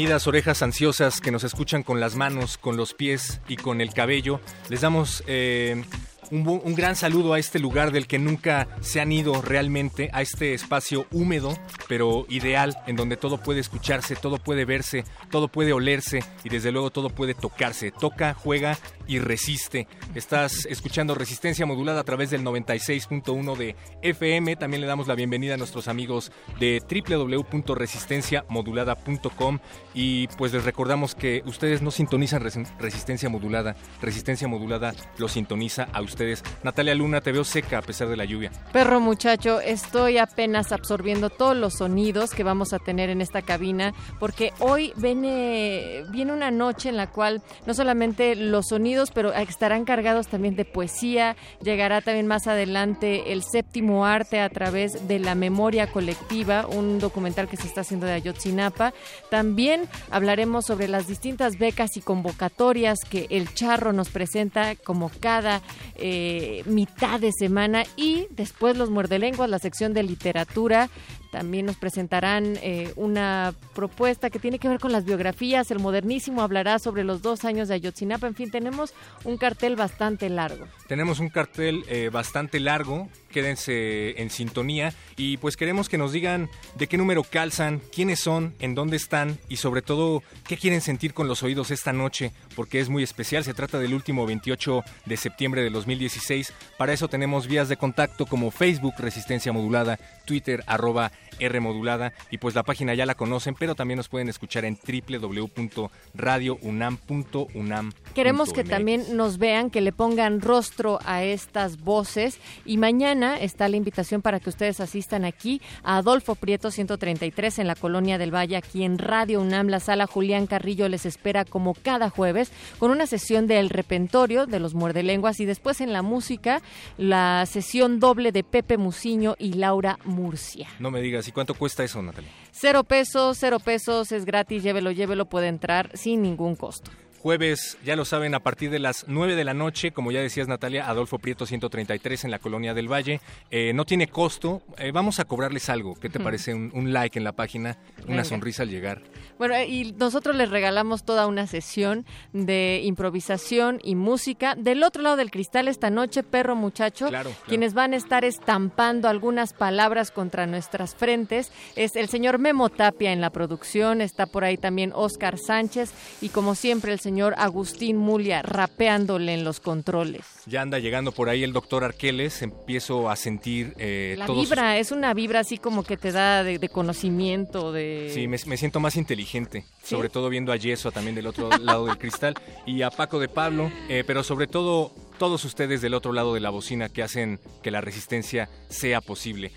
Orejas ansiosas que nos escuchan con las manos, con los pies y con el cabello. Les damos eh, un, un gran saludo a este lugar del que nunca se han ido realmente, a este espacio húmedo pero ideal en donde todo puede escucharse, todo puede verse, todo puede olerse y desde luego todo puede tocarse. Toca, juega y resiste. Estás escuchando Resistencia Modulada a través del 96.1 de FM. También le damos la bienvenida a nuestros amigos de www.resistenciamodulada.com y pues les recordamos que ustedes no sintonizan Resi- Resistencia Modulada. Resistencia Modulada lo sintoniza a ustedes. Natalia Luna, te veo seca a pesar de la lluvia. Perro muchacho, estoy apenas absorbiendo todos los sonidos que vamos a tener en esta cabina, porque hoy viene, viene una noche en la cual no solamente los sonidos, pero estarán cargados también de poesía, llegará también más adelante el séptimo arte a través de la memoria colectiva, un documental que se está haciendo de Ayotzinapa. También hablaremos sobre las distintas becas y convocatorias que el Charro nos presenta como cada eh, mitad de semana y después los muerdelenguas, la sección de literatura. También nos presentarán eh, una propuesta que tiene que ver con las biografías. El modernísimo hablará sobre los dos años de Ayotzinapa. En fin, tenemos un cartel bastante largo. Tenemos un cartel eh, bastante largo, quédense en sintonía y pues queremos que nos digan de qué número calzan, quiénes son, en dónde están y sobre todo qué quieren sentir con los oídos esta noche, porque es muy especial, se trata del último 28 de septiembre de 2016. Para eso tenemos vías de contacto como Facebook Resistencia Modulada, Twitter arroba R Modulada y pues la página ya la conocen, pero también nos pueden escuchar en www.radiounam.unam. Queremos que también nos vean, que le pongan rostro a estas voces y mañana está la invitación para que ustedes asistan aquí a Adolfo Prieto 133 en la Colonia del Valle, aquí en Radio UNAM. La sala Julián Carrillo les espera como cada jueves con una sesión del repentorio de los muerdelenguas y después en la música la sesión doble de Pepe Muciño y Laura Murcia. No me digas, ¿y cuánto cuesta eso, Natalia? Cero pesos, cero pesos, es gratis, llévelo, llévelo, puede entrar sin ningún costo. Jueves, ya lo saben, a partir de las 9 de la noche, como ya decías Natalia, Adolfo Prieto 133 en la Colonia del Valle. Eh, no tiene costo, eh, vamos a cobrarles algo. ¿Qué te parece? Un, un like en la página, Venga. una sonrisa al llegar. Bueno, y nosotros les regalamos toda una sesión de improvisación y música. Del otro lado del cristal esta noche, perro muchacho, Claro, claro. quienes van a estar estampando algunas palabras contra nuestras frentes, es el señor Memo Tapia en la producción, está por ahí también Oscar Sánchez y como siempre el señor Agustín Mulia rapeándole en los controles. Ya anda llegando por ahí el doctor Arqueles, empiezo a sentir eh, La todos- vibra es una vibra así como que te da de, de conocimiento, de... Sí, me, me siento más inteligente, sobre todo viendo a Yeso también del otro lado del cristal y a Paco de Pablo, eh, pero sobre todo todos ustedes del otro lado de la bocina que hacen que la resistencia sea posible.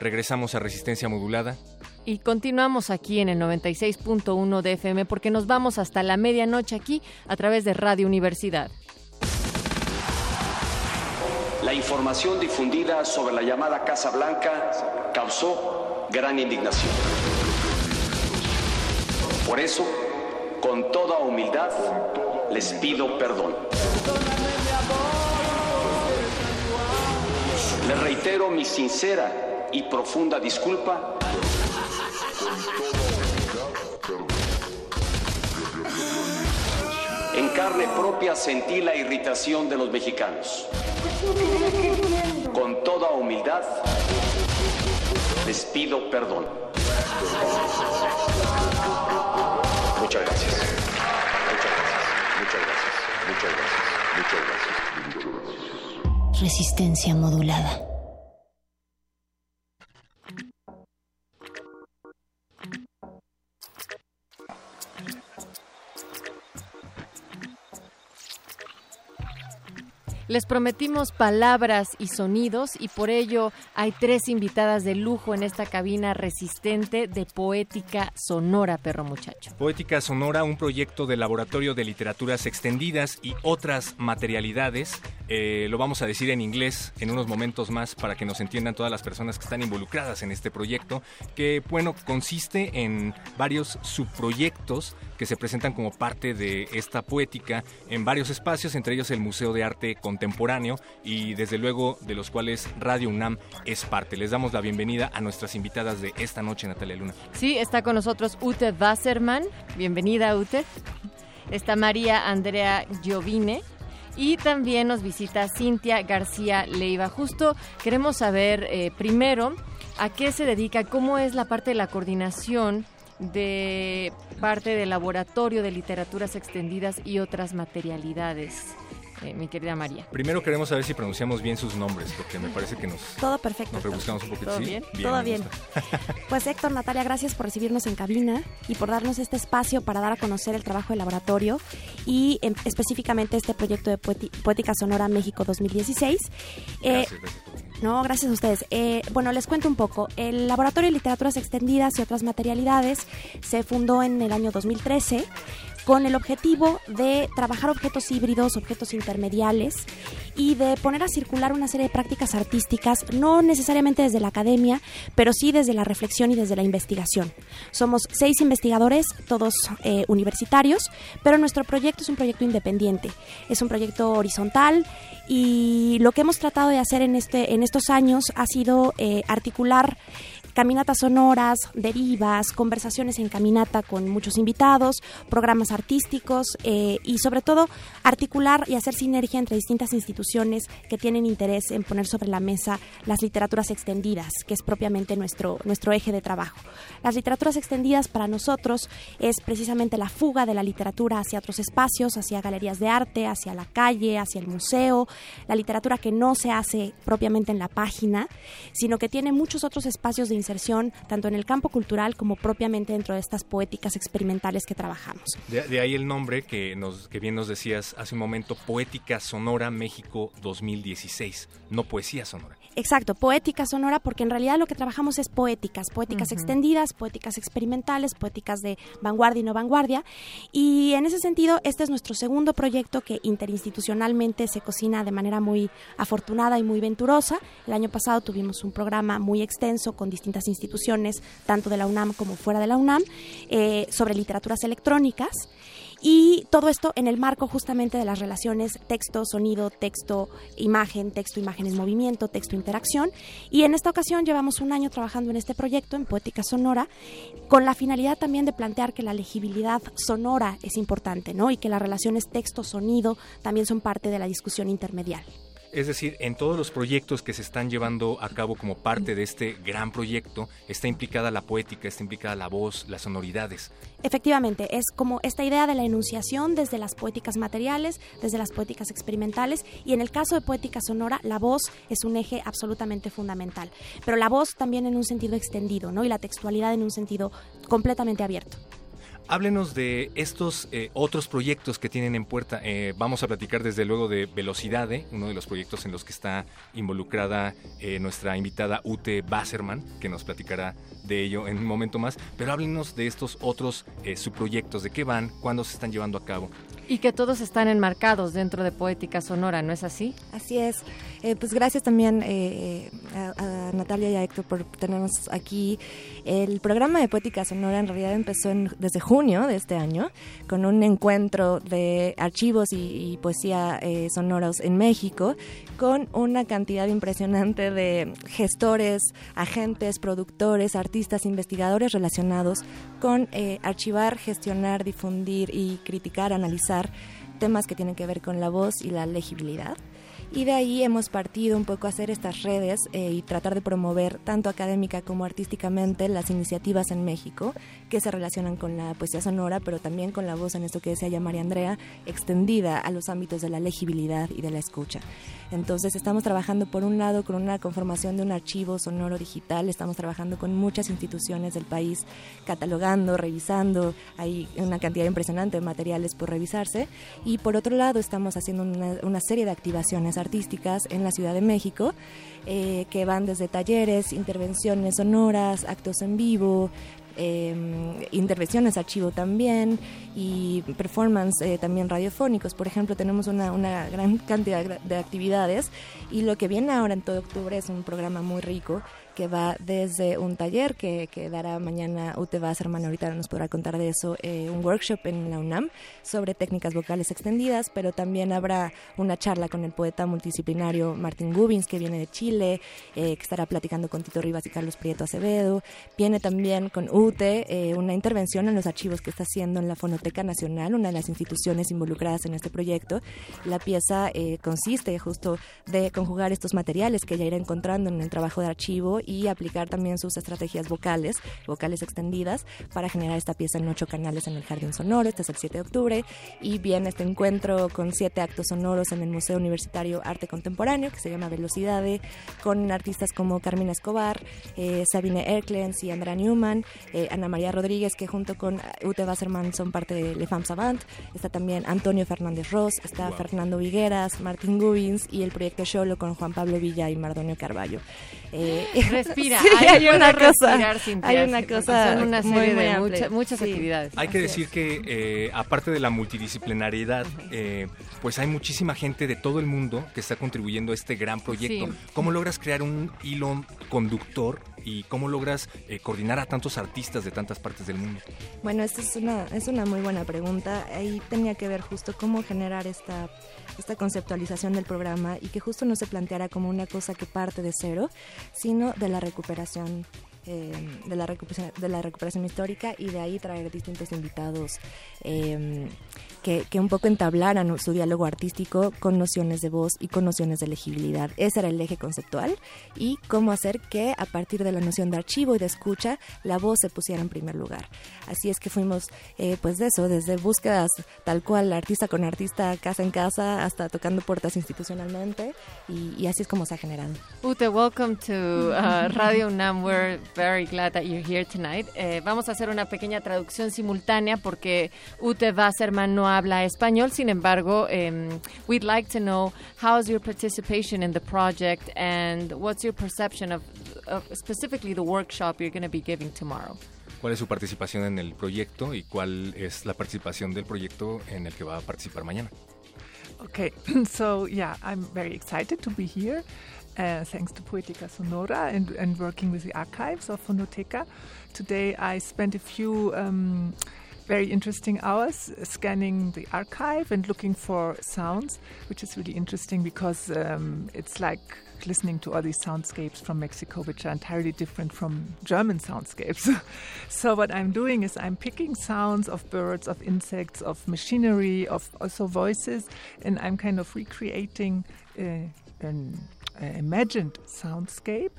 Regresamos a Resistencia Modulada. Y continuamos aquí en el 96.1 de FM porque nos vamos hasta la medianoche aquí a través de Radio Universidad. La información difundida sobre la llamada Casa Blanca causó gran indignación. Por eso, con toda humildad, les pido perdón. Les reitero mi sincera y profunda disculpa En carne propia sentí la irritación de los mexicanos. Con toda humildad, les pido perdón. Muchas gracias. Muchas gracias. Muchas gracias. Muchas gracias. Muchas gracias. Muchas gracias. Resistencia modulada. Les prometimos palabras y sonidos y por ello hay tres invitadas de lujo en esta cabina resistente de Poética Sonora, perro muchacho. Poética Sonora, un proyecto del Laboratorio de Literaturas Extendidas y otras materialidades. Eh, lo vamos a decir en inglés en unos momentos más para que nos entiendan todas las personas que están involucradas en este proyecto, que bueno, consiste en varios subproyectos que se presentan como parte de esta poética en varios espacios, entre ellos el Museo de Arte Contemporáneo y desde luego de los cuales Radio UNAM es parte. Les damos la bienvenida a nuestras invitadas de esta noche, Natalia Luna. Sí, está con nosotros Ute Wasserman. Bienvenida, Ute. Está María Andrea Giovine. Y también nos visita Cintia García Leiva. Justo queremos saber eh, primero a qué se dedica, cómo es la parte de la coordinación de parte del Laboratorio de Literaturas Extendidas y otras materialidades. Eh, mi querida María. Primero queremos saber si pronunciamos bien sus nombres, porque me parece que nos, Todo perfecto. nos rebuscamos un poquito. ¿Todo ¿Sí? bien? Todo me bien. Pues Héctor, Natalia, gracias por recibirnos en cabina y por darnos este espacio para dar a conocer el trabajo del laboratorio y em, específicamente este proyecto de Poética Sonora México 2016. Eh, Gracias, venir. No, gracias a ustedes. Eh, bueno, les cuento un poco. El Laboratorio de Literaturas Extendidas y otras materialidades se fundó en el año 2013 con el objetivo de trabajar objetos híbridos, objetos intermediales y de poner a circular una serie de prácticas artísticas, no necesariamente desde la academia, pero sí desde la reflexión y desde la investigación. Somos seis investigadores, todos eh, universitarios, pero nuestro proyecto es un proyecto independiente, es un proyecto horizontal y lo que hemos tratado de hacer en, este, en estos años ha sido eh, articular caminatas sonoras, derivas, conversaciones en caminata con muchos invitados, programas artísticos eh, y sobre todo articular y hacer sinergia entre distintas instituciones que tienen interés en poner sobre la mesa las literaturas extendidas, que es propiamente nuestro, nuestro eje de trabajo. Las literaturas extendidas para nosotros es precisamente la fuga de la literatura hacia otros espacios, hacia galerías de arte, hacia la calle, hacia el museo, la literatura que no se hace propiamente en la página, sino que tiene muchos otros espacios de inserción, tanto en el campo cultural como propiamente dentro de estas poéticas experimentales que trabajamos. De, ahí el nombre que, nos, que bien nos decías hace un momento, Poética Sonora México 2016, no poesía sonora. Exacto, poética sonora, porque en realidad lo que trabajamos es poéticas, poéticas extendidas, poéticas experimentales, poéticas de vanguardia y no vanguardia. Y en ese sentido, este es nuestro segundo proyecto que interinstitucionalmente se cocina de manera muy afortunada y muy venturosa. El año pasado tuvimos un programa muy extenso con distintas instituciones, tanto de la UNAM como fuera de la UNAM, eh, sobre literaturas electrónicas. Y todo esto en el marco justamente de las relaciones texto, sonido, texto, imagen, texto, imagen en movimiento, texto, interacción. Y en esta ocasión llevamos un año trabajando en este proyecto, en Poética Sonora, con la finalidad también de plantear que la legibilidad sonora es importante, ¿no? Y que las relaciones texto-sonido también son parte de la discusión intermedial. Es decir, en todos los proyectos que se están llevando a cabo como parte de este gran proyecto, está implicada la poética, está implicada la voz, las sonoridades. Efectivamente, es como esta idea de la enunciación desde las poéticas materiales, desde las poéticas experimentales y en el caso de poética sonora, la voz es un eje absolutamente fundamental, pero la voz también en un sentido extendido, ¿no? Y la textualidad en un sentido completamente abierto. Háblenos de estos eh, otros proyectos que tienen en puerta. Eh, vamos a platicar desde luego de Velocidade, uno de los proyectos en los que está involucrada eh, nuestra invitada Ute Basserman, que nos platicará de ello en un momento más. Pero háblenos de estos otros subproyectos, de qué van, cuándo se están llevando a cabo. Y que todos están enmarcados dentro de Poética Sonora, ¿no es así? Así es. Eh, pues gracias también eh, a, a Natalia y a Héctor por tenernos aquí. El programa de Poética Sonora en realidad empezó en- desde junio de este año con un encuentro de archivos y, y poesía eh, sonoros en México con una cantidad impresionante de gestores, agentes, productores, artistas, investigadores relacionados con eh, archivar, gestionar, difundir y criticar, analizar temas que tienen que ver con la voz y la legibilidad. Y de ahí hemos partido un poco a hacer estas redes eh, y tratar de promover tanto académica como artísticamente las iniciativas en México que se relacionan con la poesía sonora, pero también con la voz, en esto que decía ya María Andrea, extendida a los ámbitos de la legibilidad y de la escucha. Entonces estamos trabajando por un lado con una conformación de un archivo sonoro digital, estamos trabajando con muchas instituciones del país, catalogando, revisando, hay una cantidad impresionante de materiales por revisarse. Y por otro lado estamos haciendo una, serie de activaciones artísticas en la Ciudad de México eh, que van desde talleres, intervenciones sonoras, actos en vivo, eh, intervenciones archivo también y performance eh, también radiofónicos. Por ejemplo, tenemos una, una gran cantidad de actividades y lo que viene ahora en todo octubre es un programa muy rico que va desde un taller que, que dará mañana Ute Wasserman, ahorita nos podrá contar de eso, eh, un workshop en la UNAM sobre técnicas vocales extendidas, pero también habrá una charla con el poeta multidisciplinario Martín Gubins, que viene de Chile, eh, que estará platicando con Tito Rivas y Carlos Prieto Acevedo. Viene también con Ute eh, una intervención en los archivos que está haciendo en la Fonoteca Nacional, una de las instituciones involucradas en este proyecto. La pieza consiste justo de conjugar estos materiales que ella irá encontrando en el trabajo de archivo y aplicar también sus estrategias vocales, vocales extendidas, para generar esta pieza en ocho canales en el Jardín Sonoro. Este es el 7 de octubre. Y viene este encuentro con siete actos sonoros en el Museo Universitario Arte Contemporáneo, que se llama Velocidade, con artistas como Carmina Escobar, eh, Sabine Erklens y Andrea Newman, eh, Ana María Rodríguez, que junto con Ute Wasserman son parte de Le Femmes Savant. Está también Antonio Fernández Ross, está Fernando Vigueras, Martín Gubins y el proyecto Sholo con Juan Pablo Villa y Mardonio Carballo. Eh, respira, hay, una cosa, hay una cosa, una serie de muchas actividades. Hay que decir que eh, aparte de la multidisciplinariedad, eh, pues hay muchísima gente de todo el mundo que está contribuyendo a este gran proyecto. ¿Cómo logras crear un hilo conductor y cómo logras eh, coordinar a tantos artistas de tantas partes del mundo? Bueno, esta es una, es una muy buena pregunta. Ahí tenía que ver justo cómo generar esta, esta conceptualización del programa y que justo no se planteara como una cosa que parte de cero, sino de la recuperación eh, de, la recuperación, de la recuperación histórica y de ahí traer distintos invitados eh, que, que, un poco entablaran su diálogo artístico con nociones de voz y con nociones de legibilidad. Ese era el eje conceptual y cómo hacer que a partir de la noción de archivo y de escucha la voz se pusiera en primer lugar. Así es que fuimos eh, pues de eso, desde búsquedas tal cual artista con artista, casa en casa, hasta tocando puertas institucionalmente y, y así es como se ha generado. Ute, welcome to uh, Radio UNAM. We're very glad that you're here tonight. Eh, vamos a hacer una pequeña traducción simultánea porque Ute Wasserman no habla español. Sin embargo, um, we'd like to know how's your participation in the project and what's your perception of, of specifically the workshop you're going to be giving tomorrow. ¿Cuál es su participación en el proyecto y cuál es la participación del proyecto en el que va a participar mañana? Okay, so yeah, I'm very excited to be here. Uh, thanks to Poetica Sonora and, and working with the archives of Fonoteca. Today I spent a few um, very interesting hours scanning the archive and looking for sounds, which is really interesting because um, it's like listening to all these soundscapes from Mexico, which are entirely different from German soundscapes. so, what I'm doing is I'm picking sounds of birds, of insects, of machinery, of also voices, and I'm kind of recreating uh, an uh, imagined soundscape.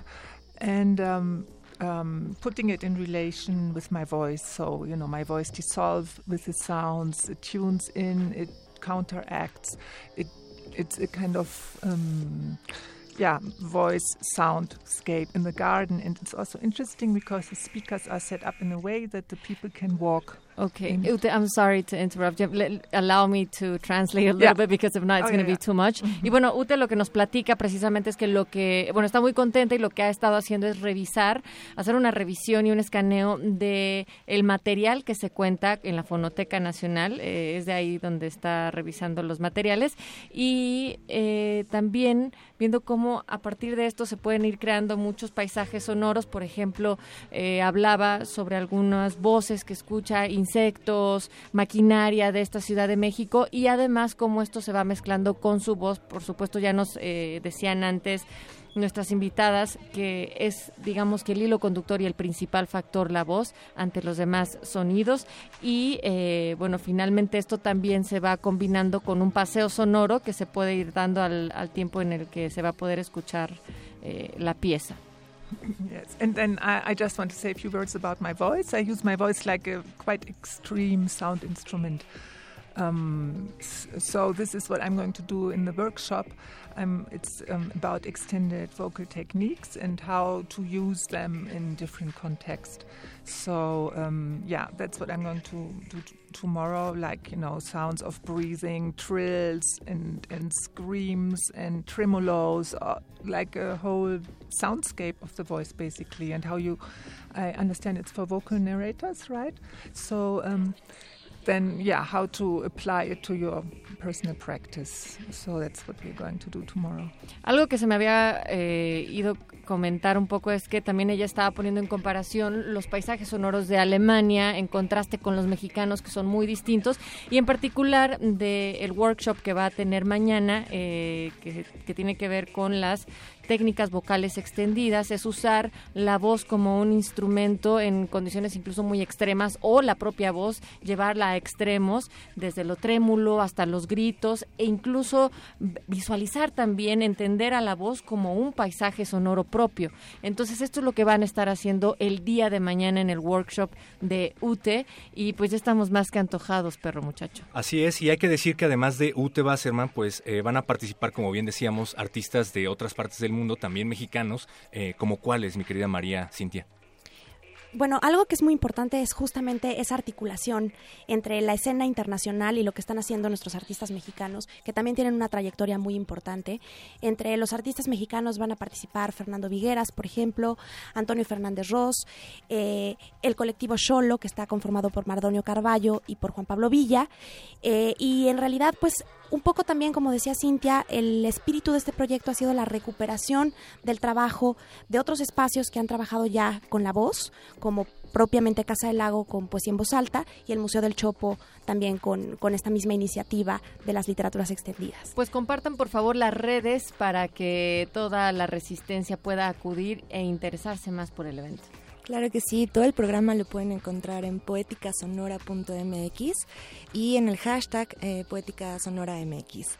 And um, um, putting it in relation with my voice. So, you know, my voice dissolves with the sounds, it tunes in, it counteracts, it it's a kind of um, yeah voice soundscape in the garden and it's also interesting because the speakers are set up in a way that the people can walk Okay, Ute, I'm sorry to interrupt you. allow me to translate a little bit because if not, it's oh, going to be too much. Y bueno, Ute lo que nos platica precisamente es que lo que, bueno, está muy contenta y lo que ha estado haciendo es revisar, hacer una revisión y un escaneo de el material que se cuenta en la Fonoteca Nacional. Eh, es de ahí donde está revisando los materiales y eh, también viendo cómo a partir de esto se pueden ir creando muchos paisajes sonoros. Por ejemplo, eh, hablaba sobre algunas voces que escucha insectos, maquinaria de esta Ciudad de México y además cómo esto se va mezclando con su voz. Por supuesto, ya nos eh, decían antes nuestras invitadas, que es, digamos, que el hilo conductor y el principal factor, la voz, ante los demás sonidos. Y, eh, bueno, finalmente esto también se va combinando con un paseo sonoro que se puede ir dando al, al tiempo en el que se va a poder escuchar eh, la pieza. Yes, and then I, I, just want to say a few words about my voice. I use my voice like a quite extreme sound instrument. Um, so this is what I'm going to do in the workshop. Um, it's um, about extended vocal techniques and how to use them in different contexts. So um, yeah, that's what I'm going to do tomorrow. Like you know, sounds of breathing, trills, and and screams and tremolos, uh, like a whole soundscape of the voice basically, and how you. I understand it's for vocal narrators, right? So um, then yeah, how to apply it to your personal practice. So that's what we're going to do tomorrow. Algo que se me había eh, ido comentar un poco es que también ella estaba poniendo en comparación los paisajes sonoros de Alemania en contraste con los mexicanos que son muy distintos y en particular del el workshop que va a tener mañana eh, que, que tiene que ver con las técnicas vocales extendidas es usar la voz como un instrumento en condiciones incluso muy extremas o la propia voz llevarla a extremos desde lo trémulo hasta los gritos e incluso visualizar también entender a la voz como un paisaje sonoro propio. Entonces esto es lo que van a estar haciendo el día de mañana en el workshop de UTE y pues ya estamos más que antojados, perro muchacho. Así es, y hay que decir que además de UTE Basserman, pues eh, van a participar, como bien decíamos, artistas de otras partes del mundo, también mexicanos, eh, como cuáles, mi querida María Cintia. Bueno, algo que es muy importante es justamente esa articulación entre la escena internacional y lo que están haciendo nuestros artistas mexicanos, que también tienen una trayectoria muy importante. Entre los artistas mexicanos van a participar Fernando Vigueras, por ejemplo, Antonio Fernández Ross, eh, el colectivo Cholo, que está conformado por Mardonio Carballo y por Juan Pablo Villa. Eh, y en realidad, pues un poco también, como decía Cintia, el espíritu de este proyecto ha sido la recuperación del trabajo de otros espacios que han trabajado ya con la voz, como propiamente Casa del Lago con Poesía en Voz Alta y el Museo del Chopo también con, con, esta misma iniciativa de las literaturas extendidas. Pues compartan por favor las redes para que toda la resistencia pueda acudir e interesarse más por el evento. Claro que sí, todo el programa lo pueden encontrar en poéticasonora.mx y en el hashtag eh, poéticasonoramx.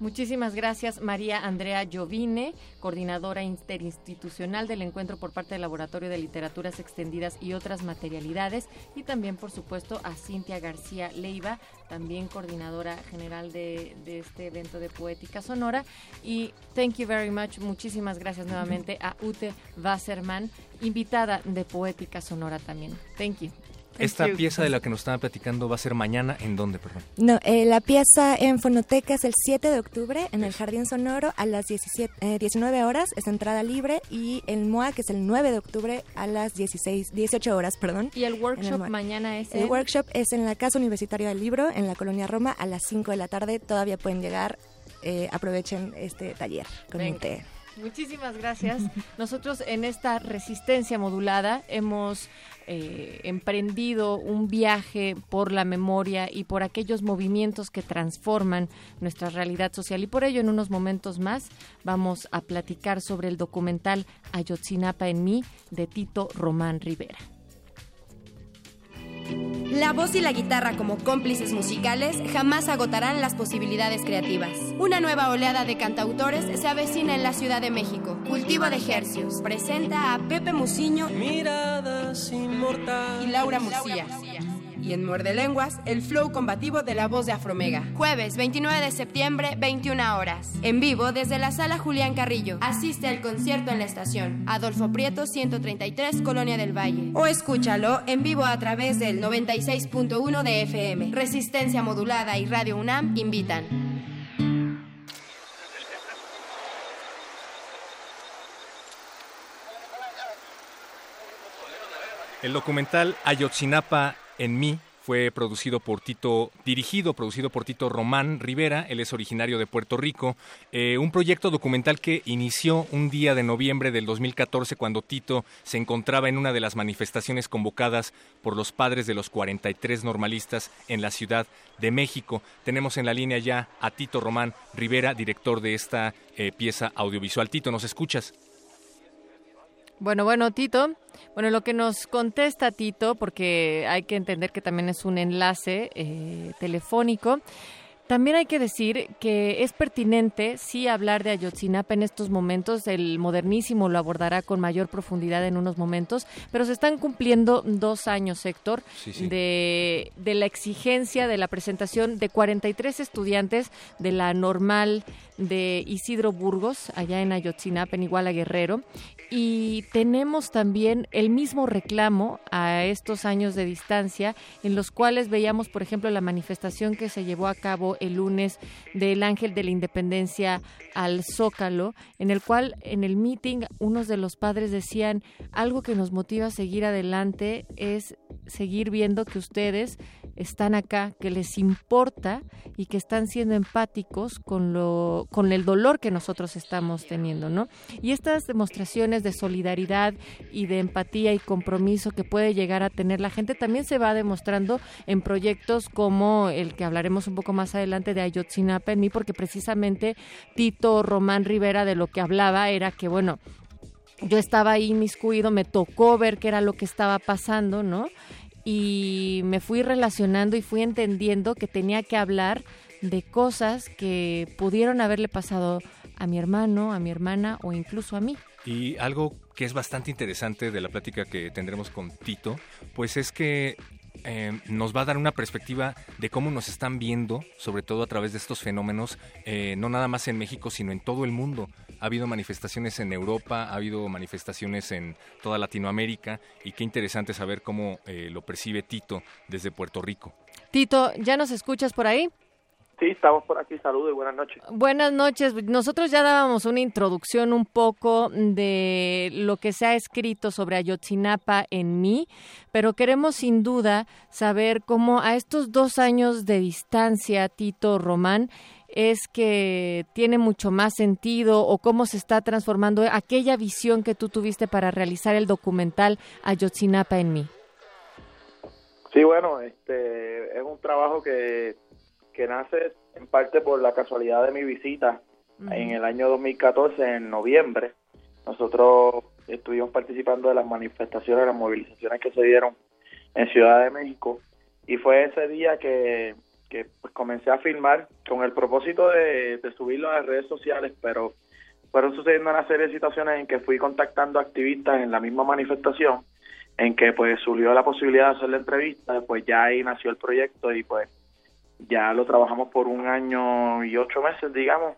Muchísimas gracias, María Andrea Llovine, coordinadora interinstitucional del encuentro por parte del Laboratorio de Literaturas Extendidas y otras materialidades, y también, por supuesto, a Cintia García Leiva, también coordinadora general de, de este evento de Poética Sonora. Y thank you very much, muchísimas gracias nuevamente a Ute Wasserman, invitada de Poética Sonora también. Thank you. Esta pieza de la que nos estaban platicando va a ser mañana, ¿en dónde, perdón? No, eh, la pieza en Fonoteca es el 7 de octubre en el Jardín Sonoro a las 17, eh, 19 horas, es entrada libre, y el MOA, que es el 9 de octubre a las 16, 18 horas, perdón. ¿Y el workshop el mañana es? El en... workshop es en la Casa Universitaria del Libro, en la Colonia Roma, a las 5 de la tarde, todavía pueden llegar, eh, aprovechen este taller con Venga. un té. Muchísimas gracias. Nosotros en esta resistencia modulada hemos eh, emprendido un viaje por la memoria y por aquellos movimientos que transforman nuestra realidad social. Y por ello, en unos momentos más, vamos a platicar sobre el documental Ayotzinapa en mí de Tito Román Rivera. La voz y la guitarra como cómplices musicales jamás agotarán las posibilidades creativas. Una nueva oleada de cantautores se avecina en la Ciudad de México. Cultivo de Ejercios presenta a Pepe Musiño Miradas inmortales. y Laura Murcia. Y en Muerde Lenguas, el flow combativo de la voz de Afromega. Jueves 29 de septiembre, 21 horas. En vivo desde la sala Julián Carrillo. Asiste al concierto en la estación. Adolfo Prieto 133, Colonia del Valle. O escúchalo en vivo a través del 96.1 de FM. Resistencia modulada y Radio UNAM invitan. El documental Ayotzinapa en mí fue producido por Tito, dirigido, producido por Tito Román Rivera, él es originario de Puerto Rico, eh, un proyecto documental que inició un día de noviembre del 2014 cuando Tito se encontraba en una de las manifestaciones convocadas por los padres de los 43 normalistas en la Ciudad de México. Tenemos en la línea ya a Tito Román Rivera, director de esta eh, pieza audiovisual. Tito, ¿nos escuchas? Bueno, bueno, Tito. Bueno, lo que nos contesta Tito, porque hay que entender que también es un enlace eh, telefónico. También hay que decir que es pertinente sí hablar de Ayotzinapa en estos momentos. El modernísimo lo abordará con mayor profundidad en unos momentos, pero se están cumpliendo dos años, Héctor, De, de la exigencia de la presentación de 43 estudiantes de la normal de Isidro Burgos, allá en Ayotzinapa, en Iguala Guerrero. Y tenemos también el mismo reclamo a estos años de distancia, en los cuales veíamos, por ejemplo, la manifestación que se llevó a cabo el lunes del Ángel de la Independencia al Zócalo, en el cual en el meeting unos de los padres decían, algo que nos motiva a seguir adelante es seguir viendo que ustedes están acá, que les importa y que están siendo empáticos con lo con el dolor que nosotros estamos teniendo, ¿no? Y estas demostraciones de solidaridad y de empatía y compromiso que puede llegar a tener la gente también se va demostrando en proyectos como el que hablaremos un poco más adelante de Ayotzinapa en mí, porque precisamente Tito Román Rivera de lo que hablaba era que, bueno, yo estaba ahí inmiscuido, me tocó ver qué era lo que estaba pasando, ¿no? Y me fui relacionando y fui entendiendo que tenía que hablar de cosas que pudieron haberle pasado a mi hermano, a mi hermana o incluso a mí. Y algo que es bastante interesante de la plática que tendremos con Tito, pues es que eh, nos va a dar una perspectiva de cómo nos están viendo, sobre todo a través de estos fenómenos, eh, no nada más en México, sino en todo el mundo. Ha habido manifestaciones en Europa, ha habido manifestaciones en toda Latinoamérica y qué interesante saber cómo eh, lo percibe Tito desde Puerto Rico. Tito, ¿ya nos escuchas por ahí? Sí, estamos por aquí. Saludos y buenas noches. Buenas noches. Nosotros ya dábamos una introducción un poco de lo que se ha escrito sobre Ayotzinapa en mí, pero queremos sin duda saber cómo a estos dos años de distancia, Tito Román, es que tiene mucho más sentido o cómo se está transformando aquella visión que tú tuviste para realizar el documental Ayotzinapa en mí. Sí, bueno, este es un trabajo que que nace en parte por la casualidad de mi visita en el año 2014, en noviembre. Nosotros estuvimos participando de las manifestaciones, las movilizaciones que se dieron en Ciudad de México y fue ese día que, que pues, comencé a filmar con el propósito de, de subirlo a las redes sociales, pero fueron sucediendo una serie de situaciones en que fui contactando activistas en la misma manifestación, en que pues surgió la posibilidad de hacer la entrevista, pues ya ahí nació el proyecto y pues ya lo trabajamos por un año y ocho meses, digamos.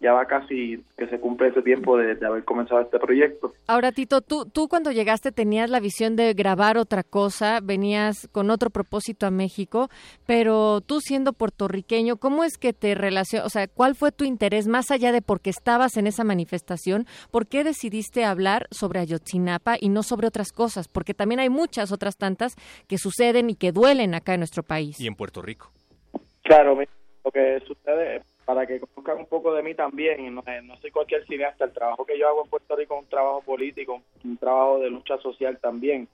Ya va casi que se cumple ese tiempo de, haber comenzado este proyecto. Ahora, Tito, tú, tú cuando llegaste tenías la visión de grabar otra cosa, venías con otro propósito a México, pero tú siendo puertorriqueño, ¿cómo es que te relacionas? O sea, ¿cuál fue tu interés más allá de porque estabas en esa manifestación? ¿Por qué decidiste hablar sobre Ayotzinapa y no sobre otras cosas? Porque también hay muchas otras tantas que suceden y que duelen acá en nuestro país. Y en Puerto Rico. Claro, lo que sucede, para que conozcan un poco de mí también, no, no soy cualquier cineasta, el trabajo que yo hago en Puerto Rico es un trabajo político, un trabajo de lucha social también.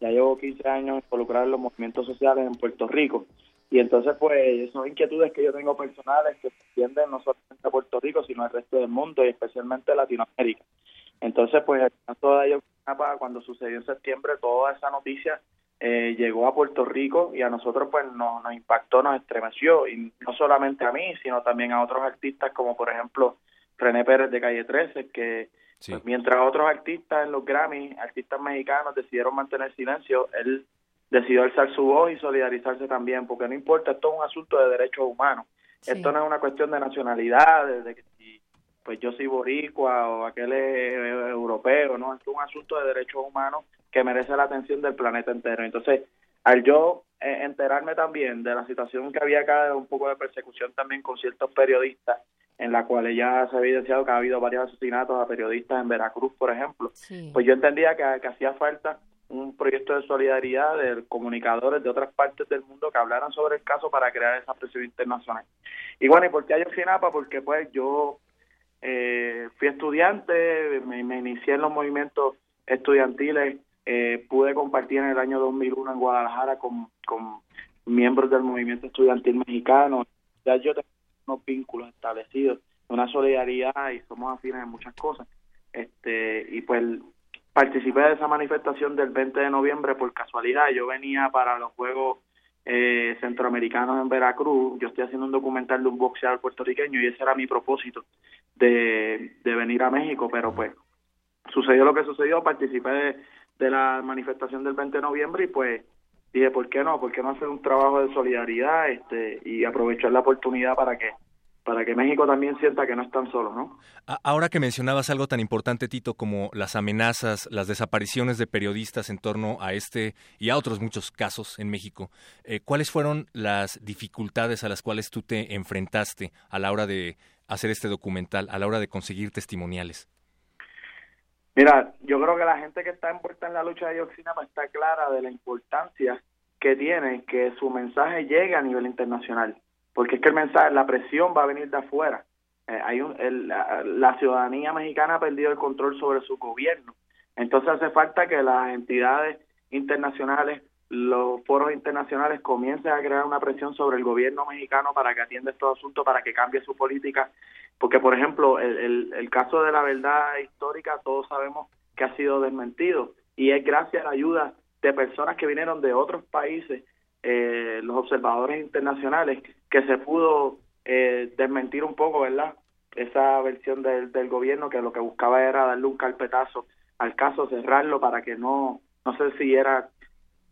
Ya llevo 15 años involucrado en los movimientos sociales en Puerto Rico. Y entonces, pues, son inquietudes que yo tengo personales que se extienden no solamente a Puerto Rico, sino al resto del mundo y especialmente a Latinoamérica. Entonces, pues, el caso de ellos, cuando sucedió en septiembre, toda esa noticia eh, llegó a Puerto Rico y a nosotros pues nos, nos impactó, nos estremeció. Y no solamente a mí, sino también a otros artistas como por ejemplo René Pérez de Calle 13, que pues, mientras otros artistas en los Grammy, artistas mexicanos decidieron mantener silencio, él decidió alzar su voz y solidarizarse también, porque no importa, esto es un asunto de derechos humanos, esto no es una cuestión de nacionalidad, de, que si pues yo soy boricua o aquel es europeo, no, es un asunto de derechos humanos que merece la atención del planeta entero. Entonces, al yo eh, enterarme también de la situación que había acá, de un poco de persecución también con ciertos periodistas, en la cual ya se ha evidenciado que ha habido varios asesinatos a periodistas en Veracruz, por ejemplo, pues yo entendía que, hacía falta un proyecto de solidaridad de comunicadores de otras partes del mundo que hablaran sobre el caso para crear esa presión internacional. Y bueno, ¿y por qué Ayotzinapa? Porque pues yo eh, fui estudiante, me, inicié en los movimientos estudiantiles, eh, pude compartir en el año 2001 en Guadalajara con, con miembros del movimiento estudiantil mexicano. Ya yo tengo unos vínculos establecidos, una solidaridad y somos afines en muchas cosas. Este Y pues participé de esa manifestación del 20 de noviembre por casualidad. Yo venía para los Juegos eh, Centroamericanos en Veracruz. Yo estoy haciendo un documental de un boxeador puertorriqueño y ese era mi propósito de, venir a México, pero pues sucedió lo que sucedió. Participé de, de la manifestación del 20 de noviembre y pues dije, ¿por qué no? ¿Por qué no hacer un trabajo de solidaridad este y aprovechar la oportunidad para que para que México también sienta que no están solos, ¿no? Ahora que mencionabas algo tan importante, Tito, como las amenazas, las desapariciones de periodistas en torno a este y a otros muchos casos en México, eh, ¿cuáles fueron las dificultades a las cuales tú te enfrentaste a la hora de hacer este documental, a la hora de conseguir testimoniales? Mira, yo creo que la gente que está envuelta en la lucha de Dioxinama está clara de la importancia que tiene que su mensaje llegue a nivel internacional porque es que el mensaje, la presión va a venir de afuera. Eh, hay un, la, ciudadanía mexicana ha perdido el control sobre su gobierno. Entonces hace falta que las entidades internacionales, los foros internacionales comiencen a crear una presión sobre el gobierno mexicano para que atienda estos asuntos, para que cambie su política. Porque, por ejemplo, el, el, el caso de la verdad histórica, todos sabemos que ha sido desmentido y es gracias a la ayuda de personas que vinieron de otros países eh, los observadores internacionales que se pudo eh, desmentir un poco, ¿verdad? Esa versión del, del gobierno que lo que buscaba era darle un carpetazo al caso, cerrarlo para que no, no se siguiera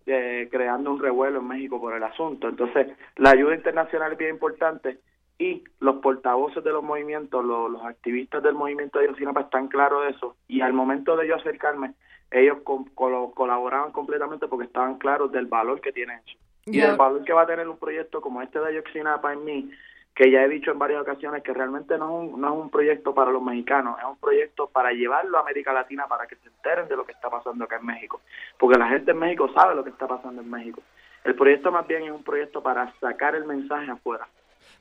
eh, creando un revuelo en México por el asunto. Entonces, la ayuda internacional es bien importante y los portavoces de los movimientos, los, activistas del movimiento de Yosinapa están claros de eso. Y al momento de yo acercarme, ellos colaboraban completamente porque estaban claros del valor que tiene eso. Y el valor que va a tener un proyecto como este de Yoxinapa en mí, que ya he dicho en varias ocasiones que realmente no es, un, no es un proyecto para los mexicanos, es un proyecto para llevarlo a América Latina para que se enteren de lo que está pasando acá en México, porque la gente en México sabe lo que está pasando en México. El proyecto más bien es un proyecto para sacar el mensaje afuera.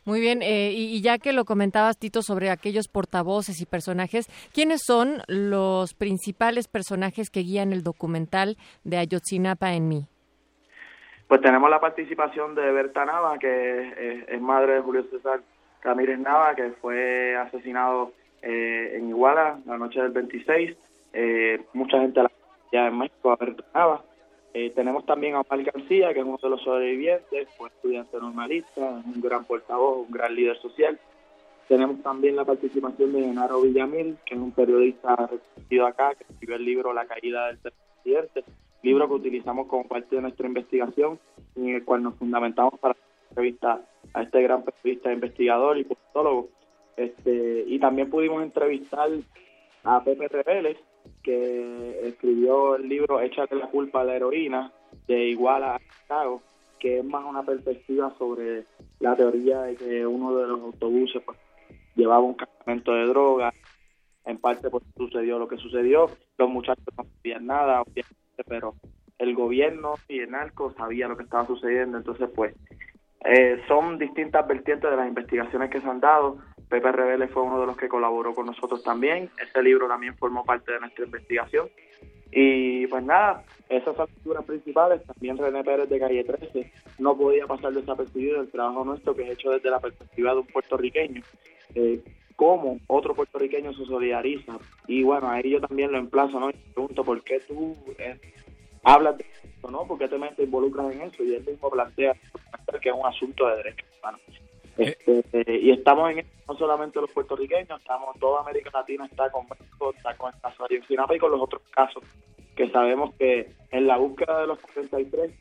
Muy bien, eh, y, ya que lo comentabas, Tito, sobre aquellos portavoces y personajes, ¿quiénes son los principales personajes que guían el documental de Ayotzinapa en mí? Pues tenemos la participación de Berta Nava, que es, madre de Julio César Ramírez Nava, que fue asesinado eh, en Iguala la noche del 26. Eh, mucha gente la ya en México a Berta Nava. Eh, tenemos también a Omar García, que es uno de los sobrevivientes, fue estudiante normalista, un gran portavoz, un gran líder social. Tenemos también la participación de Genaro Villamil, que es un periodista reconocido acá, que escribió el libro La caída del presidente libro que utilizamos como parte de nuestra investigación, en el cual nos fundamentamos para entrevistar a este gran periodista, investigador y politólogo. Este, y también pudimos entrevistar a Pepe Reveles, que escribió el libro Échate la culpa a la heroína, de Iguala a Chicago, que es más una perspectiva sobre la teoría de que uno de los autobuses pues, llevaba un cargamento de droga, en parte pues sucedió lo que sucedió, los muchachos no sabían nada, obviamente pero el gobierno y el narco sabía lo que estaba sucediendo, entonces pues eh, son distintas vertientes de las investigaciones que se han dado. Pepe Rebele fue uno de los que colaboró con nosotros también. Ese libro también formó parte de nuestra investigación. Y pues nada, esas son figuras principales. También René Pérez de Calle 13 no podía pasar desapercibido el trabajo nuestro que es hecho desde la perspectiva de un puertorriqueño. Eh, cómo otro puertorriqueño se solidariza. Y bueno, ahí yo también lo emplazo, ¿no? Y pregunto, ¿por qué tú eh, hablas de esto, ¿no? ¿Por qué te, metes, involucras en eso? Y él mismo plantea que es un asunto de derechos humanos. Eh. Este, y estamos en no solamente los puertorriqueños, estamos toda América Latina está con México, está con el caso de y con los otros casos que sabemos que en la búsqueda de los 73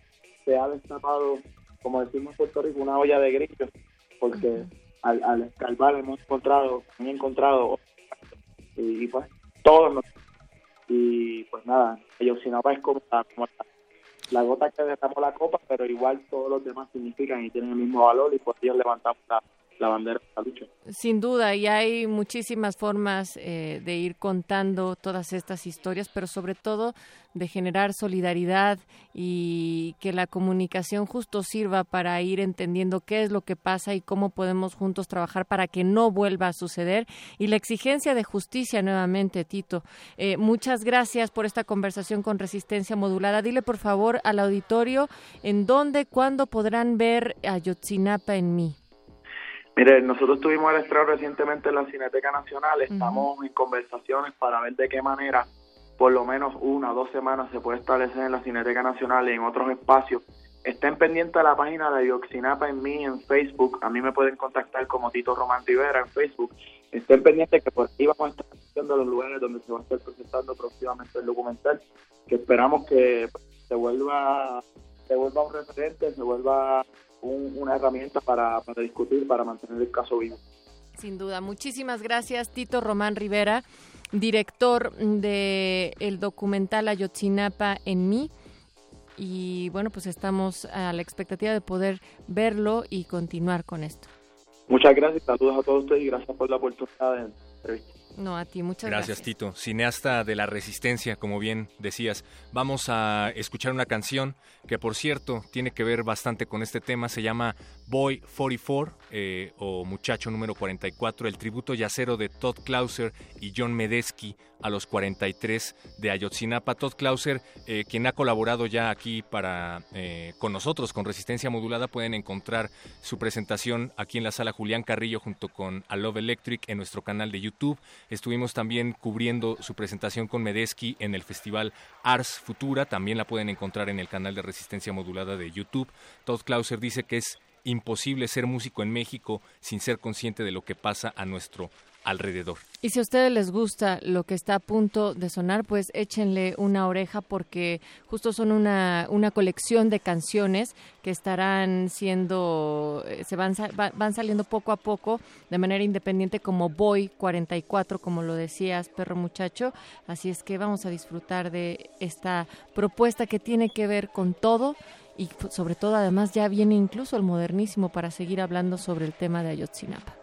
se ha destapado, como decimos en Puerto Rico, una olla de grillos, porque al, al escarbar hemos encontrado, han encontrado y, pues todos y pues nada, no es como, la, la, gota que derramó la copa, pero igual todos los demás significan y tienen el mismo valor y pues ellos levantamos la bandera la lucha. Sin duda, y hay muchísimas formas eh, de ir contando todas estas historias, pero sobre todo de generar solidaridad y que la comunicación justo sirva para ir entendiendo qué es lo que pasa y cómo podemos juntos trabajar para que no vuelva a suceder. Y la exigencia de justicia nuevamente, Tito. Eh, muchas gracias por esta conversación con Resistencia Modulada. Dile por favor al auditorio en dónde, cuándo podrán ver a Yotzinapa en mí. Mire, nosotros tuvimos el estreno recientemente en la Cineteca Nacional, estamos en conversaciones para ver de qué manera por lo menos una o dos semanas se puede establecer en la Cineteca Nacional y en otros espacios. Estén pendientes de la página de Dioxinapa en mí en Facebook, a mí me pueden contactar como Tito Román Rivera en Facebook. Estén pendientes que por aquí vamos a estar haciendo los lugares donde se va a estar presentando próximamente el documental, que esperamos que se vuelva, se vuelva un referente, se vuelva una herramienta para, para discutir, para mantener el caso vivo. Sin duda. Muchísimas gracias, Tito Román Rivera, director de el documental Ayotzinapa en mí. Y bueno, pues estamos a la expectativa de poder verlo y continuar con esto. Muchas gracias, saludos a todos ustedes y gracias por la oportunidad de entrevista. No, a ti, muchas gracias. Gracias, Tito. Cineasta de la resistencia, como bien decías. Vamos a escuchar una canción que, por cierto, tiene que ver bastante con este tema. Se llama Boy 44 eh, o Muchacho número 44, el tributo yacero de Todd Clauser y John Medesky a los 43 de Ayotzinapa. Todd Clauser, eh, quien ha colaborado ya aquí para eh, con nosotros, con Resistencia Modulada, pueden encontrar su presentación aquí en la sala Julián Carrillo junto con A Love Electric en nuestro canal de YouTube. Estuvimos también cubriendo su presentación con Medesky en el festival Ars Futura, también la pueden encontrar en el canal de Resistencia Modulada de YouTube. Todd Clauser dice que es imposible ser músico en México sin ser consciente de lo que pasa a nuestro alrededor. Y si a ustedes les gusta lo que está a punto de sonar, pues échenle una oreja porque justo son una, una colección de canciones que estarán siendo, eh, se van, van saliendo poco a poco de manera independiente como Boy 44, como lo decías, perro muchacho. Así es que vamos a disfrutar de esta propuesta que tiene que ver con todo y sobre todo además ya viene incluso el modernísimo para seguir hablando sobre el tema de Ayotzinapa.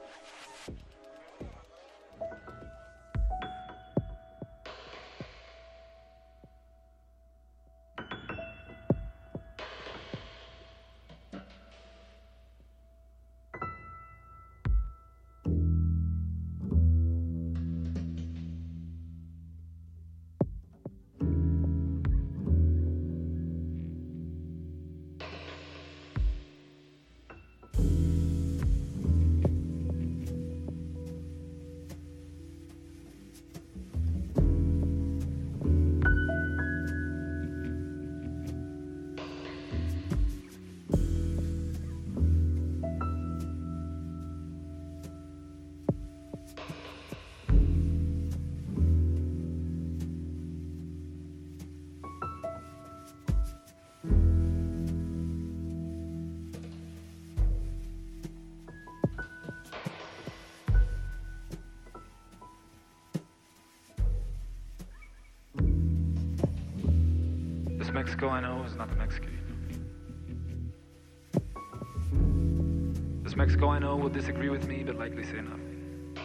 Mexico I know is not the Mexico This Mexico I know will disagree with me, but likely say nothing.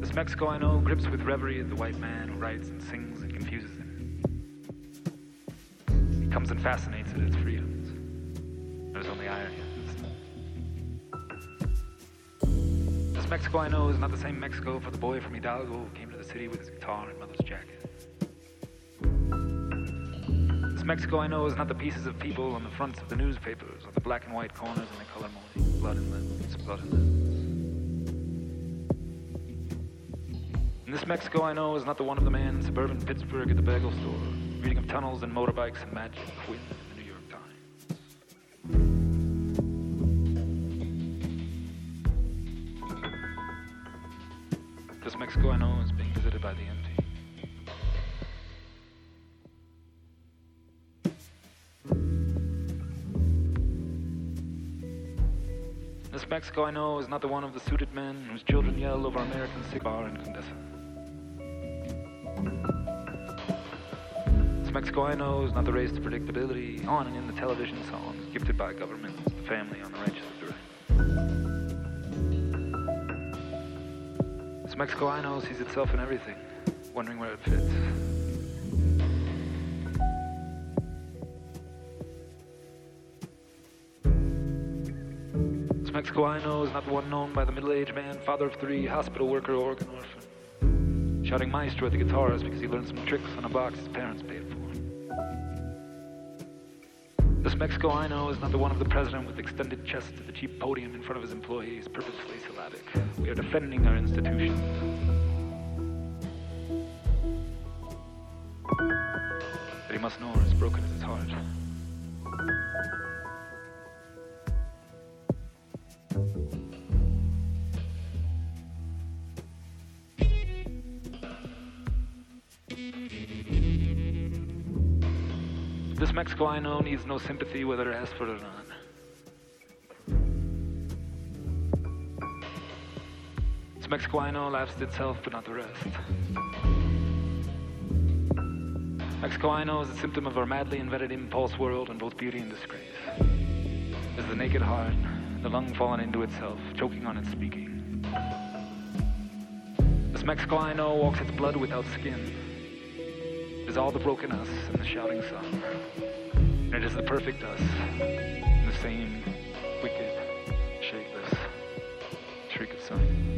This Mexico I know grips with reverie the white man who writes and sings and confuses him. He comes and fascinates at its freedoms. There's only irony This Mexico I know is not the same Mexico for the boy from Hidalgo who came to the city with his guitar and mother's jacket. Mexico I know is not the pieces of people on the fronts of the newspapers or the black and white corners and the color molding. Blood and limbs, blood and limbs. And this Mexico I know is not the one of the man in suburban Pittsburgh at the bagel store, reading of tunnels and motorbikes and magic Quinn in the New York Times. This Mexico I know is being visited by the empty. Mexico I know is not the one of the suited men whose children yell over American cigar and Condesa. This Mexico I know is not the race to predictability, on and in the television songs gifted by governments, the family on the ranches of the. This Mexico I know sees itself in everything, wondering where it fits. Mexico I know is not the one known by the middle-aged man, father of three, hospital worker, organ orphan, shouting maestro at the guitars because he learned some tricks on a box his parents paid for. This Mexico I know is not the one of the president with extended chest at the cheap podium in front of his employees, purposefully syllabic. We are defending our institutions. But he must know as broken as his heart. This Mexico I know needs no sympathy whether it asks for it or not. This Mexico I know laughs at itself but not the rest. Mexico I know is a symptom of our madly invented impulse world in both beauty and disgrace. Is the naked heart, the lung fallen into itself, choking on its speaking. This Mexico I know walks its blood without skin. Is all the broken us and the shouting sun. And it is the perfect us, the same wicked, shapeless shriek of sun.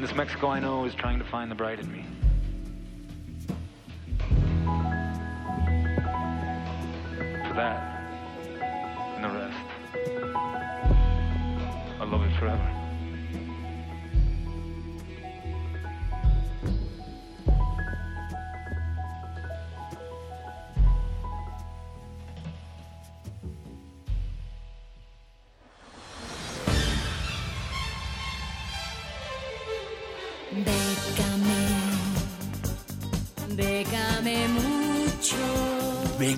This Mexico I know is trying to find the bright in me. That and the rest, I love it forever.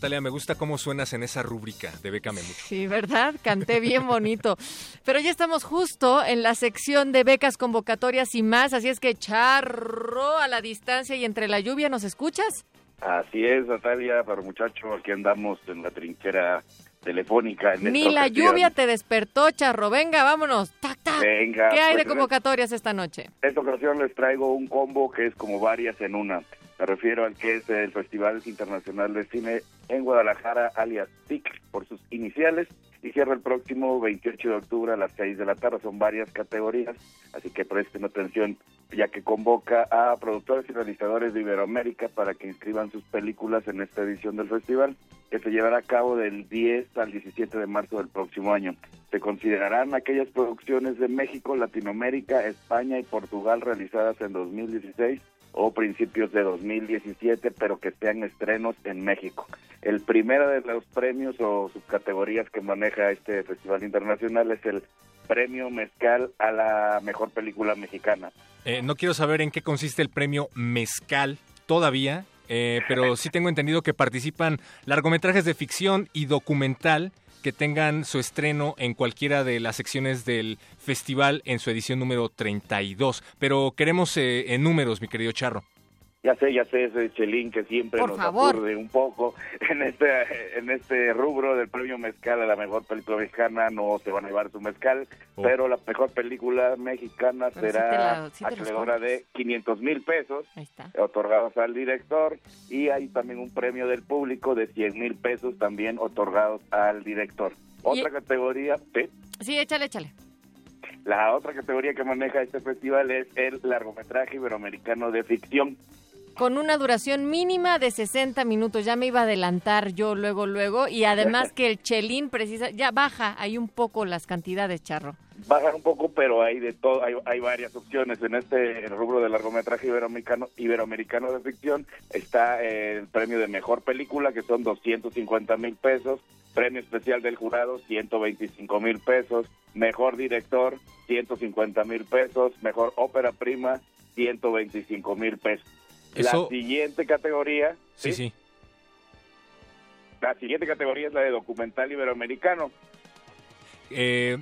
Natalia, me gusta cómo suenas en esa rúbrica de Bécame mucho. Sí, ¿verdad? Canté bien bonito. Pero ya estamos justo en la sección de becas, convocatorias y más, así es que charro a la distancia y entre la lluvia, ¿nos escuchas? Así es, Natalia, para muchacho, aquí andamos en la trinchera telefónica. En Ni la ocasión. lluvia te despertó, charro. Venga, vámonos. Tac, tac. Venga. ¿Qué hay pues, de convocatorias esta noche? En esta ocasión les traigo un combo que es como varias en una. Me refiero al que es el Festival Internacional de Cine en Guadalajara, alias TIC, por sus iniciales, y cierra el próximo 28 de octubre a las 6 de la tarde. Son varias categorías, así que presten atención, ya que convoca a productores y realizadores de Iberoamérica para que inscriban sus películas en esta edición del festival, que se llevará a cabo del 10 al 17 de marzo del próximo año. Se considerarán aquellas producciones de México, Latinoamérica, España y Portugal realizadas en 2016 o principios de 2017, pero que sean estrenos en México. El primero de los premios o subcategorías que maneja este festival internacional es el Premio Mezcal a la mejor película mexicana. Eh, no quiero saber en qué consiste el premio Mezcal todavía, eh, pero sí tengo entendido que participan largometrajes de ficción y documental que tengan su estreno en cualquiera de las secciones del festival en su edición número 32. Pero queremos eh, en números, mi querido Charro. Ya sé, ya sé, ese chelín que siempre Por nos favor. aturde un poco en este, en este rubro del premio Mezcal a la mejor película mexicana, no se van a llevar su Mezcal, Oh. pero la mejor película mexicana Pero será acreedora compras. de 500 mil pesos, otorgados al director, y hay también un premio del público de 100 mil pesos también otorgados al director. Otra categoría, ¿sí? Sí, échale, échale. La otra categoría que maneja este festival es el largometraje iberoamericano de ficción. Con una duración mínima de 60 minutos. Ya me iba a adelantar yo luego, luego. Y además que el chelín precisa, ya baja ahí un poco las cantidades, Charro. bajan un poco, pero hay de todo, hay, hay varias opciones. En este rubro de largometraje iberoamericano, iberoamericano de ficción está eh, el premio de mejor película, que son 250 mil pesos, premio especial del jurado, 125 mil pesos, mejor director, 150 mil pesos, mejor ópera prima, 125 mil pesos. Eso- La siguiente categoría, Sí, sí. la siguiente categoría es la de documental iberoamericano. Eh,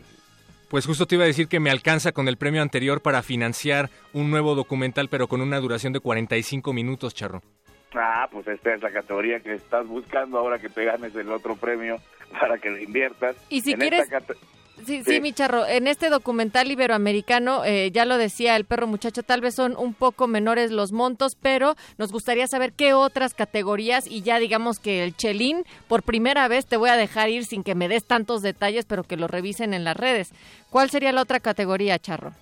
pues justo te iba a decir que me alcanza con el premio anterior para financiar un nuevo documental, pero con una duración de 45 minutos, Charro. Ah, pues esta es la categoría que estás buscando ahora que te ganes el otro premio para que lo inviertas. Y si En quieres- esta Sí, Sí. sí, mi charro. En este documental iberoamericano, eh, ya lo decía el perro muchacho, tal vez son un poco menores los montos, pero nos gustaría saber qué otras categorías y ya digamos que el chelín, por primera vez te voy a dejar ir sin que me des tantos detalles, pero que lo revisen en las redes. ¿Cuál sería la otra categoría, charro?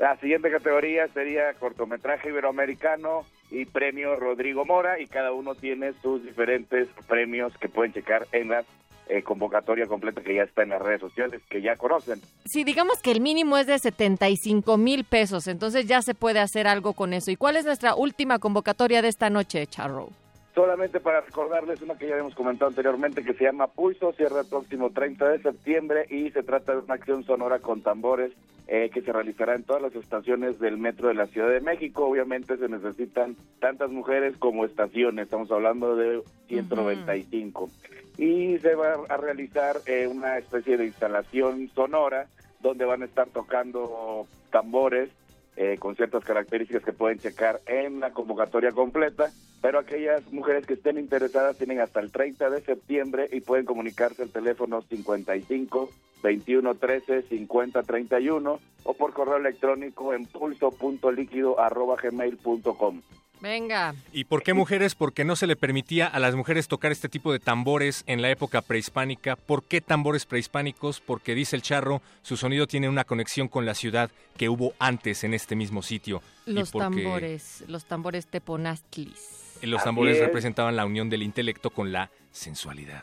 La siguiente categoría sería cortometraje iberoamericano y premio Rodrigo Mora y cada uno tiene sus diferentes premios que pueden checar en la eh, convocatoria completa que ya está en las redes sociales, que ya conocen. Sí, digamos que el mínimo es de 75 mil pesos, entonces ya se puede hacer algo con eso. ¿Y cuál es nuestra última convocatoria de esta noche, charro? Solamente para recordarles una que ya habíamos comentado anteriormente que se llama Pulso, cierra el próximo 30 de septiembre y se trata de una acción sonora con tambores eh, que se realizará en todas las estaciones del metro de la Ciudad de México. Obviamente se necesitan tantas mujeres como estaciones, estamos hablando de 195. Y se va a realizar eh, una especie de instalación sonora donde van a estar tocando tambores eh, con ciertas características que pueden checar en la convocatoria completa, pero aquellas mujeres que estén interesadas tienen hasta el 30 de septiembre y pueden comunicarse al teléfono 55 21 13 50 31 o por correo electrónico en pulso.líquido@gmail.com. Venga. ¿Y por qué mujeres? Porque no se le permitía a las mujeres tocar este tipo de tambores en la época prehispánica. ¿Por qué tambores prehispánicos? Porque dice el charro, su sonido tiene una conexión con la ciudad que hubo antes en este mismo sitio. Y Los porque tambores, los tambores teponastlis. Los Así tambores es. representaban la unión del intelecto con la sensualidad.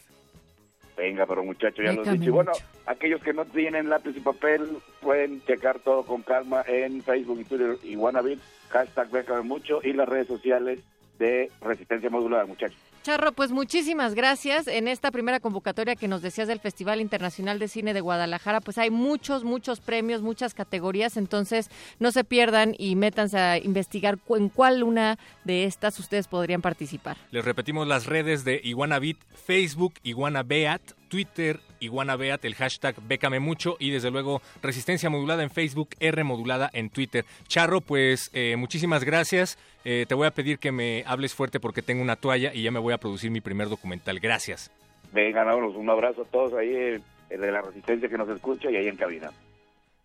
Venga, pero muchachos, ya los Bécame dije. Y bueno, aquellos que no tienen lápiz y papel pueden checar todo con calma en Facebook y Twitter y Wannabe, hashtag Bécame Mucho y las redes sociales de Resistencia Modulada, muchachos. Charro, pues muchísimas gracias. En esta primera convocatoria que nos decías del Festival Internacional de Cine de Guadalajara, pues hay muchos, muchos premios, muchas categorías, entonces no se pierdan y métanse a investigar cu- en cuál una de estas ustedes podrían participar. Les repetimos las redes de Iguanabit, Facebook, Iguanabeat, Twitter, Iguanabeat, el hashtag Bécame Mucho y desde luego Resistencia Modulada en Facebook, R Modulada en Twitter. Charro, pues eh, muchísimas gracias. Eh, te voy a pedir que me hables fuerte porque tengo una toalla y ya me voy a producir mi primer documental. Gracias. Vengan, vámonos, un abrazo a todos ahí, el de la Resistencia que nos escucha y ahí en cabina.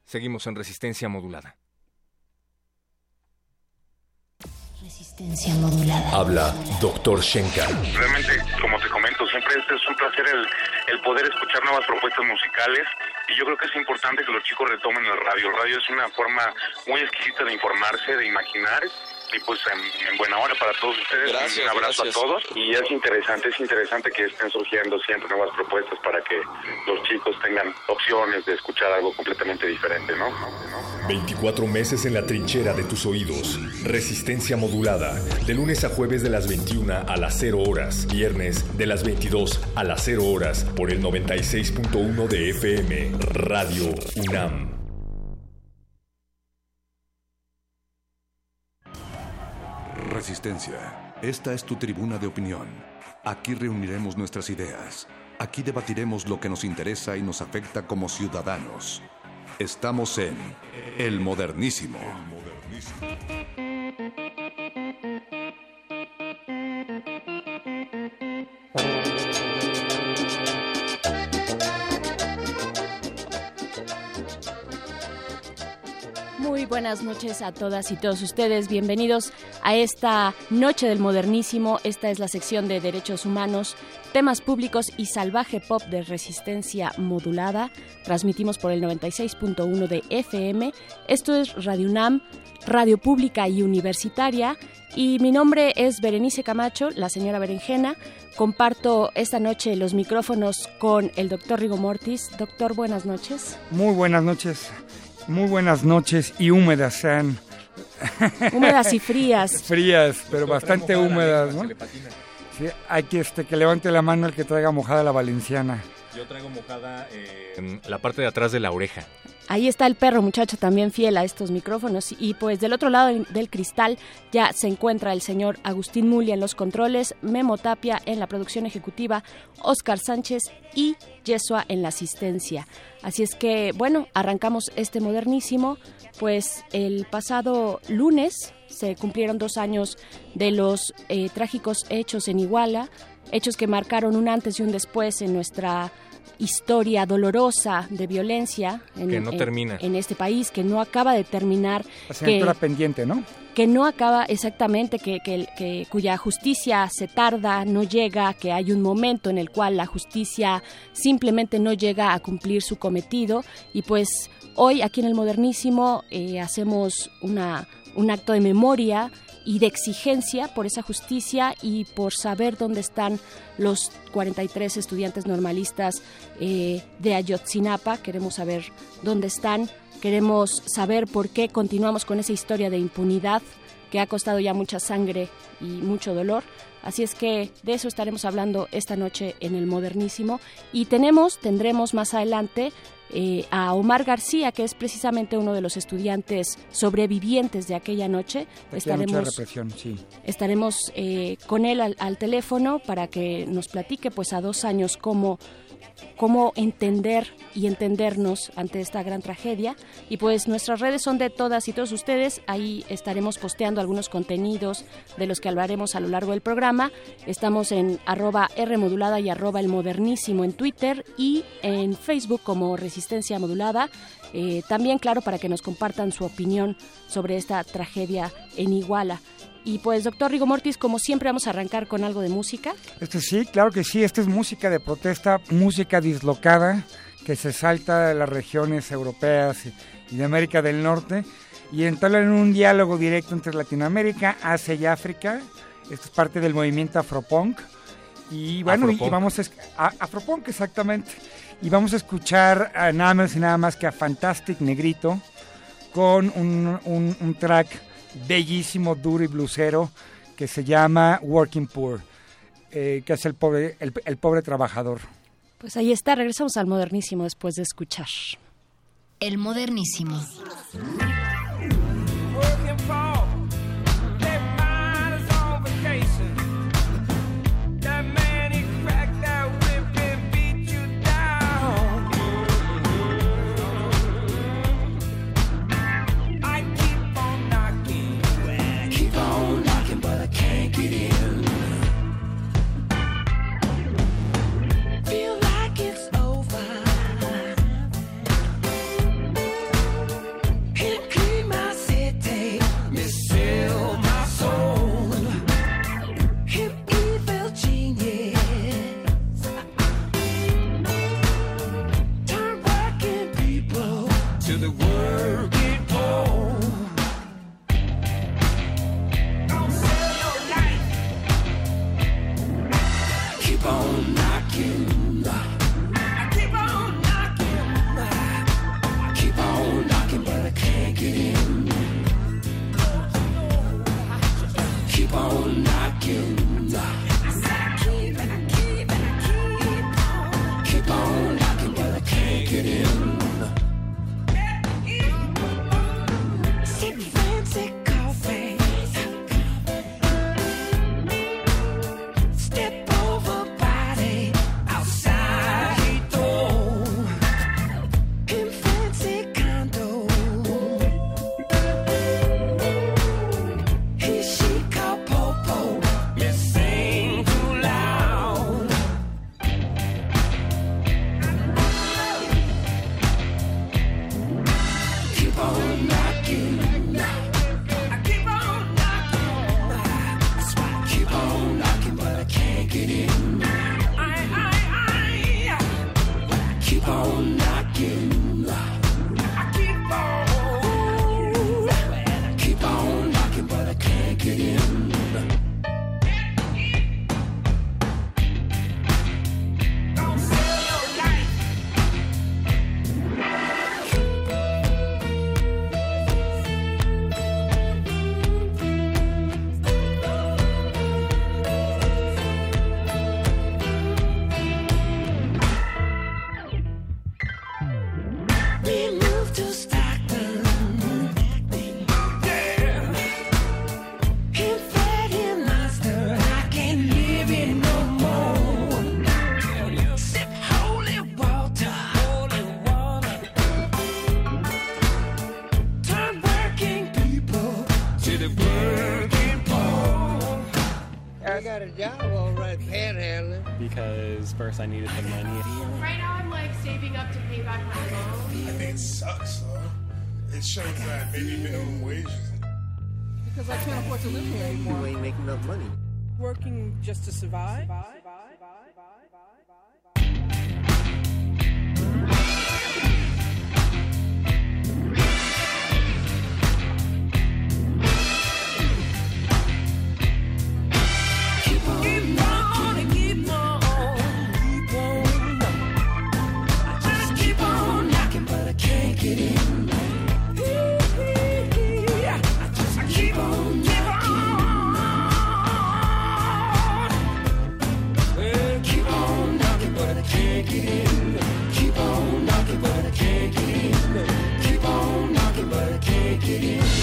Seguimos en Resistencia Modulada. Resistencia modulada. Habla Doctor Shenka. Realmente, como te comento, siempre es, es un placer el, el poder escuchar nuevas propuestas musicales y yo creo que es importante que los chicos retomen el radio. El radio es una forma muy exquisita de informarse, de imaginar y pues en, en buena hora para todos ustedes. Gracias, un abrazo gracias. a todos y es interesante, es interesante que estén surgiendo siempre nuevas propuestas para que los chicos tengan opciones de escuchar algo completamente diferente, ¿no? 24 meses en la trinchera de tus oídos. Resistencia modulada. De lunes a jueves de las 21 a las 0 horas. Viernes de las 22 a las 0 horas. Por el 96.1 de FM. Radio UNAM. Resistencia. Esta es tu tribuna de opinión. Aquí reuniremos nuestras ideas. Aquí debatiremos lo que nos interesa y nos afecta como ciudadanos. Estamos en El Modernísimo. Buenas noches a todas y todos ustedes. Bienvenidos a esta noche del modernísimo. Esta es la sección de derechos humanos, temas públicos y salvaje pop de resistencia modulada. Transmitimos por el 96.1 de FM. Esto es Radio UNAM, radio pública y universitaria. Y mi nombre es Berenice Camacho, la señora Berenjena. Comparto esta noche los micrófonos con el doctor Rigo Mortis. Doctor, buenas noches. Muy buenas noches. Muy buenas noches y húmedas sean. Húmedas y frías. Frías, pero bastante húmedas, ¿no? Sí, hay que este que levante la mano el que traiga mojada la valenciana. Yo traigo mojada eh, en la parte de atrás de la oreja. Ahí está el perro, muchacho, también fiel a estos micrófonos. Y pues del otro lado del- cristal ya se encuentra el señor Agustín Mulia en los controles, Memo Tapia en la producción ejecutiva, Oscar Sánchez y Yesua en la asistencia. Así es que, bueno, arrancamos este modernísimo. Pues el pasado lunes se cumplieron dos años de los eh, trágicos hechos en Iguala, hechos que marcaron un antes y un después en nuestra historia dolorosa de violencia en, Que no en- termina. en este país, que no acaba de terminar, La pendiente, ¿no? que no acaba exactamente, que, que- que- cuya justicia se tarda, no llega, que hay un momento en el cual la justicia simplemente no llega a cumplir su cometido y pues hoy aquí en el Modernísimo eh, hacemos una, un acto de memoria y de exigencia por esa justicia y por saber dónde están los 43 estudiantes normalistas eh, de Ayotzinapa. Queremos saber dónde están, queremos saber por qué continuamos con esa historia de impunidad que ha costado ya mucha sangre y mucho dolor. Así es que de eso estaremos hablando esta noche en el Modernísimo. Y tenemos, tendremos más adelante eh, a Omar García, que es precisamente uno de los estudiantes sobrevivientes de aquella noche. Mucha Estaremos represión, sí. Estaremos eh, con él al, al teléfono para que nos platique, pues a dos años, cómo, cómo entender y entendernos ante esta gran tragedia. Y pues nuestras redes son de todas y todos ustedes. Ahí estaremos posteando algunos contenidos de los que hablaremos a lo largo del programa. Estamos en arroba R modulada y arroba el modernísimo en Twitter y en Facebook como Resistencia Modulada. Eh, también, claro, para que nos compartan su opinión sobre esta tragedia en Iguala. Y pues, doctor Rigo Mortis, como siempre, vamos a arrancar con algo de música. Esto sí, claro que sí, esta es música de protesta, música dislocada que se salta de las regiones europeas y, de América del Norte y entabla en un diálogo directo entre Latinoamérica, Asia y África. Esto es parte del movimiento Afropunk. Y bueno, y- vamos a, Afropunk exactamente. Y vamos a escuchar a nada más y nada más que a Fantastic Negrito con un, un- un track bellísimo, duro y blusero que se llama Working Poor, eh, que es el pobre, el, el pobre trabajador. Pues ahí está, regresamos al modernísimo después de escuchar. El modernísimo. First I needed the money. Right now, I'm like saving up to pay back my loan. I think it sucks, though. It shows that maybe minimum wage isn't Because I can't afford to live here anymore. You ain't making enough money. Working just to survive? Keep it in.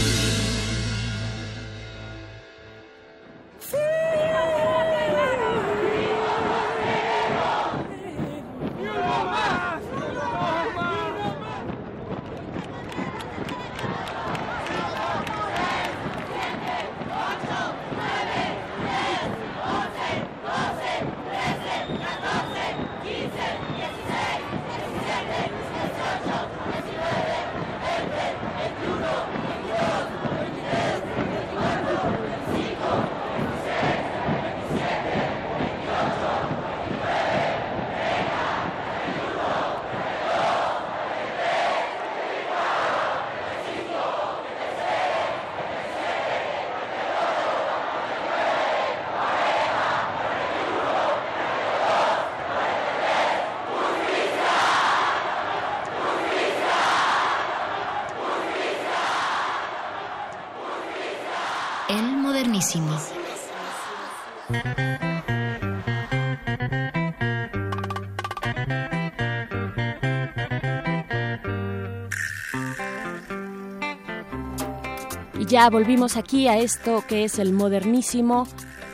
Ya volvimos aquí a esto que es el modernísimo,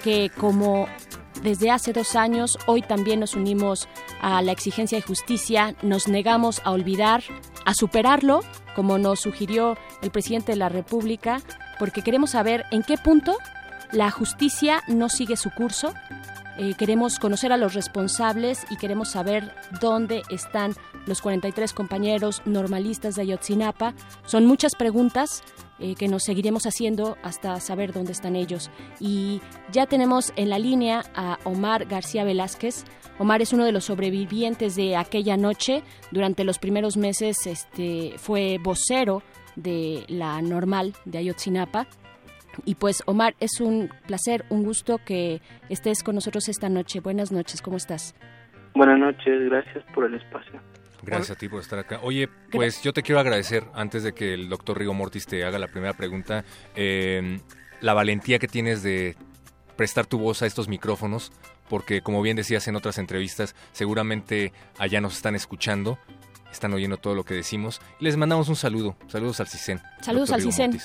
que como desde hace dos años, hoy también nos unimos a la exigencia de justicia, nos negamos a olvidar, a superarlo, como nos sugirió el presidente de la República, porque queremos saber en qué punto la justicia no sigue su curso. Eh, queremos conocer a los responsables y queremos saber dónde están los 43 compañeros normalistas de Ayotzinapa. Son muchas preguntas eh, que nos seguiremos haciendo hasta saber dónde están ellos. Y ya tenemos en la línea a Omar García Velázquez. Omar es uno de los sobrevivientes de aquella noche. Durante los primeros meses este, fue vocero de la normal de Ayotzinapa. Y pues Omar, es un placer, un gusto que estés con nosotros esta noche. Buenas noches, ¿cómo estás? Buenas noches, gracias por el espacio. Gracias a ti por estar acá. Oye, pues yo te quiero agradecer, antes de que el doctor Rigo Mortis te haga la primera pregunta, eh, la valentía que tienes de prestar tu voz a estos micrófonos, porque como bien decías en otras entrevistas, seguramente allá nos están escuchando, están oyendo todo lo que decimos. Y les mandamos un saludo. Saludos al CISEN. Saludos al CISEN. Sí,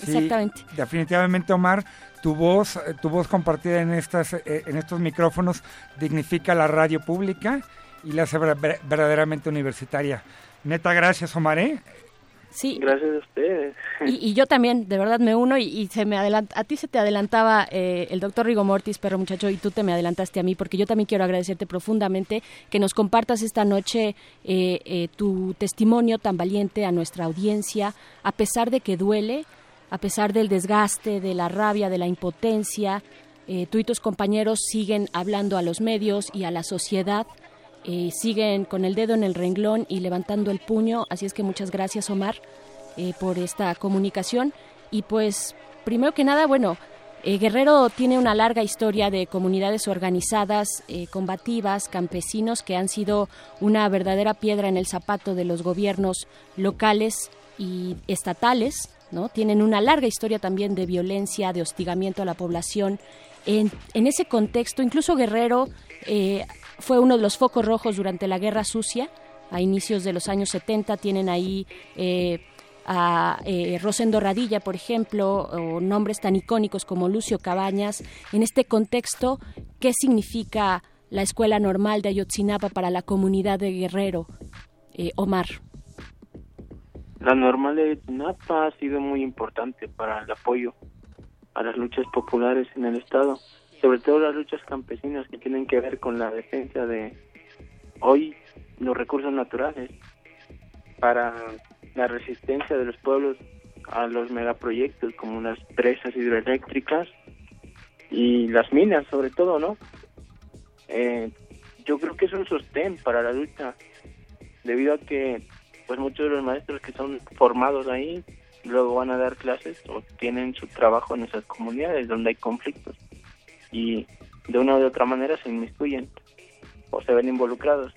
Exactamente. Definitivamente, Omar, tu voz, tu voz compartida en estas, eh, en estos micrófonos dignifica la radio pública y la hace ver- ver- verdaderamente universitaria. Neta, gracias, Omar. ¿eh? Sí. Gracias a ustedes. Y, y yo también, de verdad, me uno y, y se me adelanta, a ti se te adelantaba eh, el doctor Rigo Mortis, perro muchacho, y tú te me adelantaste a mí, porque yo también quiero agradecerte profundamente que nos compartas esta noche eh, eh, tu testimonio tan valiente a nuestra audiencia, a pesar de que duele, a pesar del desgaste, de la rabia, de la impotencia, eh, tú y tus compañeros siguen hablando a los medios y a la sociedad siguen con el dedo en el renglón y levantando el puño. Así es que muchas gracias, Omar, eh, por esta comunicación. Y pues, primero que nada, bueno, eh, Guerrero tiene una larga historia de comunidades organizadas, eh, combativas, campesinos que han sido una verdadera piedra en el zapato de los gobiernos locales y estatales. ¿no? Tienen una larga historia también de violencia, de hostigamiento a la población. En, en ese contexto, incluso Guerrero fue uno de los focos rojos durante la Guerra Sucia. A inicios de los años 70 tienen ahí eh, a eh, Rosendo Radilla, por ejemplo, o nombres tan icónicos como Lucio Cabañas. En este contexto, ¿qué significa la Escuela Normal de Ayotzinapa para la comunidad de Guerrero? Eh, Omar. La normal de Napa ha sido muy importante para el apoyo a las luchas populares en el Estado, sobre todo las luchas campesinas que tienen que ver con la defensa de hoy los recursos naturales para la resistencia de los pueblos a los megaproyectos como las presas hidroeléctricas y las minas sobre todo, ¿no? Eh, yo creo que es un sostén para la lucha debido a que pues muchos de los maestros que son formados ahí luego van a dar clases o tienen su trabajo en esas comunidades donde hay conflictos y de una u otra manera se inmiscuyen o se ven involucrados.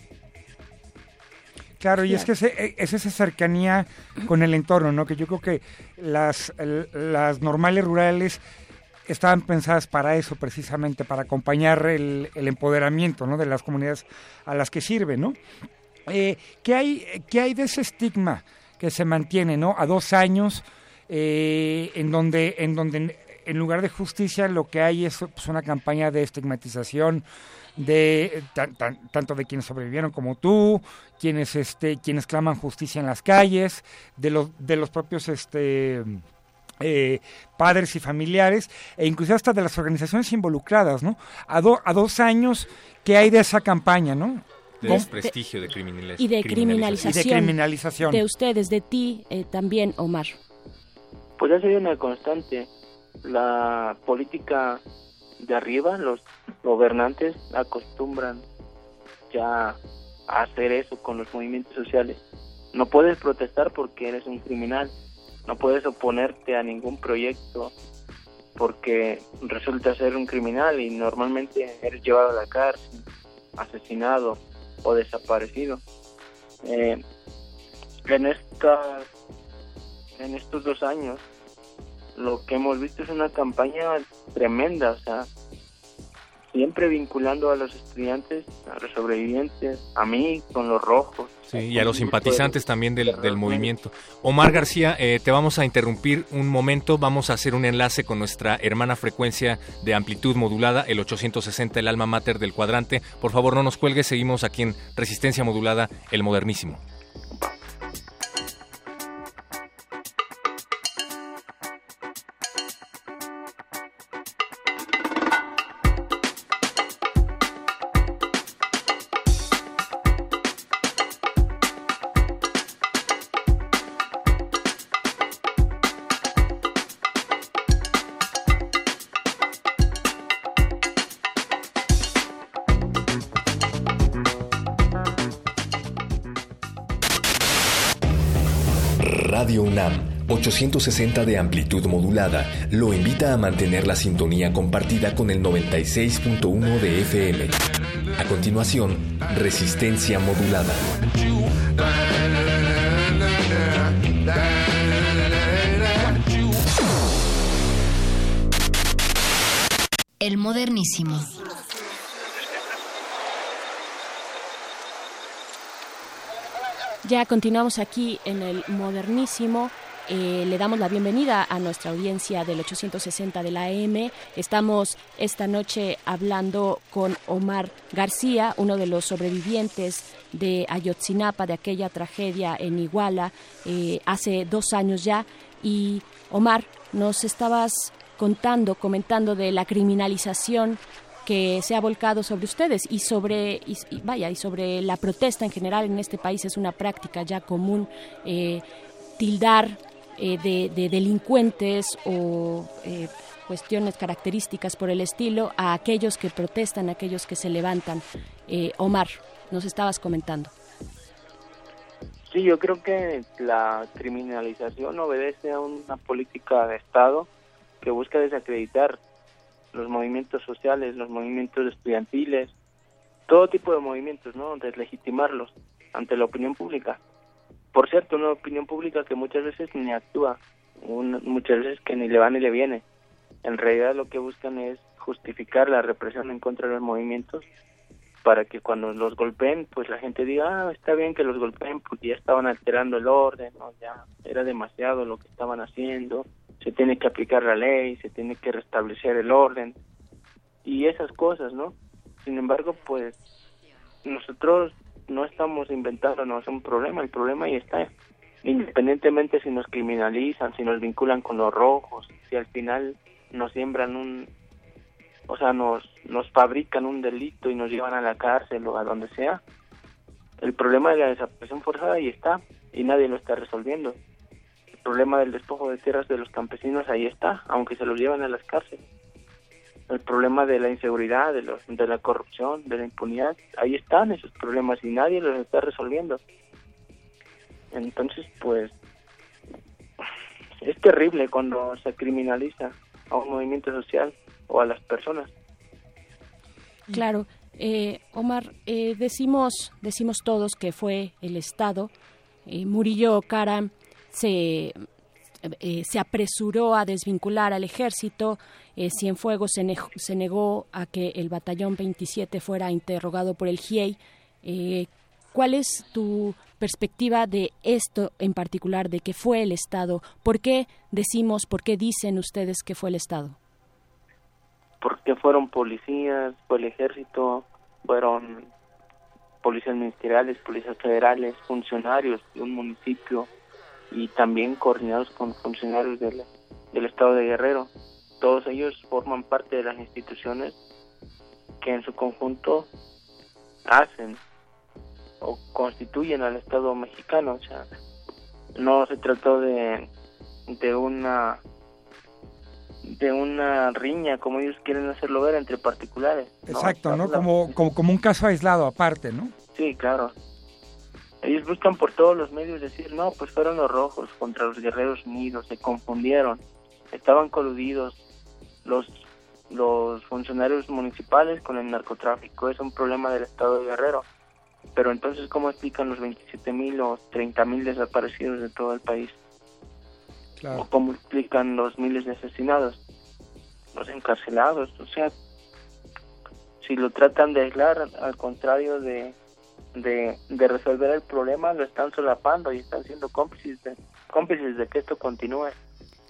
Claro, y es que ese- es esa cercanía con el entorno, ¿no? Que yo creo que las, las normales rurales estaban pensadas para eso, precisamente, para acompañar el, el empoderamiento, ¿no? De las comunidades a las que sirven, ¿no? Eh, ¿qué, hay, ¿Qué hay de ese estigma que se mantiene, ¿no? A dos años, eh, en donde, en donde en lugar de justicia lo que hay es pues, una campaña de estigmatización de eh, tan- tan- tanto de quienes sobrevivieron como tú, quienes este quienes claman justicia en las calles, de los de los propios este eh, padres y familiares e incluso hasta de las organizaciones involucradas, ¿no? A, do- a dos años que hay de esa campaña, ¿no? De desprestigio, de criminaliz- Y de criminalización. criminalización. Y de criminalización. De ustedes, de ti eh, también, Omar. Pues ha sido una constante. La política de arriba, los gobernantes acostumbran ya a hacer eso con los movimientos sociales. No puedes protestar porque eres un criminal, no puedes oponerte a ningún proyecto porque resulta ser un criminal y normalmente eres llevado a la cárcel, asesinado o desaparecido. Eh, en estas en estos dos años lo que hemos visto es una campaña tremenda, o sea, siempre vinculando a los estudiantes, a los sobrevivientes, a mí con los rojos. Sí, y a los simpatizantes también del, del movimiento. Omar García, eh, te vamos a interrumpir un momento, vamos a hacer un enlace con nuestra hermana frecuencia de amplitud modulada, el 860, el alma mater del cuadrante. Por favor, no nos cuelgues, seguimos aquí en Resistencia Modulada, el modernísimo. 860 de amplitud modulada, lo invita a mantener la sintonía compartida con el 96.1 de FM. A continuación, resistencia modulada. El modernísimo. Ya continuamos aquí en el modernísimo. Eh, le damos la bienvenida a nuestra audiencia del 860 de la AM. Estamos esta noche hablando con Omar García, uno de los sobrevivientes de Ayotzinapa, de aquella tragedia en Iguala, eh, hace dos años ya. Y Omar, nos estabas contando, comentando de la criminalización que se ha volcado sobre ustedes y sobre y, vaya y sobre la protesta en general en este país es una práctica ya común eh, tildar eh, de, de delincuentes o eh, cuestiones características por el estilo a aquellos que protestan, a aquellos que se levantan. Eh, Omar, nos estabas comentando. Sí, yo creo que la criminalización obedece a una política de Estado que busca desacreditar los movimientos sociales, los movimientos estudiantiles, todo tipo de movimientos, ¿no? Deslegitimarlos ante la opinión pública. Por cierto, una opinión pública que muchas veces ni actúa, un- muchas veces que ni le va ni le viene. En realidad lo que buscan es justificar la represión en contra de los movimientos para que cuando los golpeen, pues la gente diga, ah, está bien que los golpeen porque ya estaban alterando el orden, ¿no? ya era demasiado lo que estaban haciendo, se tiene que aplicar la ley, se tiene que restablecer el orden y esas cosas, ¿no? Sin embargo, pues nosotros no estamos inventándonos un problema, el problema ahí está. Independientemente si nos criminalizan, si nos vinculan con los rojos, si al final nos siembran un, o sea, nos, nos fabrican un delito y nos llevan a la cárcel o a donde sea. El problema de la desaparición forzada ahí está y nadie lo está resolviendo. El problema del despojo de tierras de los campesinos ahí está, aunque se los llevan a las cárceles. El problema de la inseguridad, de, los, de la corrupción, de la impunidad, ahí están esos problemas y nadie los está resolviendo. Entonces, pues, es terrible cuando se criminaliza a un movimiento social o a las personas. Claro. Eh, Omar, eh, decimos, decimos todos que fue el Estado. Eh, Murillo Cara se, eh, se apresuró a desvincular al ejército. Eh, Cienfuegos se, se negó a que el batallón 27 fuera interrogado por el GIEI. Eh, ¿Cuál es tu perspectiva de esto en particular, de que fue el Estado? ¿Por qué decimos, por qué dicen ustedes que fue el Estado? porque fueron policías, fue el ejército, fueron policías ministeriales, policías federales, funcionarios de un municipio y también coordinados con funcionarios del, del estado de Guerrero. Todos ellos forman parte de las instituciones que en su conjunto hacen o constituyen al Estado mexicano. O sea, no se trató de, de una de una riña, como ellos quieren hacerlo ver, entre particulares. Exacto, ¿no? Como, como, como un caso aislado aparte, ¿no? Sí, claro. Ellos buscan por todos los medios decir, no, pues fueron los rojos contra los guerreros unidos, se confundieron, estaban coludidos los los funcionarios municipales con el narcotráfico, es un problema del estado de Guerrero. Pero entonces, ¿cómo explican los 27 mil o 30 mil desaparecidos de todo el país? ¿O cómo explican los miles de asesinados? Los encarcelados, o sea, si lo tratan de aislar, al contrario de, de, de resolver el problema, lo están solapando y están siendo cómplices de, cómplices de que esto continúe.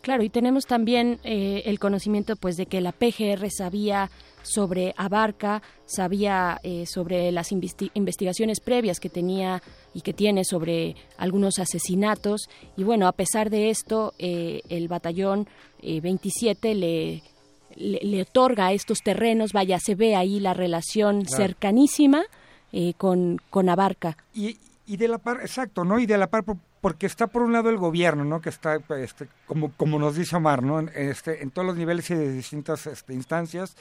Claro, y tenemos también eh, el conocimiento pues de que la PGR sabía sobre Abarca, sabía eh, sobre las investi- investigaciones previas que tenía y que tiene sobre algunos asesinatos y bueno, a pesar de esto, eh, el batallón eh, 27 le, le, le otorga estos terrenos, vaya, se ve ahí la relación Claro. cercanísima eh, con, con Abarca. Y, y de la par, exacto, ¿no? Y de la par, por- porque está por un lado el gobierno, ¿no? Que está, este, como, como nos dice Omar, ¿no? Este, en todos los niveles y de distintas este, instancias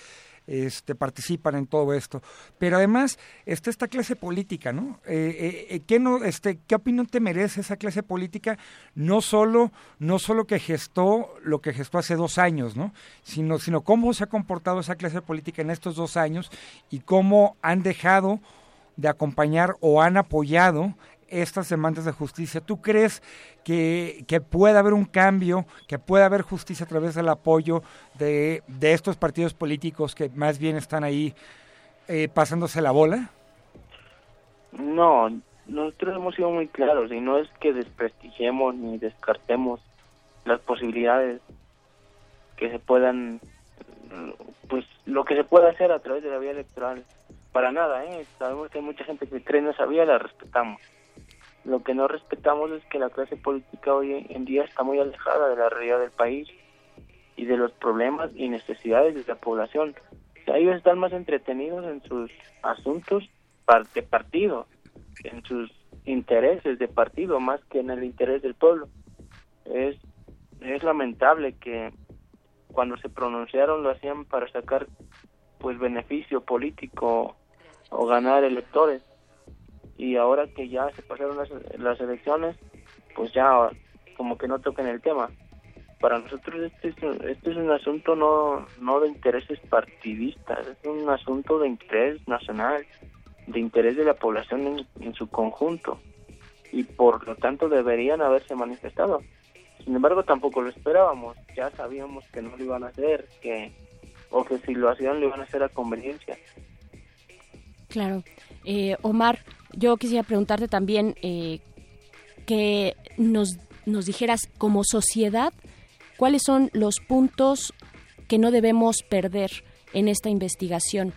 este, participan en todo esto. Pero además está esta clase política, ¿no? Eh, eh, eh, ¿qué, no este, ¿Qué opinión te merece esa clase política? No solo, no solo que gestó lo que gestó hace dos años, ¿no? Sino, sino cómo se ha comportado esa clase política en estos dos años y cómo han dejado de acompañar o han apoyado estas demandas de justicia. ¿Tú crees que, que puede haber un cambio, que puede haber justicia a través del apoyo de, de estos partidos políticos que más bien están ahí eh, pasándose la bola? No, nosotros hemos sido muy claros y no es que desprestigiemos ni descartemos las posibilidades que se puedan, pues lo que se puede hacer a través de la vía electoral. Para nada, ¿eh? Sabemos que hay mucha gente que cree en esa vía, la respetamos. Lo que no respetamos es que la clase política hoy en día está muy alejada de la realidad del país y de los problemas y necesidades de la población. Ellos están más entretenidos en sus asuntos de partido, en sus intereses de partido, más que en el interés del pueblo. Es, es lamentable que cuando se pronunciaron lo hacían para sacar pues beneficio político o ganar electores y ahora que ya se pasaron las, las elecciones, pues ya como que no toquen el tema. Para nosotros este es, este es un asunto no, no de intereses partidistas, es un asunto de interés nacional, de interés de la población en, en su conjunto y por lo tanto deberían haberse manifestado. Sin embargo, tampoco lo esperábamos, ya sabíamos que no lo iban a hacer, que o que si lo hacían lo iban a hacer a conveniencia. Claro. Eh, Omar, yo quisiera preguntarte también eh, que nos, nos dijeras como sociedad cuáles son los puntos que no debemos perder en esta investigación.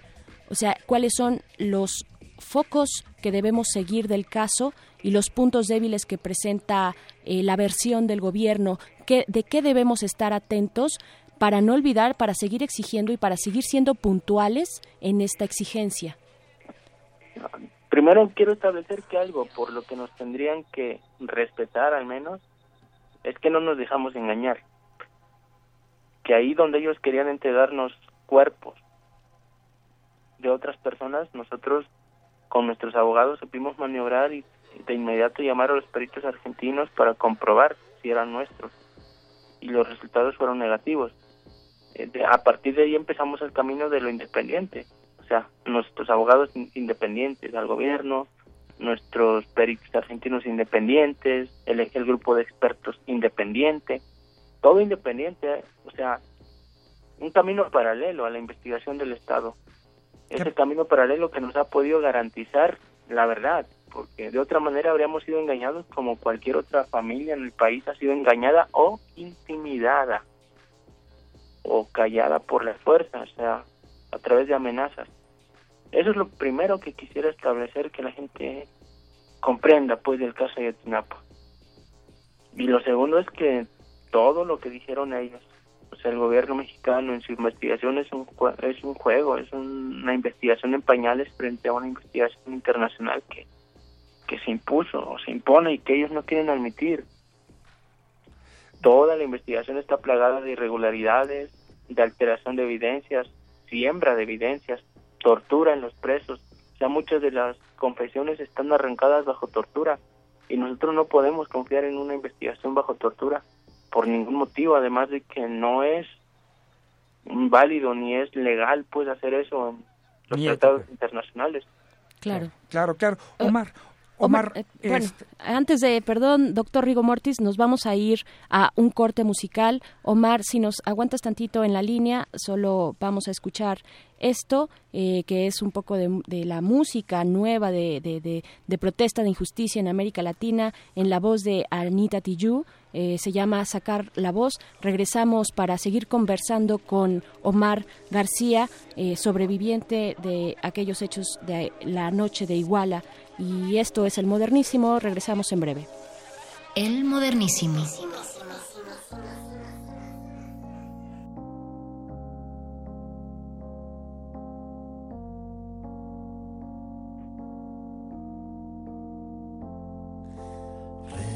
O sea, cuáles son los focos que debemos seguir del caso y los puntos débiles que presenta eh, la versión del gobierno. ¿Qué- ¿De qué debemos estar atentos para no olvidar, para seguir exigiendo y para seguir siendo puntuales en esta exigencia? Primero quiero establecer que algo por lo que nos tendrían que respetar al menos es que no nos dejamos engañar. Que ahí donde ellos querían entregarnos cuerpos de otras personas, nosotros con nuestros abogados supimos maniobrar y de inmediato llamar a los peritos argentinos para comprobar si eran nuestros. Y los resultados fueron negativos. Eh, a partir de ahí empezamos el camino de lo independiente. O sea, nuestros abogados in- independientes al gobierno, nuestros peritos argentinos independientes, el, el grupo de expertos independiente, todo independiente, ¿eh? o sea, un camino paralelo a la investigación del Estado. Ese camino paralelo que nos ha podido garantizar la verdad, porque de otra manera habríamos sido engañados como cualquier otra familia en el país ha sido engañada o intimidada o callada por la fuerza, o sea, a través de amenazas. Eso es lo primero que quisiera establecer que la gente comprenda pues del caso de Ayotzinapa. Y lo segundo es que todo lo que dijeron ellos, o sea, el gobierno mexicano en su investigación es un es un juego, es un- una investigación en pañales frente a una investigación internacional que que se impuso o se impone y que ellos no quieren admitir. Toda la investigación está plagada de irregularidades, de alteración de evidencias, siembra de evidencias, tortura en los presos. O sea, muchas de las confesiones están arrancadas bajo tortura y nosotros no podemos confiar en una investigación bajo tortura por ningún motivo, además de que no es válido ni es legal pues hacer eso en los Ni tratados internacionales. Claro. Claro, claro. Omar, Omar, Omar, eh, bueno, este, antes de, perdón, doctor Rigo Mortis, nos vamos a ir a un corte musical. Omar, si nos aguantas tantito en la línea, solo vamos a escuchar esto, eh, que es un poco de, de la música nueva de, de- de- de protesta de injusticia en América Latina, en la voz de Anita Tijoux. eh, se llama Sacar la Voz. Regresamos para seguir conversando con Omar García, eh, sobreviviente de aquellos hechos de la noche de Iguala. Y esto es el modernísimo. Regresamos en breve. El modernísimo.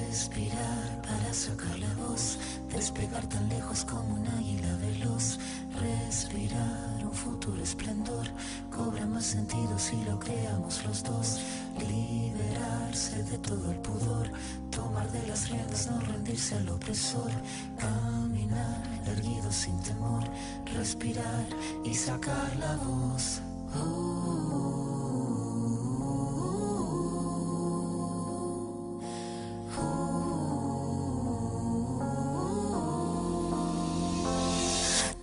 Respirar para sacar la voz, despegar tan lejos como un águila veloz. Respirar un futuro esplendor, cobra más sentido si lo creamos los dos. Liberarse de todo el pudor, tomar de las riendas, no rendirse al opresor. Caminar erguido sin temor, respirar y sacar la voz.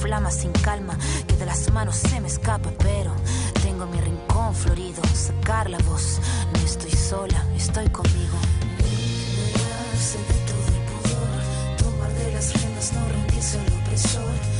flama sin calma, que de las manos se me escapa, pero tengo mi rincón florido, sacar la voz. No estoy sola, estoy conmigo. Liberarse de todo el pudor, tomar de las riendas, no rendirse al opresor.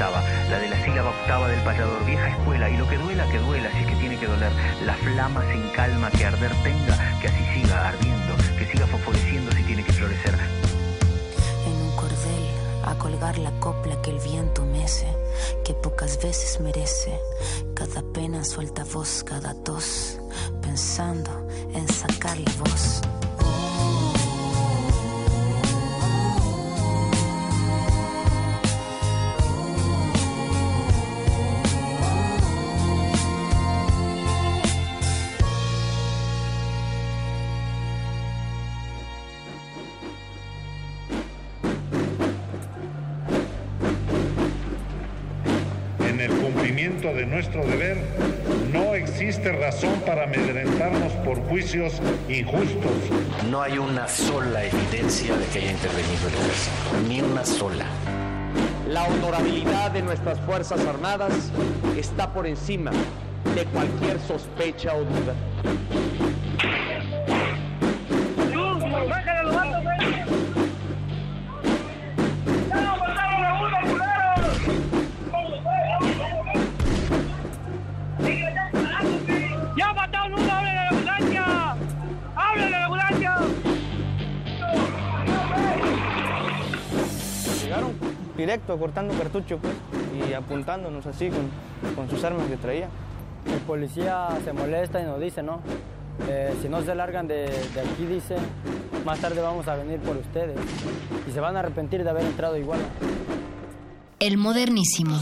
La de la sílaba octava del payador, vieja escuela. Y lo que duela, que duela, si que tiene que doler. La flama sin calma que arder tenga, que así siga ardiendo, que siga fosforeciendo si tiene que florecer. en un cordel a colgar la copla que el viento mece, que pocas veces merece. Cada pena suelta voz, cada tos, pensando en sacar la voz. Existe razón para amedrentarnos por juicios injustos. No hay una sola evidencia de que haya intervenido el ejército, ni una sola. La honorabilidad de nuestras Fuerzas Armadas está por encima de cualquier sospecha o duda. Directo cortando cartucho pues, y apuntándonos así con, con sus armas que traía. El policía se molesta y nos dice, ¿no? Eh, si no se largan de, de aquí, dice, más tarde vamos a venir por ustedes. Y se van a arrepentir de haber entrado igual. El modernísimo.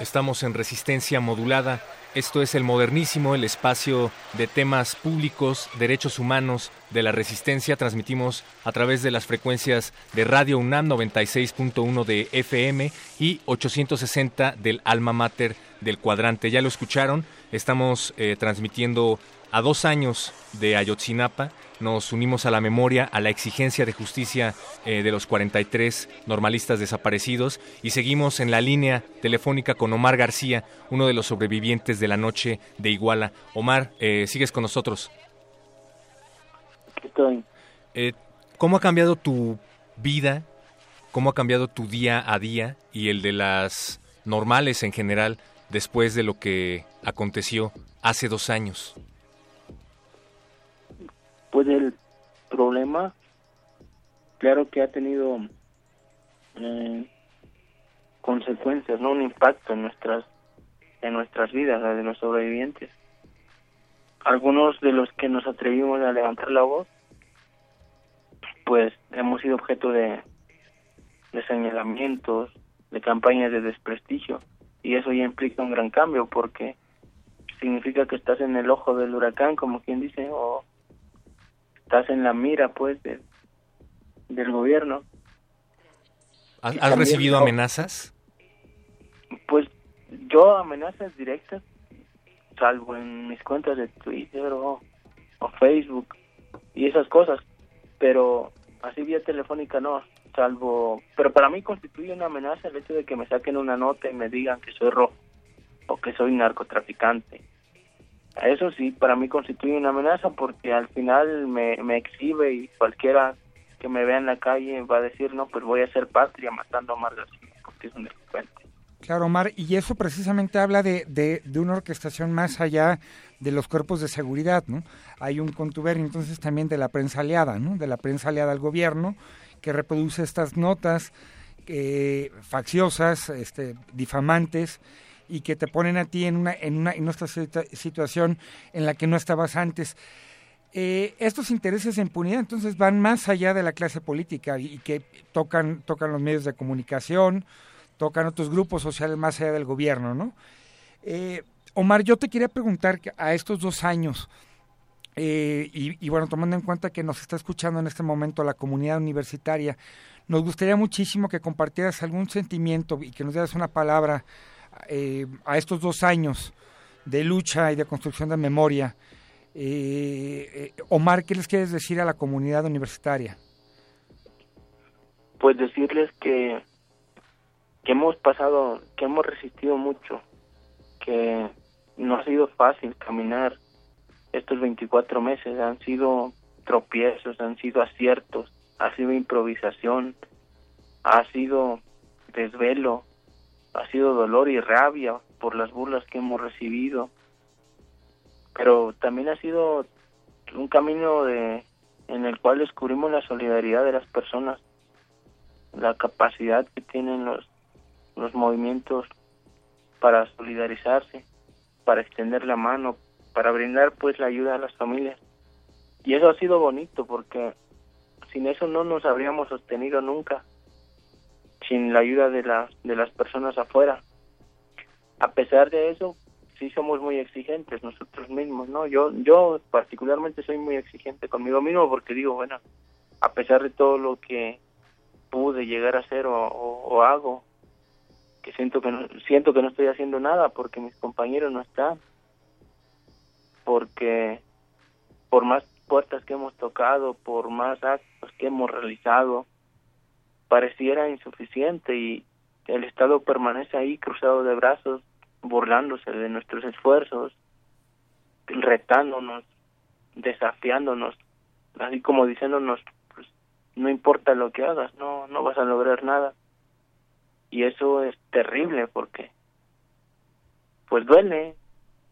Estamos en resistencia modulada. Esto es el modernísimo, el espacio de temas públicos, derechos humanos, de la resistencia. Transmitimos a través de las frecuencias de Radio UNAM 96.1 de FM y 860 del alma mater del cuadrante. Ya lo escucharon, estamos eh, transmitiendo a dos años de Ayotzinapa. Nos unimos a la memoria, a la exigencia de justicia eh, de los 43 normalistas desaparecidos y seguimos en la línea telefónica con Omar García, uno de los sobrevivientes de la noche de Iguala. Omar, eh, sigues con nosotros. Estoy. Eh, ¿Cómo ha cambiado tu vida? ¿Cómo ha cambiado tu día a día y el de las normales en general después de lo que aconteció hace dos años? Pues el problema, claro que ha tenido eh, consecuencias, no un impacto en nuestras en nuestras vidas, la de los sobrevivientes. Algunos de los que nos atrevimos a levantar la voz, pues hemos sido objeto de, de señalamientos, de campañas de desprestigio, y eso ya implica un gran cambio porque significa que estás en el ojo del huracán, como quien dice, o estás en la mira, pues, de- del gobierno. ¿Has, también recibido no- amenazas? Pues yo amenazas directas, salvo en mis cuentas de Twitter o, o Facebook y esas cosas, pero así vía telefónica no. salvo, pero para mí constituye una amenaza el hecho de que me saquen una nota y me digan que soy rojo o que soy narcotraficante. Eso sí, para mí constituye una amenaza porque al final me, exhibe y cualquiera que me vea en la calle va a decir, no, pues voy a ser patria matando a Omar García, porque es un delincuente. Claro, Omar, y eso precisamente habla de, de, de, una orquestación más allá de los cuerpos de seguridad, ¿no? Hay un contubernio entonces también de la prensa aliada, ¿no? De la prensa aliada al gobierno, que reproduce estas notas eh, facciosas, este, difamantes, y que te ponen a ti en una, en una, en nuestra situación en la que no estabas antes. Eh, estos intereses de impunidad entonces van más allá de la clase política y, y que tocan, tocan los medios de comunicación, tocan otros grupos sociales más allá del gobierno, ¿no? Eh, Omar, yo te quería preguntar a estos dos años, eh, y, y, bueno, tomando en cuenta que nos está escuchando en este momento la comunidad universitaria, nos gustaría muchísimo que compartieras algún sentimiento y que nos dieras una palabra eh, a estos dos años de lucha y de construcción de memoria. Eh, Omar, ¿qué les quieres decir a la comunidad universitaria? Pues decirles que que hemos pasado, que hemos resistido mucho, que no ha sido fácil caminar estos 24 meses, han sido tropiezos, han sido aciertos, ha sido improvisación, ha sido desvelo, ha sido dolor y rabia por las burlas que hemos recibido, pero también ha sido un camino de en el cual descubrimos la solidaridad de las personas, la capacidad que tienen los los movimientos para solidarizarse, para extender la mano, para brindar pues la ayuda a las familias. Y eso ha sido bonito porque sin eso no nos habríamos sostenido nunca, sin la ayuda de, la, de las personas afuera. A pesar de eso, sí somos muy exigentes nosotros mismos, ¿no? Yo, yo particularmente soy muy exigente conmigo mismo porque digo, bueno, a pesar de todo lo que pude llegar a hacer o, o, hago, que siento que no, siento que no estoy haciendo nada porque mis compañeros no están porque por más puertas que hemos tocado por más actos que hemos realizado pareciera insuficiente y el estado permanece ahí cruzado de brazos burlándose de nuestros esfuerzos retándonos desafiándonos así como diciéndonos pues no importa lo que hagas no no vas a lograr nada y eso es terrible porque pues duele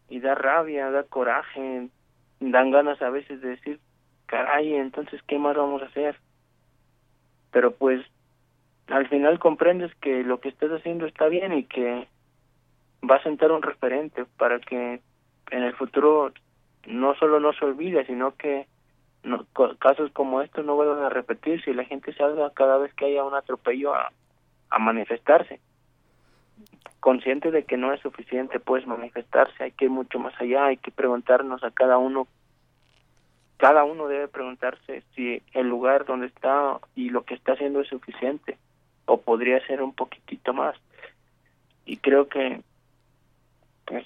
y da rabia, da coraje, dan ganas a veces de decir, caray, entonces qué más vamos a hacer. Pero pues al final comprendes que lo que estás haciendo está bien y que va a sentar un referente para que en el futuro no solo no se olvide, sino que no, casos como estos no vuelvan a repetirse y la gente salga cada vez que haya un atropello a, a manifestarse. Consciente de que no es suficiente pues manifestarse hay que ir mucho más allá hay que preguntarnos a cada uno cada uno debe preguntarse si el lugar donde está y lo que está haciendo es suficiente o podría ser un poquitito más y creo que pues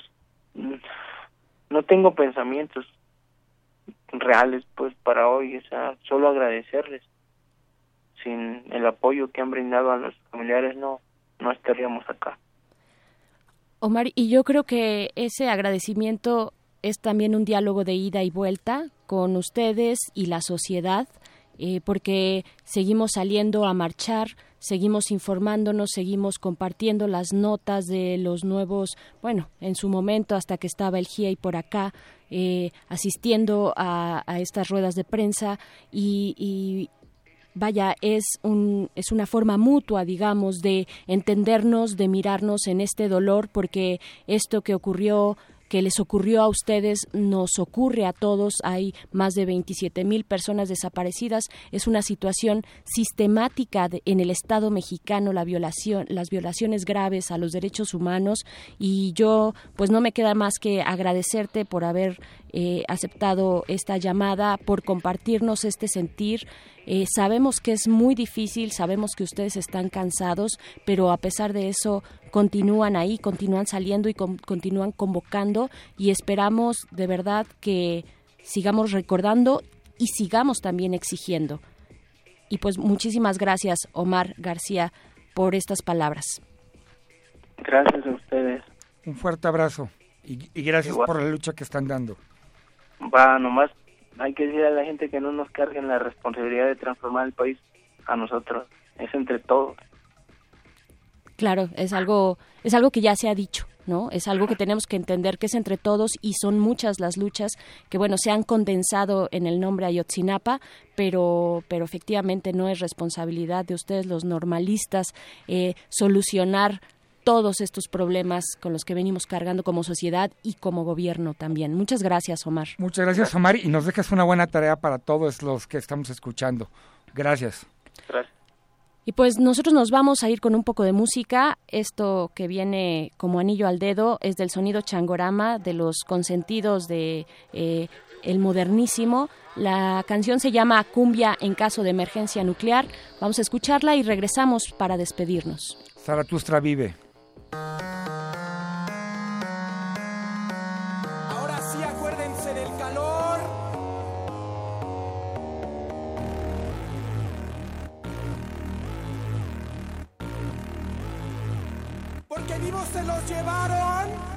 no tengo pensamientos reales pues para hoy o sea, solo agradecerles sin el apoyo que han brindado a los familiares no no estaríamos acá. Omar, y yo creo que ese agradecimiento es también un diálogo de ida y vuelta con ustedes y la sociedad, eh, porque seguimos saliendo a marchar, seguimos informándonos, seguimos compartiendo las notas de los nuevos, bueno, en su momento hasta que estaba el GIA y por acá, eh, asistiendo a, a, estas ruedas de prensa y, y, vaya, es, un, es una forma mutua, digamos, de entendernos, de mirarnos en este dolor, porque esto que ocurrió que les ocurrió a ustedes nos ocurre a todos. Hay más de 27 mil personas desaparecidas. Es una situación sistemática de, en el Estado mexicano, la violación, las violaciones graves a los derechos humanos. Y yo, pues no me queda más que agradecerte por haber eh, aceptado esta llamada, por compartirnos este sentir. Eh, sabemos que es muy difícil, sabemos que ustedes están cansados, pero a pesar de eso continúan ahí, continúan saliendo y con, continúan convocando y esperamos de verdad que sigamos recordando y sigamos también exigiendo. Y pues muchísimas gracias, Omar García, por estas palabras. Gracias a ustedes. Un fuerte abrazo y, y gracias Igual. por la lucha que están dando. Va, nomás hay que decir a la gente que no nos carguen la responsabilidad de transformar el país a nosotros. Es entre todos. Claro, es algo, es algo que ya se ha dicho, ¿no? Es algo que tenemos que entender que es entre todos y son muchas las luchas que, bueno, se han condensado en el nombre Ayotzinapa, pero, pero efectivamente no es responsabilidad de ustedes, los normalistas, eh, solucionar todos estos problemas con los que venimos cargando como sociedad y como gobierno también. Muchas gracias, Omar. Muchas gracias, Omar, y nos dejas una buena tarea para todos los que estamos escuchando. Gracias. Y pues nosotros nos vamos a ir con un poco de música. Esto que viene como anillo al dedo es del sonido changorama de los consentidos de eh, el modernísimo. La canción se llama Cumbia en caso de emergencia nuclear. Vamos a escucharla y regresamos para despedirnos. Zaratustra vive. Ahora sí acuérdense del calor. Porque vivos se los llevaron.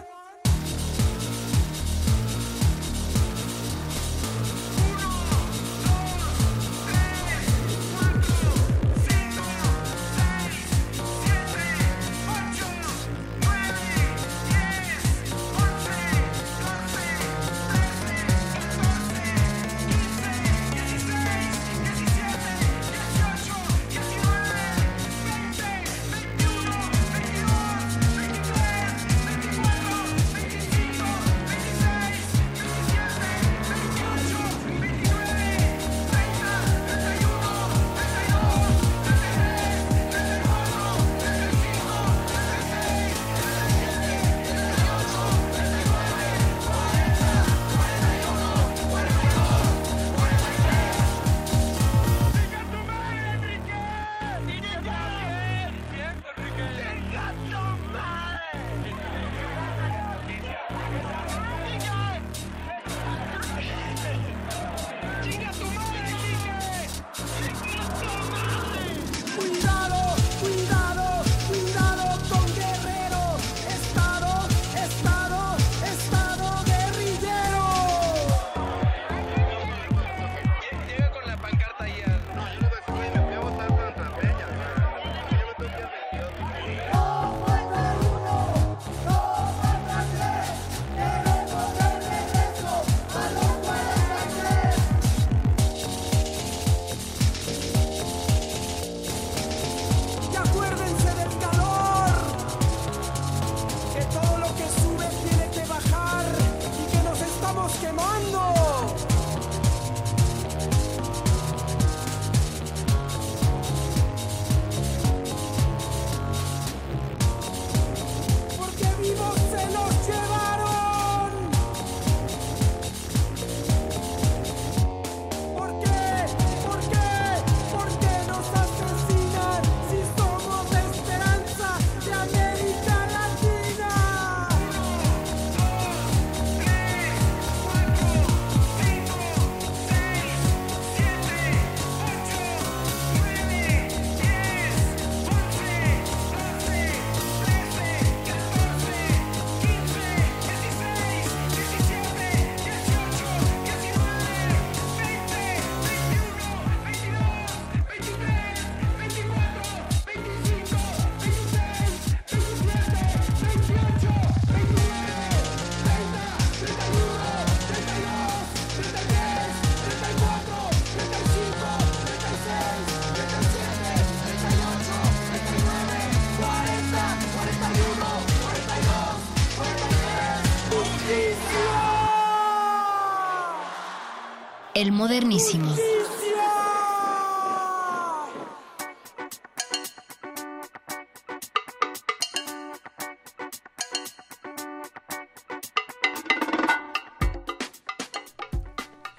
Modernísimo.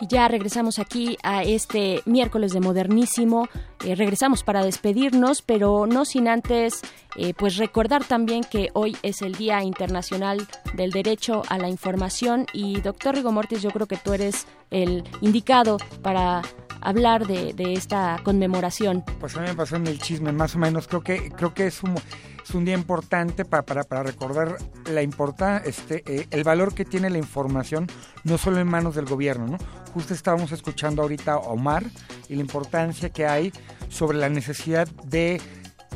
Ya regresamos aquí a este miércoles de modernísimo. Eh, regresamos para despedirnos, pero no sin antes eh, pues recordar también que hoy es el Día Internacional del Derecho a la Información y doctor Rigo Mortis, yo creo que tú eres el indicado para hablar de, esta conmemoración? Pues a mí me pasó en el chisme, más o menos. Creo que, creo que es un, es un día importante para, para, para recordar la importa, este, eh, el valor que tiene la información, no solo en manos del gobierno, ¿no? Justo estábamos escuchando ahorita a Omar y la importancia que hay sobre la necesidad de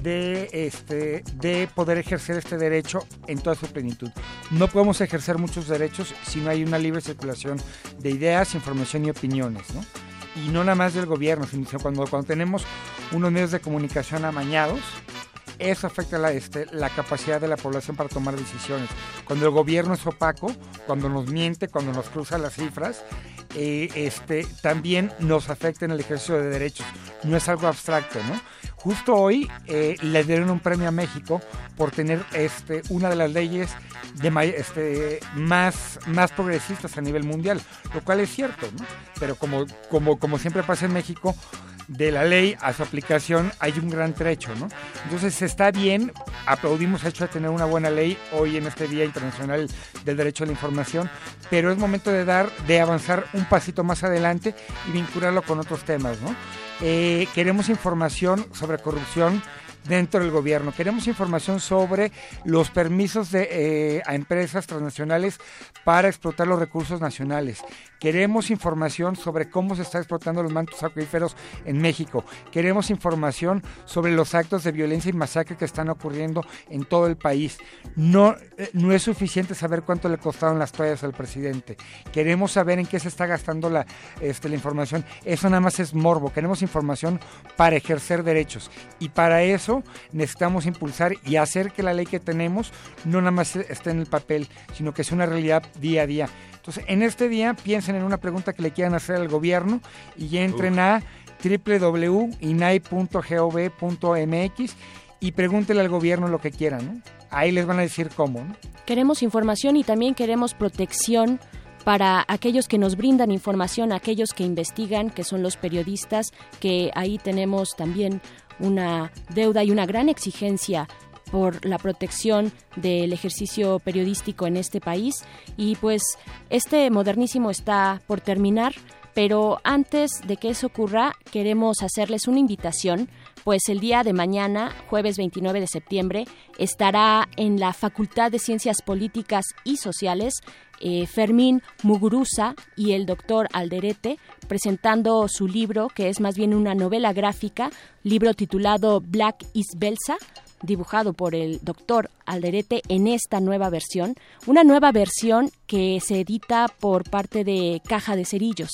de este de poder ejercer este derecho en toda su plenitud. No podemos ejercer muchos derechos si no hay una libre circulación de ideas, información y opiniones, ¿no? Y no nada más del gobierno, sino cuando, cuando tenemos unos medios de comunicación amañados, eso afecta la, este, la capacidad de la población para tomar decisiones. Cuando el gobierno es opaco, cuando nos miente, cuando nos cruza las cifras, eh, este, también nos afecta en el ejercicio de derechos. No es algo abstracto, ¿no? Justo hoy eh, le dieron un premio a México por tener este, una de las leyes de, este, más, más progresistas a nivel mundial, lo cual es cierto, ¿no? Pero como, como, como siempre pasa en México, de la ley a su aplicación hay un gran trecho, ¿no? Entonces está bien, aplaudimos el hecho de tener una buena ley hoy en este Día Internacional del Derecho a la Información, pero es momento de dar, de avanzar un pasito más adelante y vincularlo con otros temas, ¿no? Eh, queremos información sobre corrupción dentro del gobierno. Queremos información sobre los permisos de, eh, a empresas transnacionales para explotar los recursos nacionales. Queremos información sobre cómo se está explotando los mantos acuíferos en México. Queremos información sobre los actos de violencia y masacre que están ocurriendo en todo el país. No, eh, no es suficiente saber cuánto le costaron las toallas al presidente. Queremos saber en qué se está gastando la, este, la información. Eso nada más es morbo. Queremos información para ejercer derechos. Y para eso necesitamos impulsar y hacer que la ley que tenemos no nada más esté en el papel, sino que sea una realidad día a día. Entonces, en este día piensen en una pregunta que le quieran hacer al gobierno y entren a www.inai.gov.mx y pregúntenle al gobierno lo que quieran. ¿no? Ahí les van a decir cómo. ¿no? Queremos información y también queremos protección para aquellos que nos brindan información, aquellos que investigan, que son los periodistas, que ahí tenemos también una deuda y una gran exigencia por la protección del ejercicio periodístico en este país. Y pues este modernísimo está por terminar pero antes de que eso ocurra queremos hacerles una invitación pues el día de mañana, jueves 29 de septiembre, estará en la Facultad de Ciencias Políticas y Sociales eh, Fermín Muguruza y el doctor Alderete presentando su libro, que es más bien una novela gráfica, libro titulado Black is Belsa, dibujado por el doctor Alderete en esta nueva versión, una nueva versión que se edita por parte de Caja de Cerillos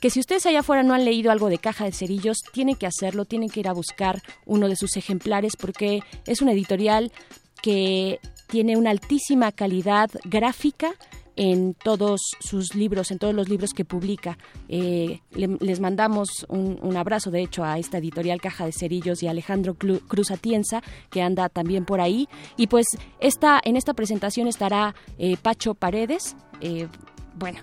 que si ustedes allá afuera no han leído algo de Caja de Cerillos, tienen que hacerlo, tienen que ir a buscar uno de sus ejemplares porque es una editorial que tiene una altísima calidad gráfica en todos sus libros, en todos los libros que publica. Eh, le, les mandamos un, un, abrazo, de hecho, a esta editorial Caja de Cerillos y a Alejandro Clu, Cruz Atienza, que anda también por ahí. Y pues esta, en esta presentación estará eh, Pacho Paredes, eh, bueno,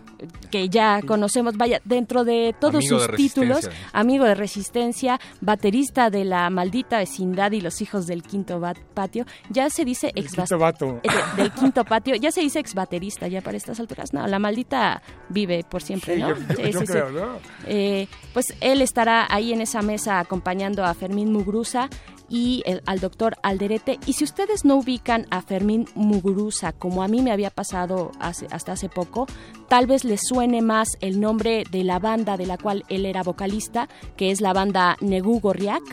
que ya conocemos, vaya, dentro de todos Amigo sus de títulos, amigo de resistencia, baterista de la maldita vecindad y los hijos del quinto patio, ya se dice ex quinto vato. Eh, de, del quinto patio, ya se dice ex baterista ya para estas alturas. No, la maldita vive por siempre, Sí, ¿no? yo- yo- yo creo, ¿no? Eh, pues él estará ahí en esa mesa acompañando a Fermín Muguruza y el- al doctor Alderete. Y si ustedes no ubican a Fermín Muguruza, como a mí me había pasado hace- hasta hace poco, tal vez les suene más el nombre de la banda de la cual él era vocalista, que es la banda Negu Gorriak.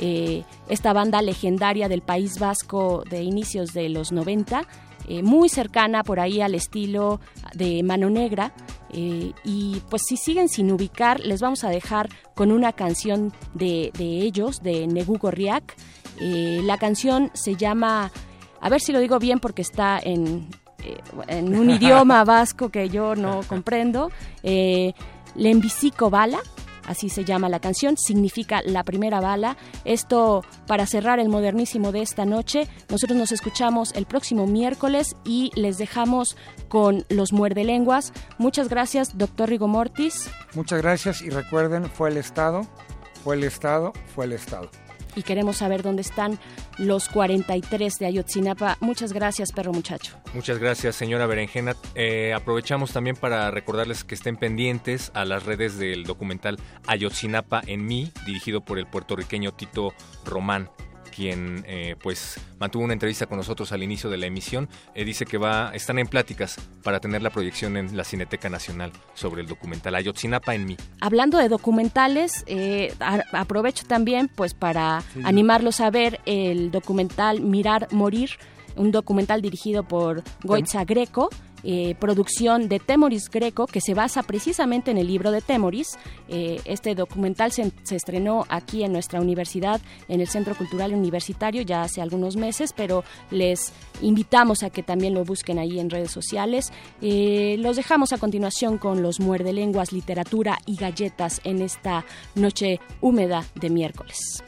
eh, esta banda legendaria del País Vasco de inicios de los 90, eh, muy cercana por ahí al estilo de Mano Negra. eh, y pues si siguen sin ubicar, les vamos a dejar con una canción de, de ellos, de Negu Gorriak. Eh, la canción se llama, a ver si lo digo bien porque está en, en un idioma vasco que yo no comprendo, eh, Lembisico Bala, así se llama la canción, significa la primera bala. Esto para cerrar el modernísimo de esta noche. Nosotros nos escuchamos el próximo miércoles y les dejamos con los muerdelenguas. Muchas gracias, doctor Rigo Mortis. Muchas gracias y recuerden, fue el Estado, fue el Estado, fue el Estado. Y queremos saber dónde están los 43 de Ayotzinapa. Muchas gracias, perro muchacho. Muchas gracias, señora Berenjena. Eh, aprovechamos también para recordarles que estén pendientes a las redes del documental Ayotzinapa en mí, dirigido por el puertorriqueño Tito Román quien eh, pues mantuvo una entrevista con nosotros al inicio de la emisión, eh, dice que va, están en pláticas para tener la proyección en la Cineteca Nacional sobre el documental Ayotzinapa en mí. Hablando de documentales, eh, a- aprovecho también pues para animarlos a ver el documental Mirar Morir, un documental dirigido por Goitza Greco. Eh, producción de Temoris Greco que se basa precisamente en el libro de Temoris. Eh, este documental se, estrenó aquí en nuestra universidad, en el Centro Cultural Universitario, ya hace algunos meses, pero les invitamos a que también lo busquen ahí en redes sociales. Eh, los dejamos a continuación con los muerde lenguas, literatura y galletas en esta noche húmeda de miércoles.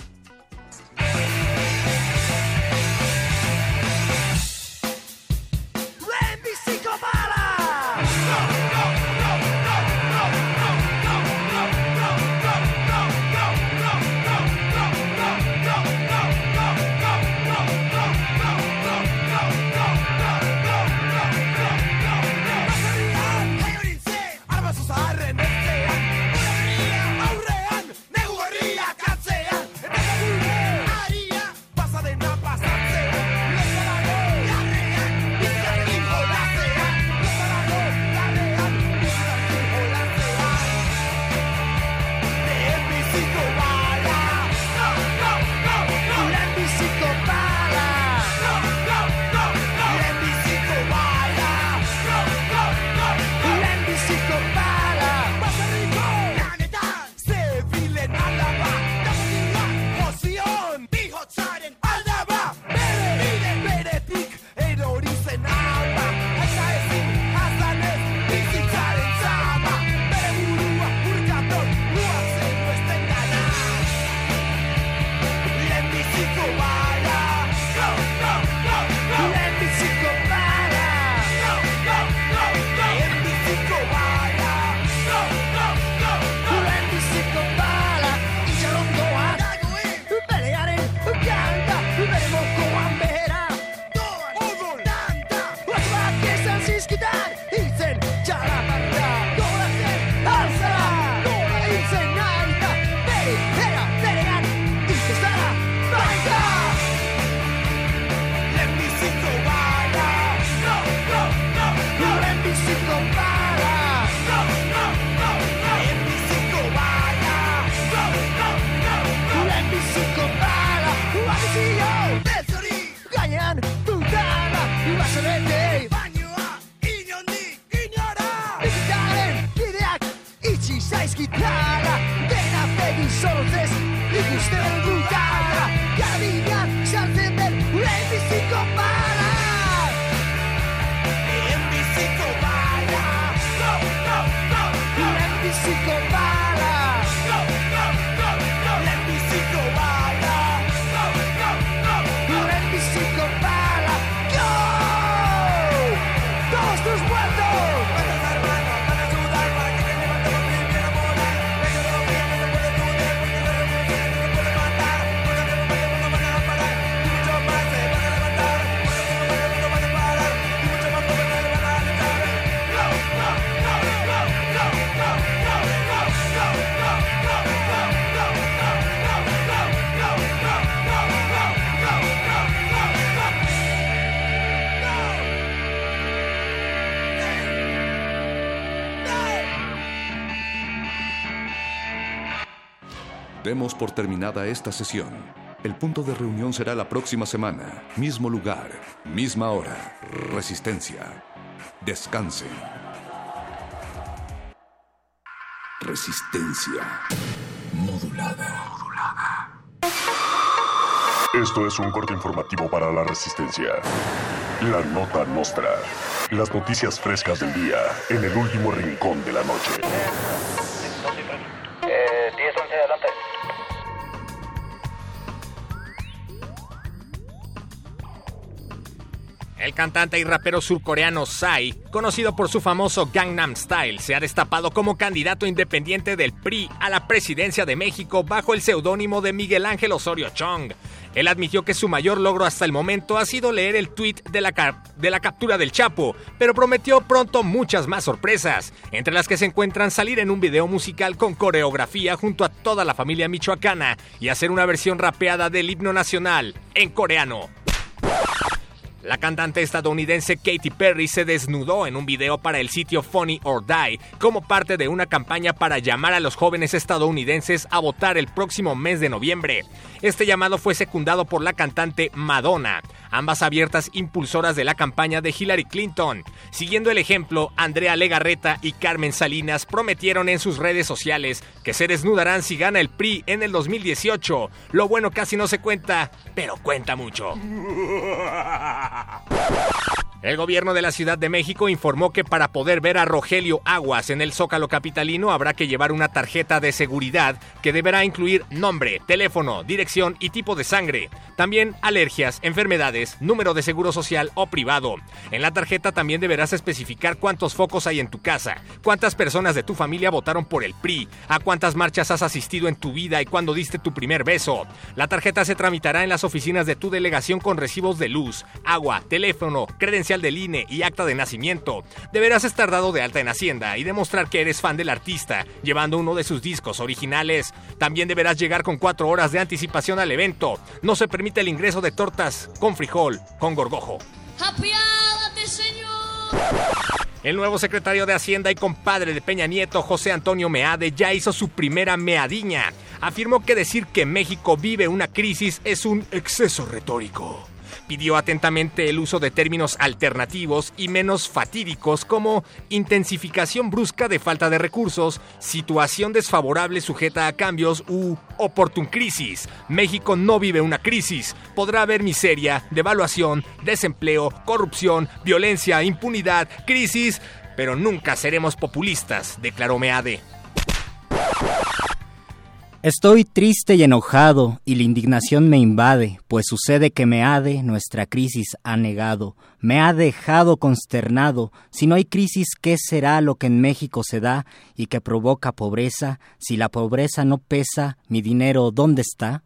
Demos por terminada esta sesión. El punto de reunión será la próxima semana. Mismo lugar, misma hora. Resistencia. Descansen. Resistencia. Modulada. Esto es un corte informativo para la resistencia. La nota nostra. Las noticias frescas del día en el último rincón de la noche. El cantante y rapero surcoreano Psy, conocido por su famoso Gangnam Style, se ha destapado como candidato independiente del PRI a la presidencia de México bajo el seudónimo de Miguel Ángel Osorio Chong. Él admitió que su mayor logro hasta el momento ha sido leer el tuit de la, de la captura del Chapo, pero prometió pronto muchas más sorpresas, entre las que se encuentran salir en un video musical con coreografía junto a toda la familia michoacana y hacer una versión rapeada del himno nacional en coreano. La cantante estadounidense Katy Perry se desnudó en un video para el sitio Funny or Die como parte de una campaña para llamar a los jóvenes estadounidenses a votar el próximo mes de noviembre. Este llamado fue secundado por la cantante Madonna, ambas abiertas impulsoras de la campaña de Hillary Clinton. Siguiendo el ejemplo, Andrea Legarreta y Carmen Salinas prometieron en sus redes sociales que se desnudarán si gana el PRI en el 2018. Lo bueno casi no se cuenta, pero cuenta mucho. El gobierno de la Ciudad de México informó que para poder ver a Rogelio Aguas en el Zócalo Capitalino habrá que llevar una tarjeta de seguridad que deberá incluir nombre, teléfono, dirección y tipo de sangre. También alergias, enfermedades, número de seguro social o privado. En la tarjeta también deberás especificar cuántos focos hay en tu casa, cuántas personas de tu familia votaron por el PRI, a cuántas marchas has asistido en tu vida y cuándo diste tu primer beso. La tarjeta se tramitará en las oficinas de tu delegación con recibos de luz, agua, teléfono, credencial del INE y acta de nacimiento. Deberás estar dado de alta en Hacienda y demostrar que eres fan del artista, llevando uno de sus discos originales. También deberás llegar con cuatro horas de anticipación al evento. No se permite el ingreso de tortas con frijol, con gorgojo. Apiádate, Señor. El nuevo secretario de Hacienda y compadre de Peña Nieto, José Antonio Meade, ya hizo su primera meadiña. Afirmó que decir que México vive una crisis es un exceso retórico. Pidió atentamente el uso de términos alternativos y menos fatídicos como intensificación brusca de falta de recursos, situación desfavorable sujeta a cambios u oportun crisis. México no vive una crisis. Podrá haber miseria, devaluación, desempleo, corrupción, violencia, impunidad, crisis, pero nunca seremos populistas, declaró Meade. Estoy triste y enojado y la indignación me invade, pues sucede que Meade nuestra crisis ha negado, me ha dejado consternado. Si no hay crisis, ¿qué será lo que en México se da y que provoca pobreza? Si la pobreza no pesa, mi dinero, ¿dónde está?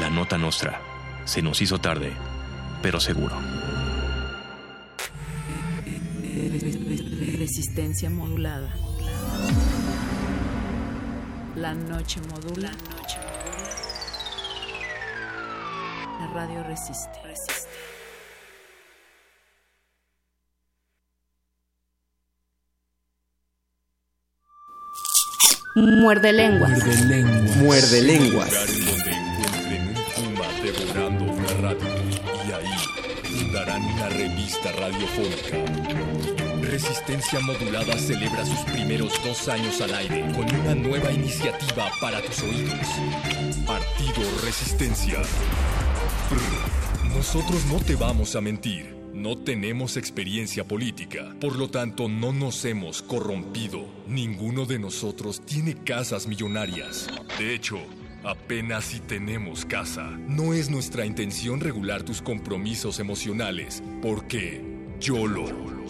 La nota nostra. Se nos hizo tarde, pero seguro. Resistencia modulada. La noche modula. La radio resiste. Muerde lenguas. Muerde lenguas. Un puma devorando una radio y ahí fundarán una revista radiofónica. Resistencia Modulada celebra sus primeros dos años al aire con una nueva iniciativa para tus oídos. Partido Resistencia. Nosotros no te vamos a mentir. No tenemos experiencia política, por lo tanto no nos hemos corrompido. Ninguno de nosotros tiene casas millonarias. De hecho, apenas si tenemos casa. No es nuestra intención regular tus compromisos emocionales, porque YOLO.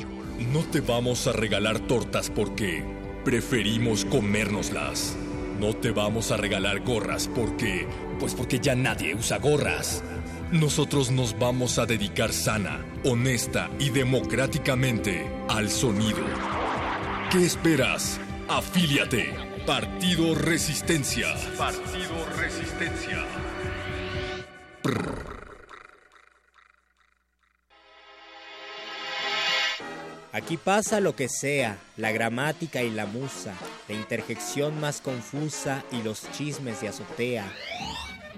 No te vamos a regalar tortas porque preferimos comérnoslas. No te vamos a regalar gorras porque... Pues porque ya nadie usa gorras. Nosotros nos vamos a dedicar sana, honesta y democráticamente al sonido. ¿Qué esperas? Afíliate. Partido Resistencia. Partido Resistencia. Aquí pasa lo que sea, la gramática y la musa, la interjección más confusa y los chismes de azotea.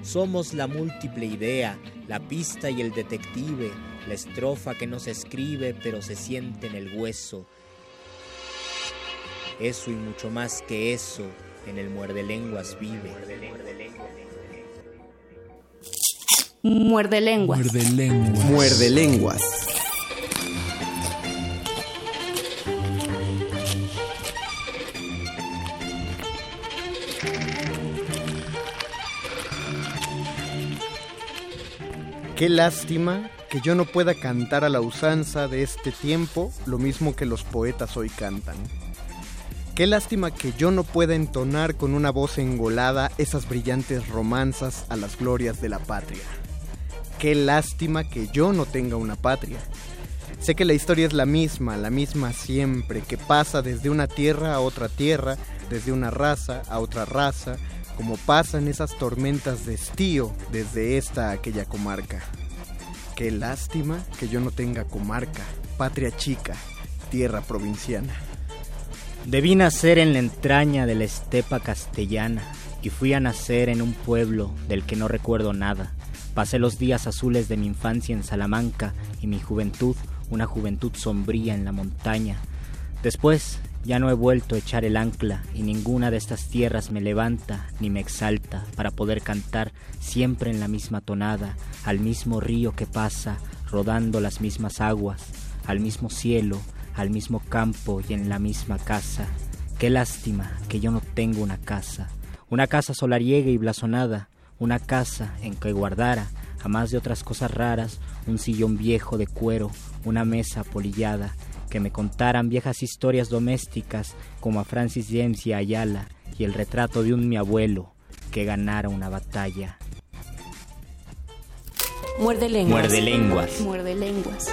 Somos la múltiple idea, la pista y el detective, la estrofa que no se escribe pero se siente en el hueso. Eso y mucho más que eso en el muerde lenguas vive. Muerde lenguas. Muerde lenguas. Muerde lenguas. Qué lástima que yo no pueda cantar a la usanza de este tiempo lo mismo que los poetas hoy cantan. Qué lástima que yo no pueda entonar con una voz engolada esas brillantes romanzas a las glorias de la patria. Qué lástima que yo no tenga una patria. Sé que la historia es la misma, la misma siempre, que pasa desde una tierra a otra tierra, desde una raza a otra raza, como pasan esas tormentas de estío desde esta a aquella comarca. Qué lástima que yo no tenga comarca, patria chica, tierra provinciana. Debí nacer en la entraña de la estepa castellana y fui a nacer en un pueblo del que no recuerdo nada. Pasé los días azules de mi infancia en Salamanca y mi juventud, una juventud sombría en la montaña. Después ya no he vuelto a echar el ancla y ninguna de estas tierras me levanta ni me exalta para poder cantar siempre en la misma tonada, al mismo río que pasa, rodando las mismas aguas, al mismo cielo, al mismo campo y en la misma casa. Qué lástima que yo no tengo una casa, una casa solariega y blasonada, una casa en que guardara, a más de otras cosas raras, un sillón viejo de cuero, una mesa polillada, que me contaran viejas historias domésticas como a Francis James y Ayala, y el retrato de un mi abuelo que ganara una batalla. Muerde lenguas. Muerde lenguas. Muerde lenguas.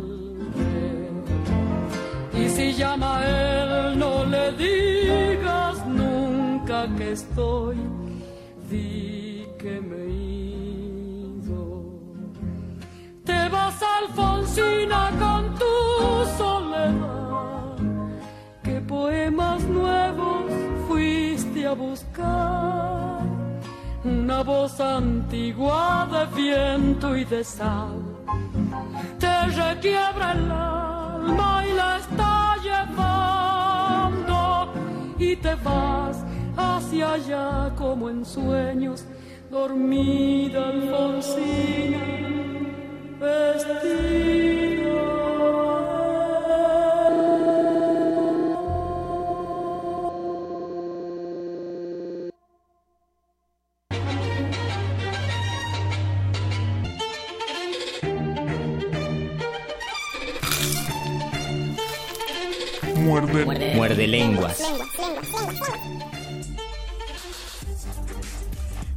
Y si llama a él, no le digas nunca que estoy, di que me he ido. Te vas, Alfonsina, con tu soledad. ¿Qué poemas nuevos fuiste a buscar? Una voz antigua de viento y de sal te requiebra el alma y la está llevando y te vas hacia allá como en sueños, dormida Alfonsina, Muerde. Muerde lenguas.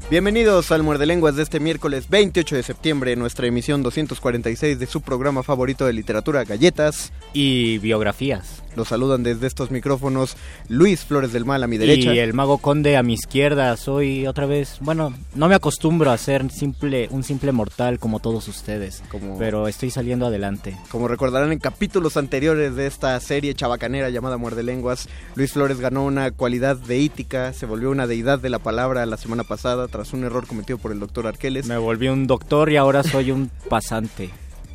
Bienvenidos al Muerde Lenguas de este miércoles 28 de septiembre, nuestra emisión 246 de su programa favorito de literatura, Galletas y Biografías. Los saludan desde estos micrófonos Luis Flores del Mal a mi derecha. Y el Mago Conde a mi izquierda. Soy otra vez, bueno, no me acostumbro a ser simple, un simple mortal como todos ustedes, Como- pero estoy saliendo adelante. Como recordarán en capítulos anteriores de esta serie chabacanera llamada Muerde Lenguas, Luis Flores ganó una cualidad deítica, se volvió una deidad de la palabra la semana pasada tras un error cometido por el doctor Arqueles. Me volví un doctor y ahora soy un pasante.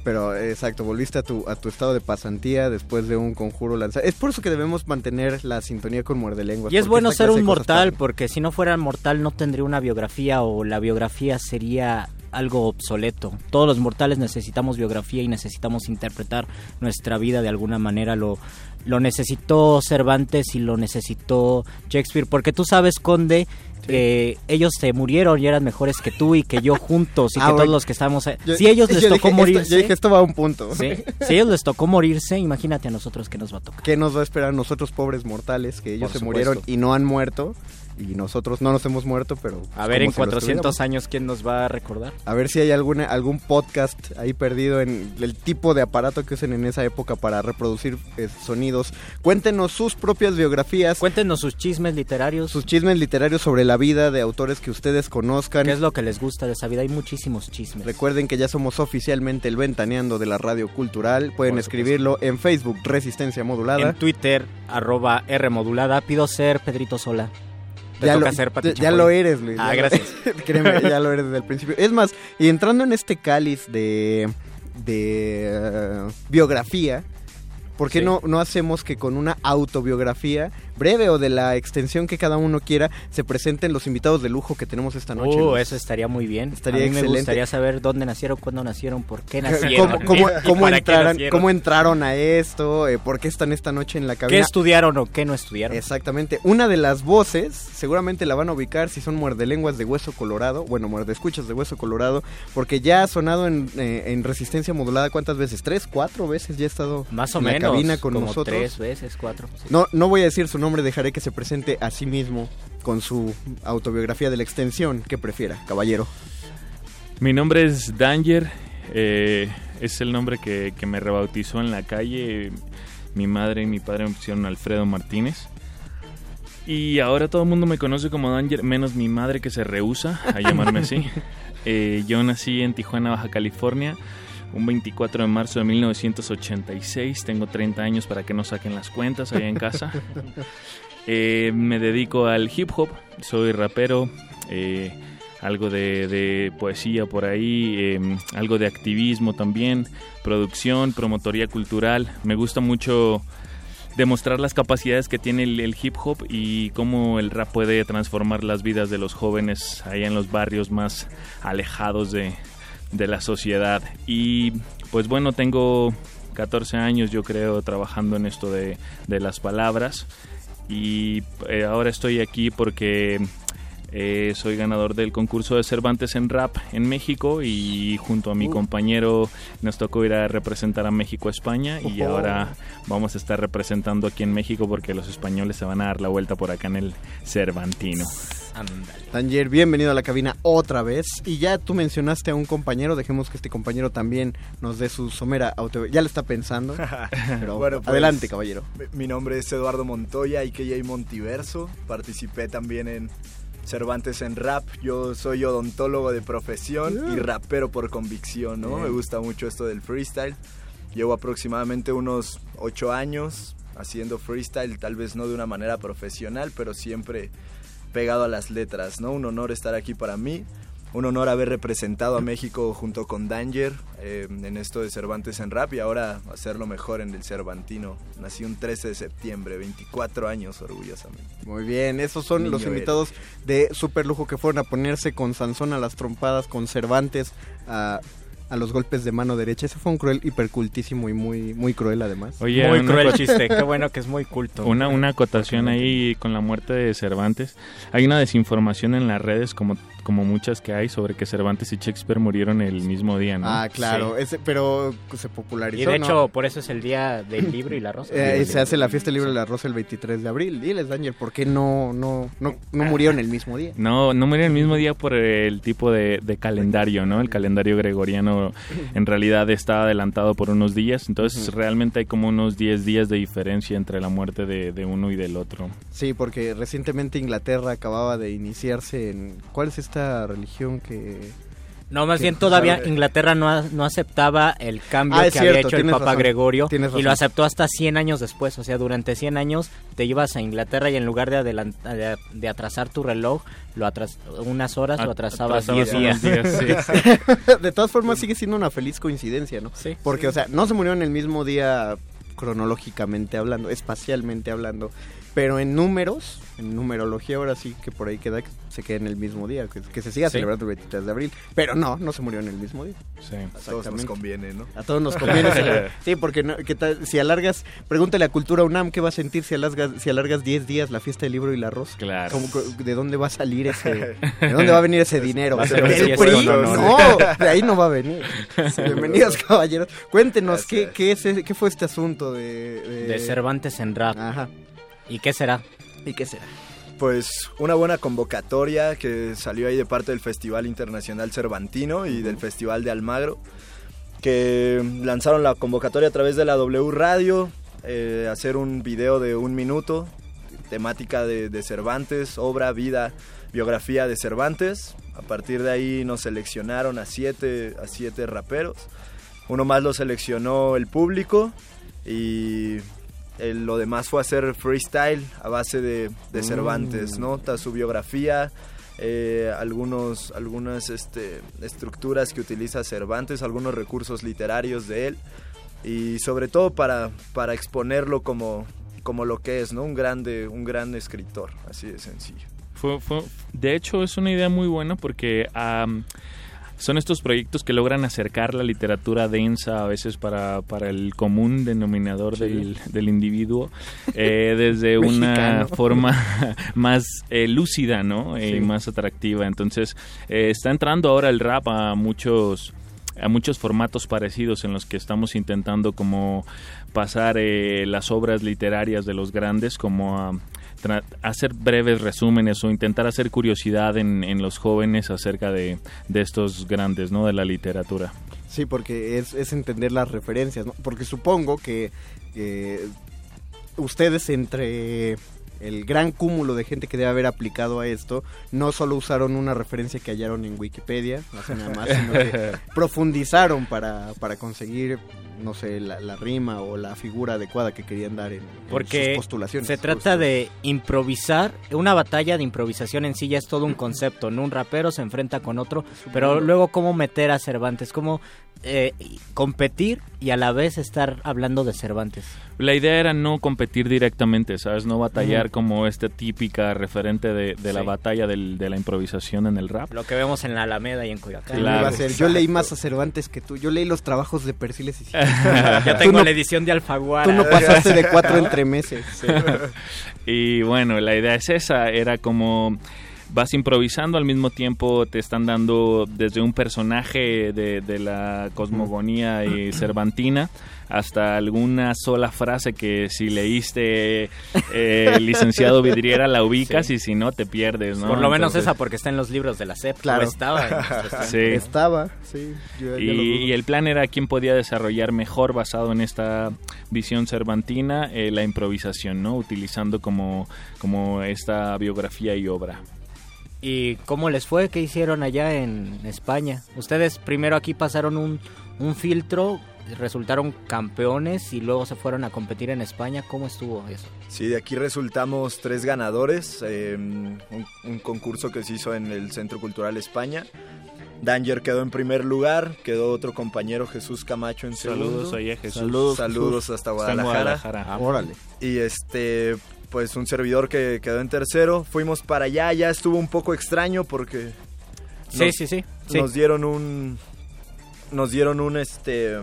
Pero exacto, volviste a tu, a tu estado de pasantía después de un conjuro lanzado. Es por eso que debemos mantener la sintonía con Muerde Lenguas. Y es bueno ser un mortal, porque si no fuera mortal no tendría una biografía o la biografía sería algo obsoleto. Todos los mortales necesitamos biografía y necesitamos interpretar nuestra vida de alguna manera. Lo, lo necesitó Cervantes y lo necesitó Shakespeare, porque tú sabes, Conde, que ellos se murieron y eran mejores que tú y que yo juntos y Ah, que bueno. todos los que estamos... Yo- si ellos les tocó dije, morirse... esto- yo dije, esto va a un punto. Sí, Si ellos les tocó morirse, imagínate a nosotros que nos va a tocar. ¿Qué nos va a esperar a nosotros pobres mortales que ellos Por se murieron y no han muerto? Y nosotros no nos hemos muerto, pero... A ver, en si los 400 tuviéramos. años, ¿quién nos va a recordar? A ver si hay alguna, algún podcast ahí perdido en el tipo de aparato que usen en esa época para reproducir eh, sonidos. Cuéntenos sus propias biografías. Cuéntenos sus chismes literarios. Sus chismes literarios sobre la vida de autores que ustedes conozcan. ¿Qué es lo que les gusta de esa vida? Hay muchísimos chismes. Recuerden que ya somos oficialmente el Ventaneando de la Radio Cultural. Pueden Por escribirlo en Facebook Resistencia Modulada. En Twitter, arroba R modulada. Pido ser Pedrito Sola. Te ya toca lo, ya eres, Luis. Ah, lo- gracias. Créeme, ya lo eres desde el principio. Es más, y entrando en este cáliz de, de eh, biografía, ¿por qué Sí. no, no hacemos que con una autobiografía breve o de la extensión que cada uno quiera se presenten los invitados de lujo que tenemos esta noche? Uh, eso estaría muy bien. Estaría a mí me excelente. gustaría saber dónde nacieron, cuándo nacieron, por qué nacieron. ¿Cómo, cómo- cómo qué nacieron. ¿Cómo entraron a esto? Eh, ¿Por qué están esta noche en la ¿Qué cabina? estudiaron o qué no estudiaron? Exactamente. Una de las voces, seguramente la van a ubicar si son muerdelenguas de hueso colorado. Bueno, muerdescuchas de hueso colorado. Porque ya ha sonado en, eh, en resistencia modulada. ¿Cuántas veces? ¿Tres, cuatro veces ya ha estado Más o en menos. Cabina con como nosotros? tres veces, cuatro. sí. No, no voy a decir su nombre, dejaré que se presente a sí mismo con su autobiografía de la extensión que prefiera, caballero. Mi nombre es Danger, eh, es el nombre que, que me rebautizó en la calle. Mi madre y mi padre me pusieron Alfredo Martínez. Y ahora todo el mundo me conoce como Danger, menos mi madre que se rehúsa a llamarme así. Eh, yo nací en Tijuana, Baja California, un 24 de marzo de 1986. Tengo 30 años para que no saquen las cuentas allá en casa. Eh, me dedico al hip hop, soy rapero, eh, algo de, de poesía por ahí, eh, algo de activismo también, producción, promotoría cultural. Me gusta mucho demostrar las capacidades que tiene el, el hip hop y cómo el rap puede transformar las vidas de los jóvenes allá en los barrios más alejados de, de la sociedad. Y pues bueno, tengo 14 años yo creo trabajando en esto de, de las palabras y eh, ahora estoy aquí porque Eh, soy ganador del concurso de Cervantes en rap en México y junto a mi Uh. compañero nos tocó ir a representar a México a España y Ojo. ahora vamos a estar representando aquí en México porque los españoles se van a dar la vuelta por acá en el Cervantino. Tanger, bienvenido a la cabina otra vez. Y ya tú mencionaste a un compañero, dejemos que este compañero también nos dé su somera auto. Ya le está pensando. Pero Bueno, pues, adelante, caballero. mi- nombre es Eduardo Montoya, a.k.a. Montiverso. Participé también en Cervantes en Rap. Yo soy odontólogo de profesión y rapero por convicción, ¿no? Me gusta mucho esto del freestyle. Llevo aproximadamente unos ocho años haciendo freestyle, tal vez no de una manera profesional, pero siempre pegado a las letras, ¿no? Un honor estar aquí para mí. Un honor haber representado a México junto con Danger eh, en esto de Cervantes en Rap y ahora hacerlo mejor en el Cervantino. Nací un 13 de septiembre, 24 años orgullosamente. Muy bien, esos son Niño los invitados de super lujo que fueron a ponerse con Sansón a las trompadas, con Cervantes a, a los golpes de mano derecha. Ese fue un cruel hipercultísimo y muy, muy cruel además. Oye, Muy cruel chiste, qué bueno que es muy culto. Una, una acotación ahí con la muerte de Cervantes. Hay una desinformación en las redes, como, como muchas que hay, sobre que Cervantes y Shakespeare murieron el mismo día, ¿no? Ah, claro, ese, pero se popularizó. Y de ¿no? hecho, por eso es el día del libro y la rosa. Eh, se hace la fiesta libre de la rosa el 23 de abril. Diles, Daniel, ¿por qué no, no, no, no murieron el mismo día? No, no murieron el mismo día por el tipo de, de calendario, ¿no? El calendario gregoriano en realidad está adelantado por unos días, entonces realmente hay como unos 10 días de diferencia entre la muerte de, de uno y del otro. Sí, porque recientemente Inglaterra acababa de iniciarse en... ¿Cuál es esta religión que...? No, más que- bien todavía sabe- Inglaterra no, no aceptaba el cambio Ah, que había hecho el Papa razón, Gregorio y lo aceptó hasta 100 años después. O sea, durante 100 años te ibas a Inglaterra y en lugar de, de, de atrasar tu reloj, lo atras unas horas lo At- atrasabas atrasabas 10 días. unos días, sí. de todas formas sigue siendo una feliz coincidencia, ¿no? Sí. Porque, o sea, no se murieron el mismo día cronológicamente hablando, espacialmente hablando, pero en números, en numerología ahora sí que por ahí queda que se queda en el mismo día, que, que se siga Sí. celebrando el 23 de abril, pero no, no se murió en el mismo día. Sí. A todos nos conviene, ¿no? A todos nos conviene. sí, porque no, ¿qué tal? si alargas, pregúntale a Cultura UNAM qué va a sentir si alargas, si alargas 10 días la fiesta del libro y la rosa. Claro. ¿Cómo que- ¿De dónde va a salir ese, de dónde va a venir ese dinero? Va a ser un ¿Del fiesta PRI? No, de ahí no va a venir. Bienvenidos, caballeros. Cuéntenos, ¿qué, qué, es, ese- qué fue este asunto de, de... De Cervantes en rap. Ajá. ¿Y qué será? ¿Y qué será? Pues una buena convocatoria que salió ahí de parte del Festival Internacional Cervantino y del Festival de Almagro, que lanzaron la convocatoria a través de la W Radio, eh, hacer un video de un minuto, temática de, de Cervantes, obra, vida, biografía de Cervantes. A partir de ahí nos seleccionaron a siete, a siete raperos. Uno más lo seleccionó el público y el- lo demás fue hacer freestyle a base de, de Mm. Cervantes, ¿no? Ta- su biografía, eh, algunos, algunas este, estructuras que utiliza Cervantes, algunos recursos literarios de él y sobre todo para, para exponerlo como, como lo que es, ¿no? Un grande, un gran escritor, así de sencillo. Fue, fue- de hecho, es una idea muy buena porque son estos proyectos que logran acercar la literatura densa a veces para, para el común denominador del, del individuo eh, desde una forma más eh, lúcida, ¿no? Eh, Sí. más atractiva. Entonces, eh, está entrando ahora el rap a muchos a muchos formatos parecidos en los que estamos intentando como pasar eh, las obras literarias de los grandes como a hacer breves resúmenes o intentar hacer curiosidad en, en los jóvenes acerca de, de estos grandes, ¿no? De la literatura. Sí, porque es, entender las referencias, ¿no? Porque supongo que eh, ustedes entre el gran cúmulo de gente que debe haber aplicado a esto, no solo usaron una referencia que hallaron en Wikipedia, no sé nada más, sino que profundizaron para, para conseguir, no sé, la, la rima o la figura adecuada que querían dar en, en Porque sus postulaciones. se trata de improvisar, una batalla de improvisación en sí ya es todo un concepto, ¿no? Un rapero se enfrenta con otro, pero luego cómo meter a Cervantes, cómo eh, competir y a la vez estar hablando de Cervantes. La idea era no competir directamente, ¿sabes? No batallar como esta típica referente de, de la batalla del- de la improvisación en el rap. Lo que vemos en la Alameda y en Coyoacán. A ser, Yo leí más a Cervantes que tú. Yo leí los trabajos de Persiles y Ya tengo no- la edición de Alfaguara. Tú no pasaste de cuatro entremeses. y bueno, la idea es esa, era como vas improvisando, al mismo tiempo te están dando desde un personaje de, de la cosmogonía y cervantina hasta alguna sola frase que si leíste eh, el licenciado Vidriera la ubicas Sí. y si no te pierdes, ¿no? Por lo menos Entonces- esa porque está en los libros de la SEP. Claro. estaba. Sí. Estaba, sí. yo- y el plan era quién podía desarrollar mejor basado en esta visión cervantina eh, la improvisación, ¿no? Utilizando como, como esta biografía y obra. ¿Y cómo les fue? ¿Qué hicieron allá en España? Ustedes primero aquí pasaron un, un filtro, resultaron campeones y luego se fueron a competir en España. ¿Cómo estuvo eso? Sí, de aquí resultamos tres ganadores, eh, un, un concurso que se hizo en el Centro Cultural España. Danger quedó en primer lugar, quedó otro compañero Jesús Camacho en Saludos segundo. ahí a Jesús. Saludos, Saludos, hasta Guadalajara. Guadalajara. Órale. Y este, pues un servidor que quedó en tercero. Fuimos para allá, ya estuvo un poco extraño porque Sí, sí, sí, sí. Nos dieron un nos dieron un este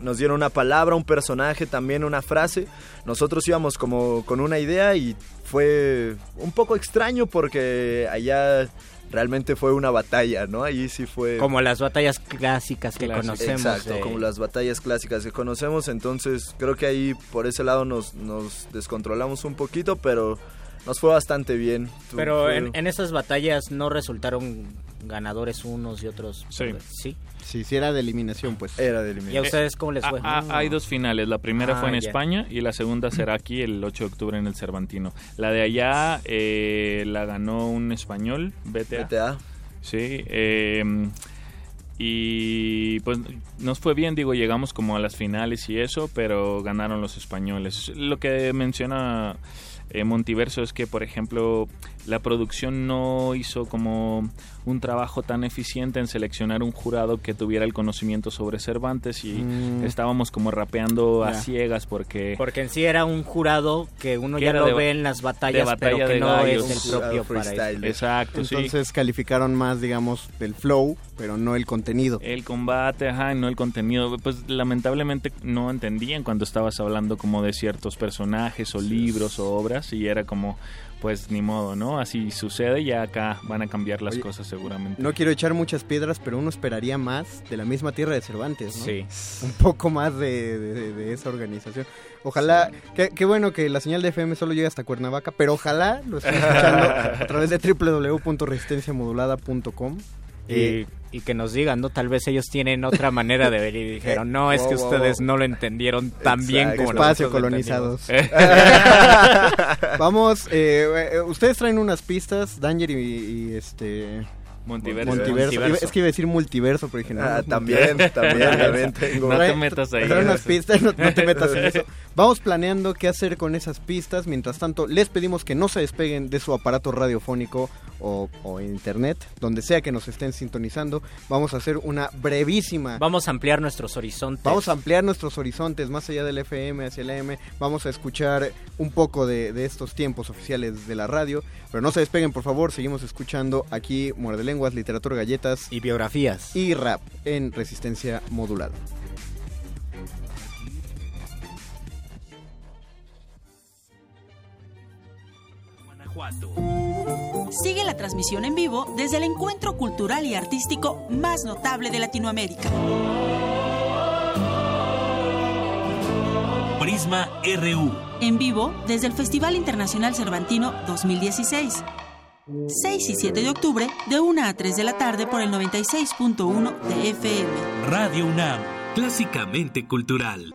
nos dieron una palabra, un personaje, también una frase. Nosotros íbamos como con una idea y fue un poco extraño porque allá realmente fue una batalla, ¿no? Ahí sí fue Como las batallas clásicas que Clásico. conocemos. Exacto, de- como las batallas clásicas que conocemos, entonces creo que ahí por ese lado nos, nos descontrolamos un poquito, pero nos fue bastante bien. Pero fue- en, en esas batallas no resultaron ganadores unos y otros. perdedores. Sí. Sí, sí era de eliminación, pues. Era de ¿Y a eliminación. ustedes cómo les fue? Ah, ah, hay dos finales. La primera Ah, fue en. España y la segunda será aquí el 8 de octubre en el Cervantino. La de allá eh, la ganó un español, BTA. BTA. Sí. eh, y pues nos fue bien, digo, llegamos como a las finales y eso, pero ganaron los españoles. Lo que menciona eh, Montiverso es que, por ejemplo, la producción no hizo como un trabajo tan eficiente en seleccionar un jurado que tuviera el conocimiento sobre Cervantes y Mm. estábamos como rapeando a ciegas porque... Porque en sí era un jurado que uno ya lo de- ve en las de batallas, batalla pero que no gallos. es el propio para eso. Exacto, sí. Entonces calificaron más, digamos, del flow, pero no el contenido. El combate, ajá, y no el contenido. Pues lamentablemente no entendían cuando estabas hablando como de ciertos personajes o libros o obras y era como, pues ni modo, ¿no? Así sucede y ya acá van a cambiar las Oye, cosas seguramente. No quiero echar muchas piedras, pero uno esperaría más de la misma tierra de Cervantes, ¿no? Sí. Un poco más de, de- de esa organización. Ojalá, qué, qué bueno que la señal de FM solo llega hasta Cuernavaca, pero ojalá lo estén escuchando a través de www.resistenciamodulada.com. Y, Eh, y que nos digan, ¿no? Tal vez ellos tienen otra manera de ver y dijeron, no, es que Wow, ustedes wow. no lo entendieron tan bien como Espacio colonizados. Vamos, eh, eh, ustedes traen unas pistas, Danger y, y, este... Multiverso. Es que iba a decir multiverso, pero dije, no, Ah, también, también, también tengo. No te metas ahí. unas pistas, no, no te metas en eso. Vamos planeando qué hacer con esas pistas. Mientras tanto, les pedimos que no se despeguen de su aparato radiofónico o, o internet, donde sea que nos estén sintonizando. Vamos a hacer una brevísima Vamos a ampliar nuestros horizontes. Vamos a ampliar nuestros horizontes más allá del FM hacia el AM. Vamos a escuchar un poco de, de estos tiempos oficiales de la radio. Pero no se despeguen, por favor. Seguimos escuchando aquí Muerde Lenguas, Literatura, Galletas y biografías y rap en resistencia modulada. Sigue la transmisión en vivo desde el encuentro cultural y artístico más notable de Latinoamérica. Prisma RU. En vivo desde el Festival Internacional Cervantino 2016. 6 y 7 de octubre, de 1 a 3 de la tarde por el 96.1 de FM. Radio UNAM. Clásicamente cultural.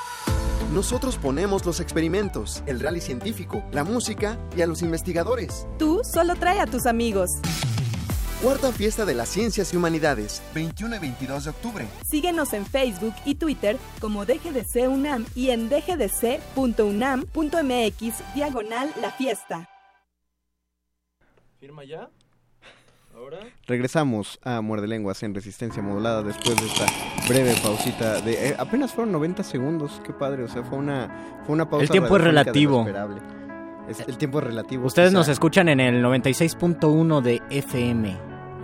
Nosotros ponemos los experimentos, el rally científico, la música y a los investigadores. Tú solo trae a tus amigos. Cuarta fiesta de las ciencias y humanidades, 21 y 22 de octubre. Síguenos en Facebook y Twitter como DGDC UNAM y en dgdc.unam.mx diagonal la fiesta. ¿Firma ya? Regresamos a Muerde Lenguas en resistencia modulada después de esta breve pausita de eh, apenas fueron 90 segundos, qué padre, o sea, fue una fue una pausa El tiempo es relativo. Es- el tiempo es relativo. Ustedes quizá nos escuchan en el 96.1 de FM.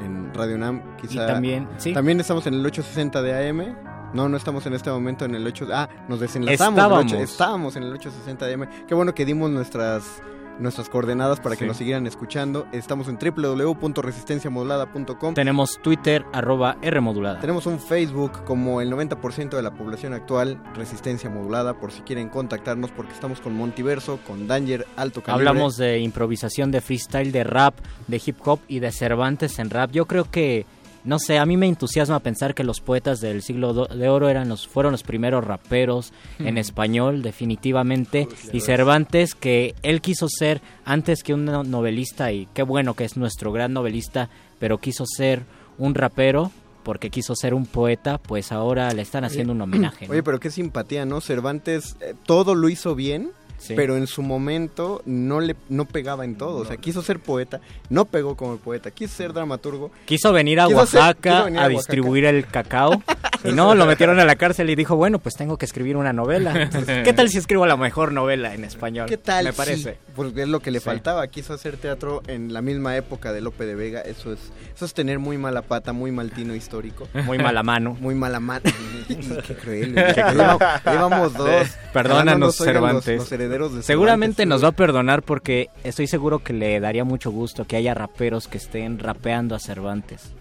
en Radio UNAM, quizá Y también, sí. También estamos en el 860 de AM. No, no estamos en este momento en el 8 Ah, nos desenlazamos. Estábamos. 8 estábamos en el 860 de AM. Qué bueno que dimos nuestras nuestras coordenadas para que Sí. nos siguieran escuchando. Estamos en www.resistenciamodulada.com. Tenemos Twitter, arroba R modulada. Tenemos un Facebook como el 90% de la población actual, Resistencia Modulada, por si quieren contactarnos, porque estamos con Montiverso, con Danger, Alto Calibre. Hablamos de improvisación, de freestyle, de rap, de hip hop y de Cervantes en rap. Yo creo que, no sé, a mí me entusiasma pensar que los poetas del siglo de oro eran los, fueron los primeros raperos en español, definitivamente. Y Cervantes, que él quiso ser antes que un no- novelista, y qué bueno que es nuestro gran novelista, pero quiso ser un rapero porque quiso ser un poeta, pues ahora le están haciendo un homenaje. ¿no? Oye, pero qué simpatía, ¿no? Cervantes eh, todo lo hizo bien, Sí. pero en su momento no le no pegaba en todo. O sea, quiso ser poeta, no pegó como poeta. Quiso ser dramaturgo. Quiso venir a Quiso Oaxaca venir a, a distribuir el cacao y no, lo metieron a la cárcel y dijo, bueno, pues tengo que escribir una novela. Entonces, ¿Qué tal si escribo la mejor novela en español? ¿Qué tal? Me parece. Pues es lo que le Sí. faltaba. Quiso hacer teatro en la misma época de Lope de Vega. Eso es, eso es tener muy mala pata, muy mal tino histórico. Muy mala mano. Muy mala mano. Qué cruel. ya llevamos- Llevamos dos. Perdónanos, oigan, los- Cervantes. los herederos de Seguramente Cervantes. nos va a perdonar porque estoy seguro que le daría mucho gusto que haya raperos que estén rapeando a Cervantes.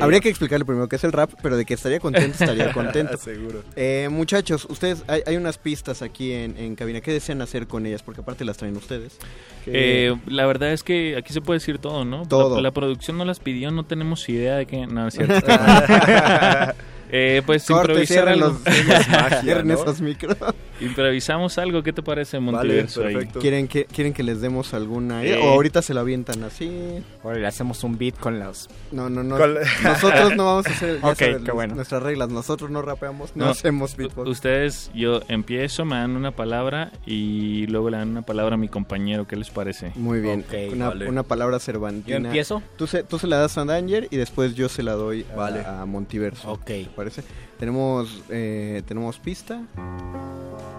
Habría que explicarle primero qué es el rap, pero de que estaría contento, estaría contento. Seguro. Eh, muchachos, ustedes, hay, hay unas pistas aquí en, en cabina. ¿Qué desean hacer con ellas? Porque aparte las traen ustedes. Eh, la verdad es que aquí se puede decir todo, ¿no? Todo. La, la producción no las pidió, no tenemos idea de qué. No, es cierto. Eh, pues Corte, improvisar algo. los- magia, cierren ¿no? esos micros. Improvisamos algo, ¿qué te parece, Montiverso? ahí? ¿Quieren que, ¿Quieren que les demos alguna? Eh. ¿O ahorita se la avientan así? O le hacemos un beat con los... No, no, no. Con- Nosotros no vamos a hacer ya Ok, sabes, qué bueno. nuestras reglas. Nosotros no rapeamos, no, No, hacemos beatbox. Ustedes, yo empiezo, me dan una palabra y luego le dan una palabra a mi compañero. ¿Qué les parece? Muy bien. una, una palabra cervantina. ¿Yo empiezo? Tú se, tú se la das a Danger y después yo se la doy a- Vale. a, Montiverso. Ok. ¿Te parece? Tenemos, eh, tenemos pista.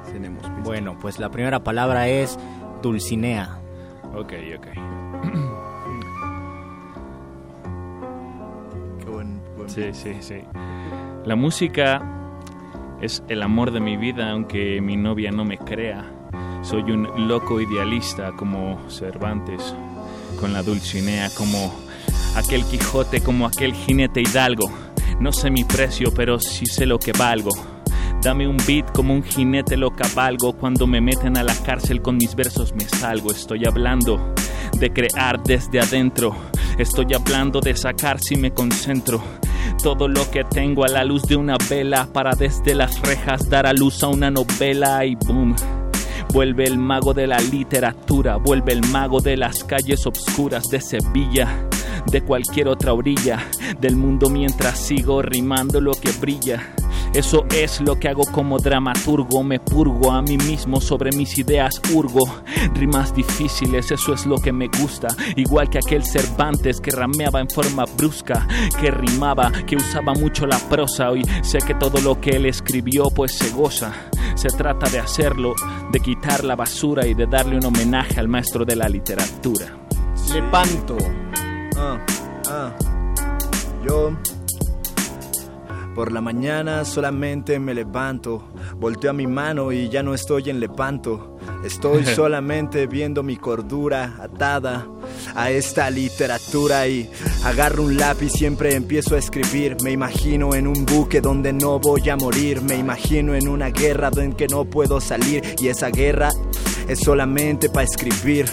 Tenemos pista. Bueno, pues la primera palabra es Dulcinea. Ok, ok. Qué buen, buen Sí, sí, sí. La música es el amor de mi vida, aunque mi novia no me crea. Soy un loco idealista como Cervantes, con la Dulcinea, como aquel Quijote, como aquel jinete hidalgo. No sé mi precio, pero sí sé lo que valgo. Dame un beat como un jinete lo cabalgo. Cuando me meten a la cárcel con mis versos me salgo. Estoy hablando de crear desde adentro. Estoy hablando de sacar si me concentro. Todo lo que tengo a la luz de una vela para desde las rejas dar a luz a una novela y boom. Vuelve el mago de la literatura, vuelve el mago de las calles obscuras de Sevilla, de cualquier otra orilla del mundo mientras sigo rimando lo que brilla. Eso es lo que hago como dramaturgo, me purgo a mí mismo sobre mis ideas, urgo rimas difíciles, eso es lo que me gusta, igual que aquel Cervantes que rameaba en forma brusca, que rimaba, que usaba mucho la prosa, hoy sé que todo lo que él escribió pues se goza, se trata de hacerlo, de quitar la basura y de darle un homenaje al maestro de la literatura. Lepanto. Ah, ah. Yo por la mañana solamente me levanto, volteo a mi mano y ya no estoy en Lepanto. Estoy solamente viendo mi cordura atada a esta literatura y agarro un lápiz, siempre empiezo a escribir. Me imagino en un buque donde no voy a morir, me imagino en una guerra en que no puedo salir y esa guerra es solamente para escribir.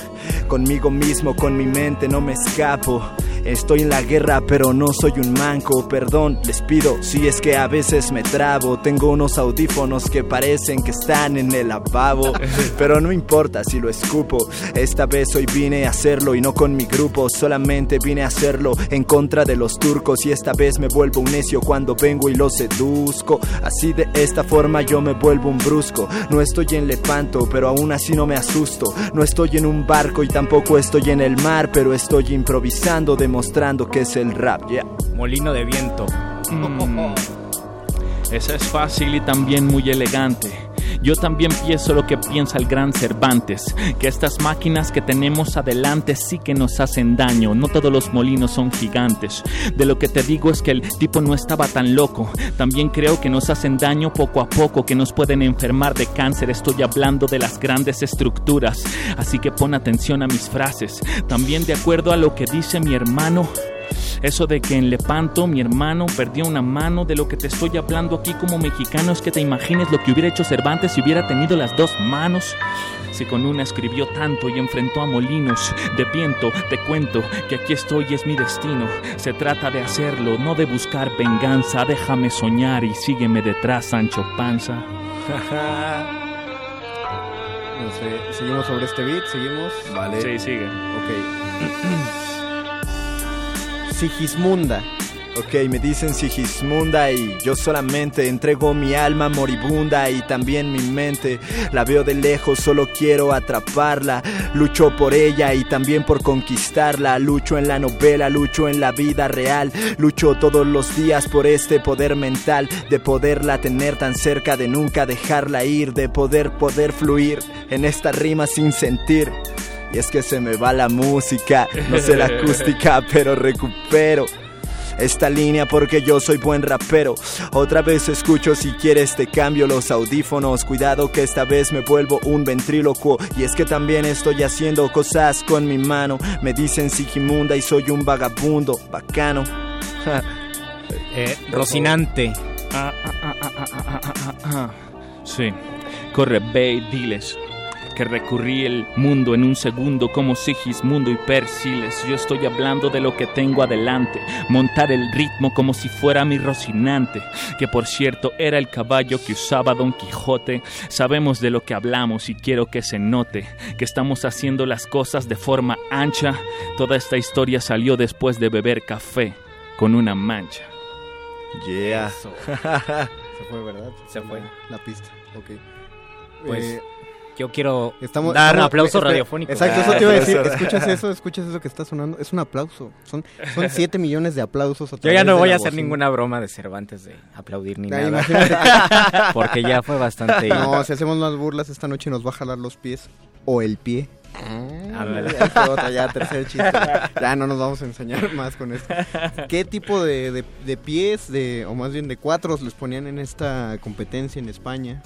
Conmigo mismo, con mi mente no me escapo. Estoy en la guerra, pero no soy un manco. Perdón, les pido si es que a veces me trabo. Tengo unos audífonos que parecen que están en el lavabo. Pero no importa si lo escupo. Esta vez hoy vine a hacerlo y no con mi grupo. Solamente vine a hacerlo en contra de los turcos. Y esta vez me vuelvo un necio cuando vengo y lo seduzco. Así de esta forma yo me vuelvo un brusco. No estoy en Lepanto, pero aún así no me asusto. No estoy en un barco barco y tampoco estoy en el mar, pero estoy improvisando, demostrando que es el rap, yeah. Molino de viento. Mm. Esa es fácil y también muy elegante. Yo también pienso lo que piensa el gran Cervantes, que estas máquinas que tenemos adelante sí que nos hacen daño, no todos los molinos son gigantes. De lo que te digo es que el tipo no estaba tan loco, también creo que nos hacen daño poco a poco, que nos pueden enfermar de cáncer, estoy hablando de las grandes estructuras, así que pon atención a mis frases, también de acuerdo a lo que dice mi hermano. Eso de que en Lepanto mi hermano perdió una mano, de lo que te estoy hablando aquí como mexicano es que te imagines lo que hubiera hecho Cervantes si hubiera tenido las dos manos. Si con una escribió tanto y enfrentó a molinos de viento, te cuento que aquí estoy y es mi destino. Se trata de hacerlo, no de buscar venganza. Déjame soñar y sígueme detrás, Sancho Panza. No sé, seguimos sobre este beat, seguimos. Vale. Sí, sigue. Ok. Sigismunda. Ok, me dicen Sigismunda y yo solamente entrego mi alma moribunda y también mi mente. La veo de lejos, solo quiero atraparla. Lucho por ella y también por conquistarla. Lucho en la novela, lucho en la vida real. Lucho todos los días por este poder mental de poderla tener tan cerca, de nunca dejarla ir, de poder poder fluir en esta rima sin sentir. Y es que se me va la música, no sé la acústica, pero recupero esta línea porque yo soy buen rapero. Otra vez escucho si quieres te cambio los audífonos. Cuidado que esta vez me vuelvo un ventrílocuo. Y es que también estoy haciendo cosas con mi mano. Me dicen sigimunda y soy un vagabundo, bacano. eh, Rocinante. Ah, ah, ah, sí. Corre, ve diles que recurrí el mundo en un segundo como Sigismundo y Persiles. Yo estoy hablando de lo que tengo adelante, montar el ritmo como si fuera mi Rocinante, que por cierto era el caballo que usaba Don Quijote. Sabemos de lo que hablamos y quiero que se note que estamos haciendo las cosas de forma ancha. Toda esta historia salió después de beber café con una mancha. Yeah. Se fue, ¿verdad? Se fue. La pista, ok. Pues Eh, yo quiero estamos, dar estamos- aplauso espera, radiofónico. Exacto, eso te iba a decir. Ah, ¿Escuchas eso? ¿Escuchas eso que está sonando? Es un aplauso. Son, son 7 millones de aplausos. a Yo ya no voy la a hacer bocina. ninguna broma de Cervantes de aplaudir ni Ah, nada. imagínate. Porque ya fue bastante. No, si hacemos más burlas esta noche nos va a jalar los pies. O el pie. Ándale. Ya ya, tercer chiste. Ya no nos vamos a enseñar más con esto. ¿Qué tipo de, de- de pies, de, o más bien de cuatros, les ponían en esta competencia en España?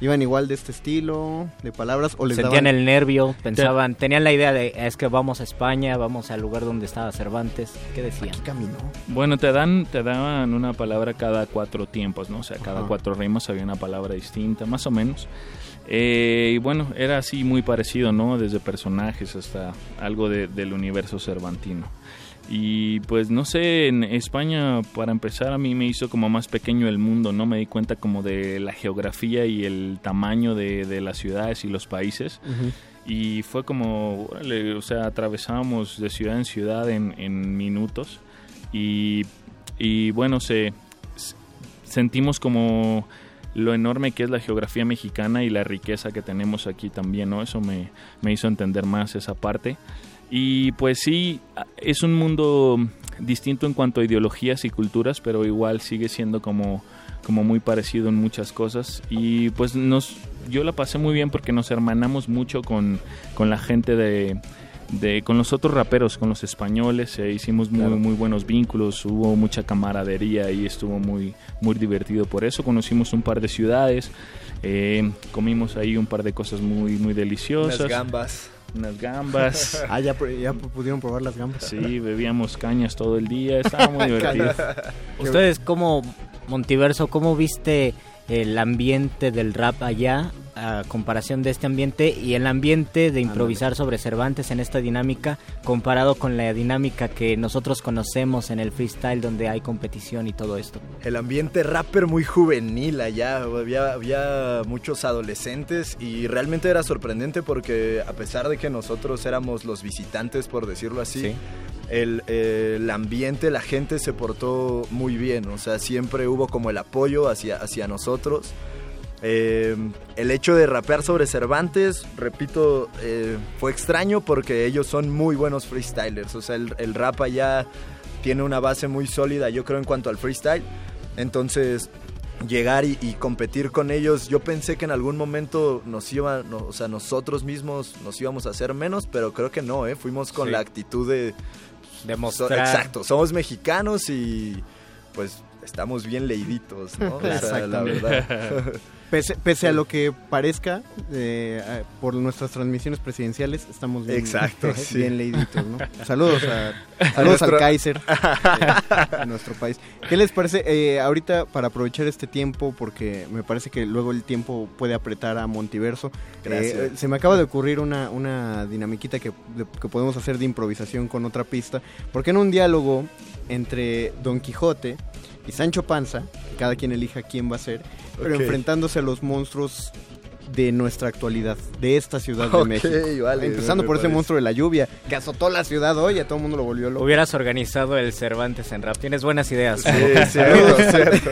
¿Iban igual de este estilo, de palabras, o les Sentían daban... el nervio, pensaban, tenían la idea de es que vamos a España, vamos al lugar donde estaba Cervantes. ¿Qué decían? caminó. Bueno, te dan, te daban una palabra cada cuatro tiempos, ¿no? O sea, cada Ajá. cuatro rimas había una palabra distinta, más o menos. Eh, y bueno, era así muy parecido, ¿no? Desde personajes hasta algo de- del universo cervantino. Y pues no sé, en España para empezar a mí me hizo como más pequeño el mundo, ¿no? Me di cuenta como de la geografía y el tamaño de, de las ciudades y los países. Y fue como, órale, o sea, atravesábamos de ciudad en ciudad en, en minutos. Y, y bueno, se, sentimos como lo enorme que es la geografía mexicana y la riqueza que tenemos aquí también, ¿no? Eso me, me hizo entender más esa parte. Y pues sí, es un mundo distinto en cuanto a ideologías y culturas, pero igual sigue siendo como, como muy parecido en muchas cosas. Y pues nos, yo la pasé muy bien porque nos hermanamos mucho con, con la gente de, de- con los otros raperos, con los españoles, e hicimos muy, Claro. muy buenos vínculos, hubo mucha camaradería y estuvo muy, muy divertido por eso. Conocimos un par de ciudades, eh, comimos ahí un par de cosas muy, muy deliciosas. Unas gambas. Unas gambas. Ah, ya, ya pudieron probar las gambas. Sí, bebíamos cañas todo el día, estaba muy divertido. Ustedes como Montiverso, ¿cómo viste el ambiente del rap allá a comparación de este ambiente y el ambiente de improvisar sobre Cervantes en esta dinámica comparado con la dinámica que nosotros conocemos en el freestyle donde hay competición y todo esto? El ambiente rapper muy juvenil allá, había, había muchos adolescentes y realmente era sorprendente porque a pesar de que nosotros éramos los visitantes, por decirlo así, Sí. el, el ambiente, la gente se portó muy bien, o sea, siempre hubo como el apoyo hacia, hacia nosotros Eh, el hecho de rapear sobre Cervantes, repito, eh, fue extraño porque ellos son muy buenos freestylers. O sea, el, el rap allá tiene una base muy sólida, yo creo, en cuanto al freestyle. Entonces, llegar y, y competir con ellos, yo pensé que en algún momento nos iba, no, o sea, nosotros mismos nos íbamos a hacer menos, pero creo que no, ¿eh? Fuimos con Sí. la actitud de... Demostrar. So- exacto, somos mexicanos y pues estamos bien leiditos, ¿no? O sea, la verdad. Pese, pese a lo que parezca, eh, eh, por nuestras transmisiones presidenciales, estamos bien, Exacto, sí. bien leiditos, ¿no? Saludos, a, A saludos al Kaiser de, de nuestro país. ¿Qué les parece? Eh, ahorita, para aprovechar este tiempo, porque me parece que luego el tiempo puede apretar a Montiverso, eh, se me acaba de ocurrir una, una dinamiquita que, de- que podemos hacer de improvisación con otra pista, porque en un diálogo entre Don Quijote y Sancho Panza, cada quien elija quién va a ser, pero enfrentándose a los monstruos de nuestra actualidad, de esta ciudad de Ok, México. vale, Empezando me por ese parece. monstruo de la lluvia, que azotó la ciudad hoy, a todo el mundo lo volvió loco. Hubieras organizado el Cervantes en rap. Tienes buenas ideas. Sí, cierto, cierto.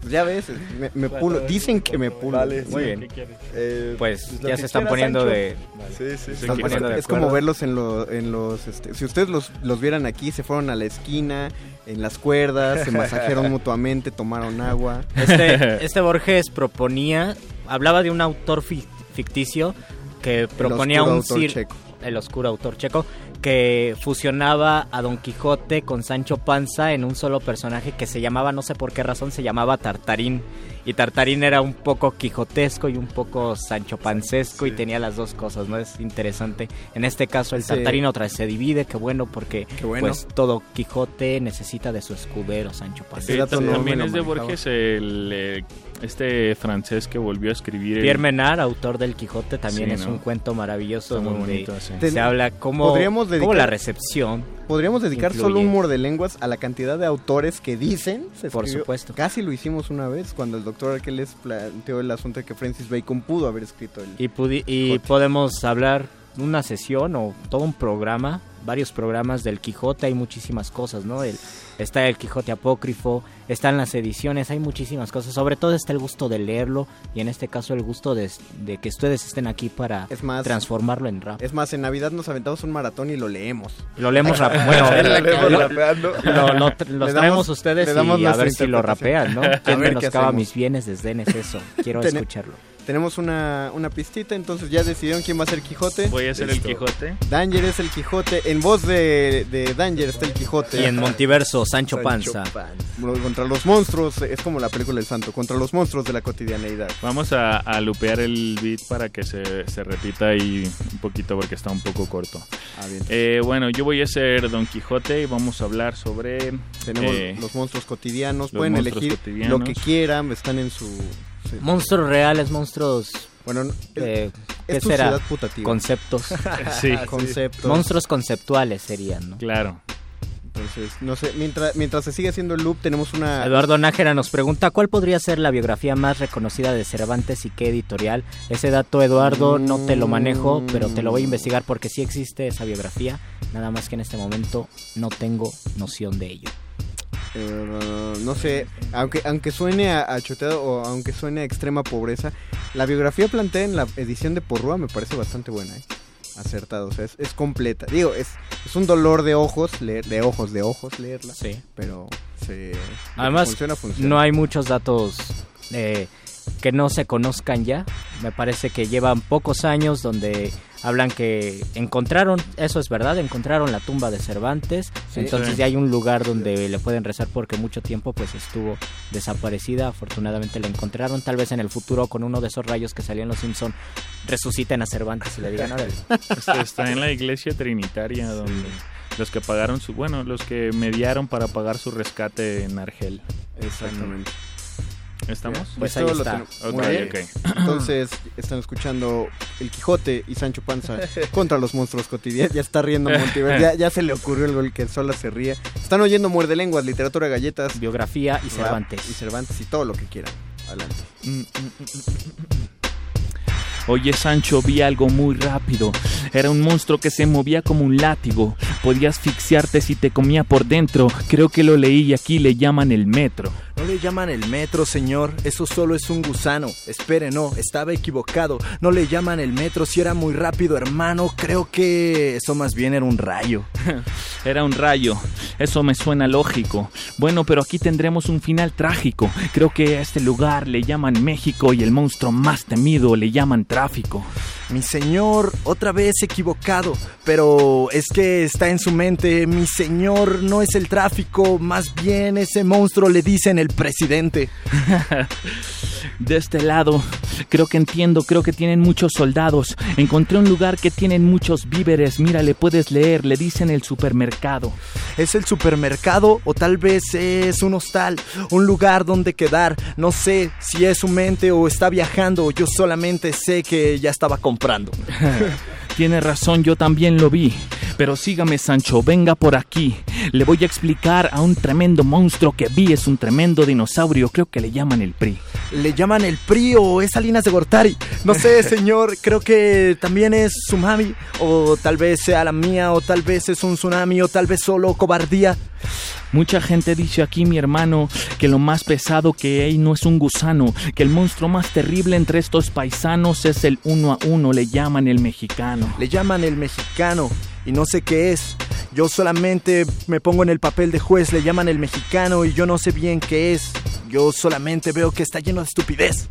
Pues ya ves, me, me pulo. Dicen que me pulo. Vale, Muy sí. bien. Eh, Pues lo ya se están poniendo Sancho. de... Sí, sí, sí. están poniendo de es como verlos en, lo- en los... este, si ustedes los, los vieran aquí, se fueron a la esquina, en las cuerdas, se masajearon mutuamente, tomaron agua. Este, este Borges proponía, hablaba de un autor fi- ficticio que proponía oscuro un autor cir- checo. el oscuro autor checo que fusionaba a Don Quijote con Sancho Panza en un solo personaje que se llamaba, no sé por qué razón, se llamaba Tartarín. Y Tartarín era un poco quijotesco y un poco Sancho Pancesco y tenía las dos cosas, ¿no? Es interesante. En este caso el Sí. Tartarín otra vez se divide, qué bueno, porque bueno. pues todo Quijote necesita de su escudero Sancho Panza. Sí, también es de Borges el, eh, este francés que volvió a escribir. el- Pierre Menard, autor del Quijote, también Sí, es ¿no? un cuento maravilloso Está muy donde bonito se Ten- habla cómo, podríamos cómo dedicar- la recepción. Podríamos dedicar influye. solo un muerde lenguas a la cantidad de autores que dicen. se Por supuesto. Casi lo hicimos una vez cuando el doctor Arqueles planteó el asunto de que Francis Bacon pudo haber escrito el. Y, pudi- y podemos hablar una sesión o todo un programa, varios programas del Quijote, hay muchísimas cosas, ¿no? El, está el Quijote apócrifo, están las ediciones, hay muchísimas cosas. Sobre todo está el gusto de leerlo y en este caso el gusto de, de que ustedes estén aquí para Es más- transformarlo en rap. Es más, en Navidad nos aventamos un maratón y lo leemos. Lo leemos rap. Bueno, Lo lo, lo- los damos- traemos ustedes le damos y a ver si lo rapean, ¿no? ¿Quién menoscaba mis bienes desdén es eso? Quiero escucharlo. Tenemos una, una pistita, entonces ya decidieron quién va a ser Quijote. Voy a ser el. Quijote. Danger es el Quijote. En voz de, de Danger está el Quijote. Y en Montiverso, Sancho Panza. Contra los monstruos, es como la película del santo, contra los monstruos de la cotidianeidad. Vamos a, a lupear el beat para que se, se repita ahí un poquito porque está un poco corto. Ah, bien. Eh, bueno, yo voy a ser Don Quijote y vamos a hablar sobre... Tenemos eh, los monstruos cotidianos, los pueden monstruos elegir cotidianos. lo que quieran, están en su... sí. Monstruos reales, monstruos. Bueno, eh, ¿qué es tu será? ciudad putativa. Conceptos. Sí. Conceptos. Monstruos conceptuales serían, ¿no? Claro. Entonces, no sé, mientras, mientras se sigue haciendo el loop, tenemos una... Eduardo Nájera nos pregunta cuál podría ser la biografía más reconocida de Cervantes y qué editorial. Ese dato, Eduardo, no te lo manejo, pero te lo voy a investigar porque sí existe esa biografía. Nada más que en este momento no tengo noción de ello. Eh, no sé, aunque aunque suene a, a choteado o aunque suene a extrema pobreza, la biografía planteada en la edición de Porrúa me parece bastante buena, ¿eh? acertado, o sea, es, es completa. Digo, es, es un dolor de ojos, leer, de ojos, de ojos leerla, Sí. pero se, Además, funciona, funciona. no hay muchos datos eh, que no se conozcan ya. Me parece que llevan pocos años donde hablan que encontraron, eso es verdad, encontraron la tumba de Cervantes. Sí. entonces Sí. ya hay un lugar donde le pueden rezar porque mucho tiempo pues estuvo desaparecida. Afortunadamente la encontraron. Tal vez en el futuro con uno de esos rayos que salían los Simpson resuciten a Cervantes y le digan, órale. Está en la iglesia trinitaria donde los que pagaron su... Bueno, los que mediaron para pagar su rescate en Argel. Exactamente. ¿Estamos? Pues Esto ahí está. Muy bien. Entonces, están escuchando El Quijote y Sancho Panza contra los monstruos cotidianos. Ya está riendo Montiver, ya, ya se le ocurrió el gol que sola se ríe. Están oyendo Muerde Lenguas, literatura, galletas, Biografía y Cervantes. Y Cervantes y todo lo que quieran. Adelante. Oye Sancho, vi algo muy rápido. Era un monstruo que se movía como un látigo. Podía asfixiarte si te comía por dentro. Creo que lo leí y aquí le llaman el metro. No le llaman el metro, señor. Eso solo es un gusano. Espere, no, estaba equivocado. No le llaman el metro si era muy rápido, hermano. Creo que eso más bien era un rayo. Era un rayo. Eso me suena lógico. Bueno, pero aquí tendremos un final trágico. Creo que a este lugar le llaman México y el monstruo más temido le llaman tráfico. Mi señor, otra vez equivocado. Pero es que está en su mente. Mi señor no es el tráfico. Más bien ese monstruo le dicen el presidente. De este lado, creo que entiendo, creo que tienen muchos soldados. Encontré un lugar que tienen muchos víveres. Mira, le puedes leer, le dicen el supermercado. ¿Es el supermercado o tal vez es un hostal? Un lugar donde quedar. No sé si es su mente o está viajando. Yo solamente sé que ya estaba comprando. Tiene razón, yo también lo vi. Pero sígame, Sancho, venga por aquí. Le voy a explicar a un tremendo monstruo que vi. Es un tremendo dinosaurio, creo que le llaman el PRI. ¿Le llaman el PRI o es Salinas de Gortari? No sé, señor, creo que también es su mami. O tal vez sea la mía, o tal vez es un tsunami, o tal vez solo cobardía. Mucha gente dice aquí, mi hermano, que lo más pesado que hay no es un gusano, que el monstruo más terrible entre estos paisanos es el uno a uno, le llaman el mexicano. Le llaman el mexicano y no sé qué es. Yo solamente me pongo en el papel de juez, le llaman el mexicano y yo no sé bien qué es. Yo solamente veo que está lleno de estupidez.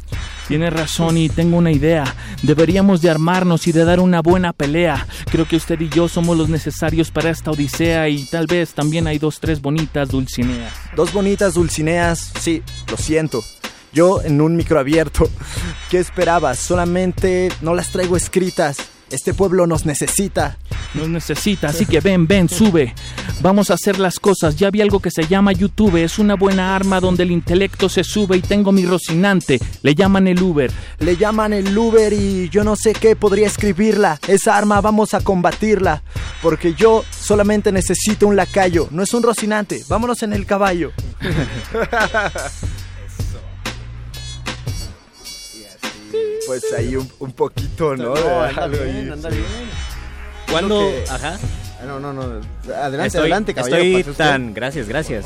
Tiene razón y tengo una idea. Deberíamos de armarnos y de dar una buena pelea. Creo que usted y yo somos los necesarios para esta odisea y tal vez también hay dos, tres bonitas dulcineas. Dos bonitas dulcineas, sí, lo siento. Yo en un micro abierto. ¿Qué esperabas? Solamente no las traigo escritas. Este pueblo nos necesita. Nos necesita, así que ven, ven, sube. Vamos a hacer las cosas. Ya vi algo que se llama YouTube. Es una buena arma donde el intelecto se sube y tengo mi Rocinante. Le llaman el Uber. Le llaman el Uber y yo no sé qué podría escribirla. Esa arma vamos a combatirla. Porque yo solamente necesito un lacayo. No es un Rocinante. Vámonos en el caballo. pues ahí un, un poquito, ¿no? No, anda bien, ahí. anda bien. ¿Cuándo? Que- Ajá. Ah, No, no, no. Adelante, estoy, adelante, caballero. Estoy tan, gracias, gracias.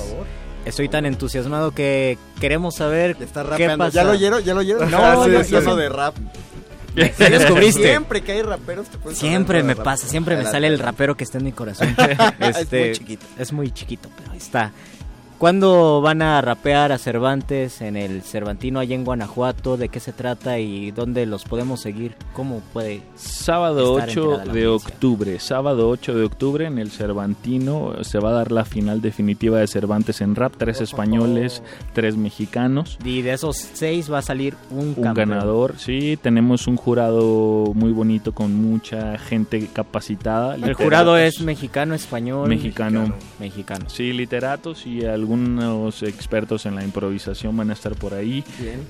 Estoy tan entusiasmado que queremos saber qué rapeando. pasa. ¿Ya lo oyeron? ¿Ya lo oyeron? No, Ah, no, sí, no, sí, no. de rap. Ya descubriste. Siempre que hay raperos te pueden Siempre me pasa, siempre me sale el rapero que está en mi corazón. Es Este, muy chiquito. Es muy chiquito, pero ahí está. ¿Cuándo van a rapear a Cervantes en el Cervantino allá en Guanajuato? ¿De qué se trata y dónde los podemos seguir? ¿Cómo puede Sábado estar 8 enterada la de octubre, sábado 8 de octubre en el Cervantino se va a dar la final definitiva de Cervantes en rap, tres españoles, tres mexicanos. Y de esos seis va a salir un, Un ganador, sí, tenemos un jurado muy bonito con mucha gente capacitada. El jurado es mexicano, español. Mexicano. Mexicano. Sí, literatos y algunos expertos en la improvisación van a estar por ahí.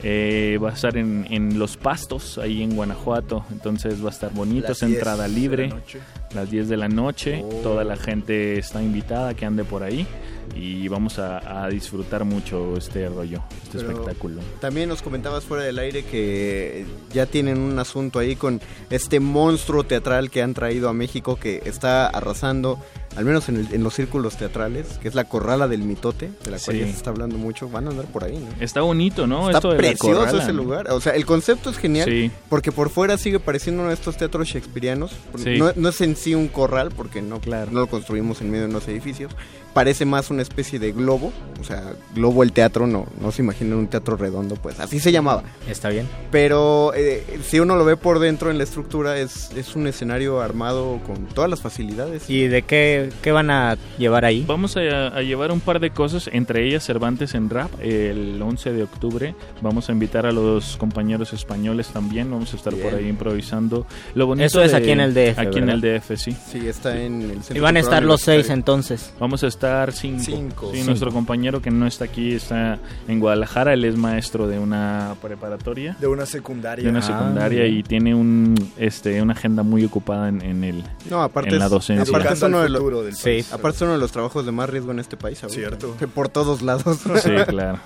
Eh, va a estar en, en Los Pastos, ahí en Guanajuato. Entonces va a estar bonito, Las es entrada 10 de libre. la. Las 10 de la noche. Oh. Toda la gente está invitada que ande por ahí. Y vamos a, a disfrutar mucho este rollo, este Pero espectáculo. También nos comentabas fuera del aire que ya tienen un asunto ahí con este monstruo teatral que han traído a México que está arrasando, al menos en, el- en los círculos teatrales, que es la Corrala del Mitote, de la cual Sí. ya se está hablando mucho. Van a andar por ahí, ¿no? Está bonito, ¿no? Está Esto de precioso corrala, ese ¿no? lugar. O sea, el concepto es genial. Sí. Porque por fuera sigue pareciendo uno de estos teatros shakespearianos. Sí. No, no es en sí un corral, porque no, no lo construimos en medio de unos edificios. Parece más una especie de globo. O sea, globo el teatro, no, no se imagina un teatro redondo, pues así se llamaba. Está bien. Pero eh, si uno lo ve por dentro en la estructura, es, es un escenario armado con todas las facilidades. ¿Y de qué, qué van a llevar ahí? Vamos a, a llevar un par de cosas, entre ellas Cervantes en rap, el 11 de octubre. Vamos a invitar a los compañeros españoles también, vamos a estar por ahí improvisando. Lo bonito Eso es de- aquí en el DF, Aquí en el DF, sí. Sí, está en el centro Y van a estar los seis entonces. Vamos a estar cinco. Cinco. Sí, Cinco. nuestro compañero que no está aquí está en Guadalajara, él es maestro de una preparatoria. De una secundaria. De una Ah, secundaria bien. y tiene un este una agenda muy ocupada en, en el No, aparte, en la docencia. aparte es uno de del sí, país. aparte es uno de los trabajos de más riesgo en este país. ahorita. Cierto. Que por todos lados. Sí, claro.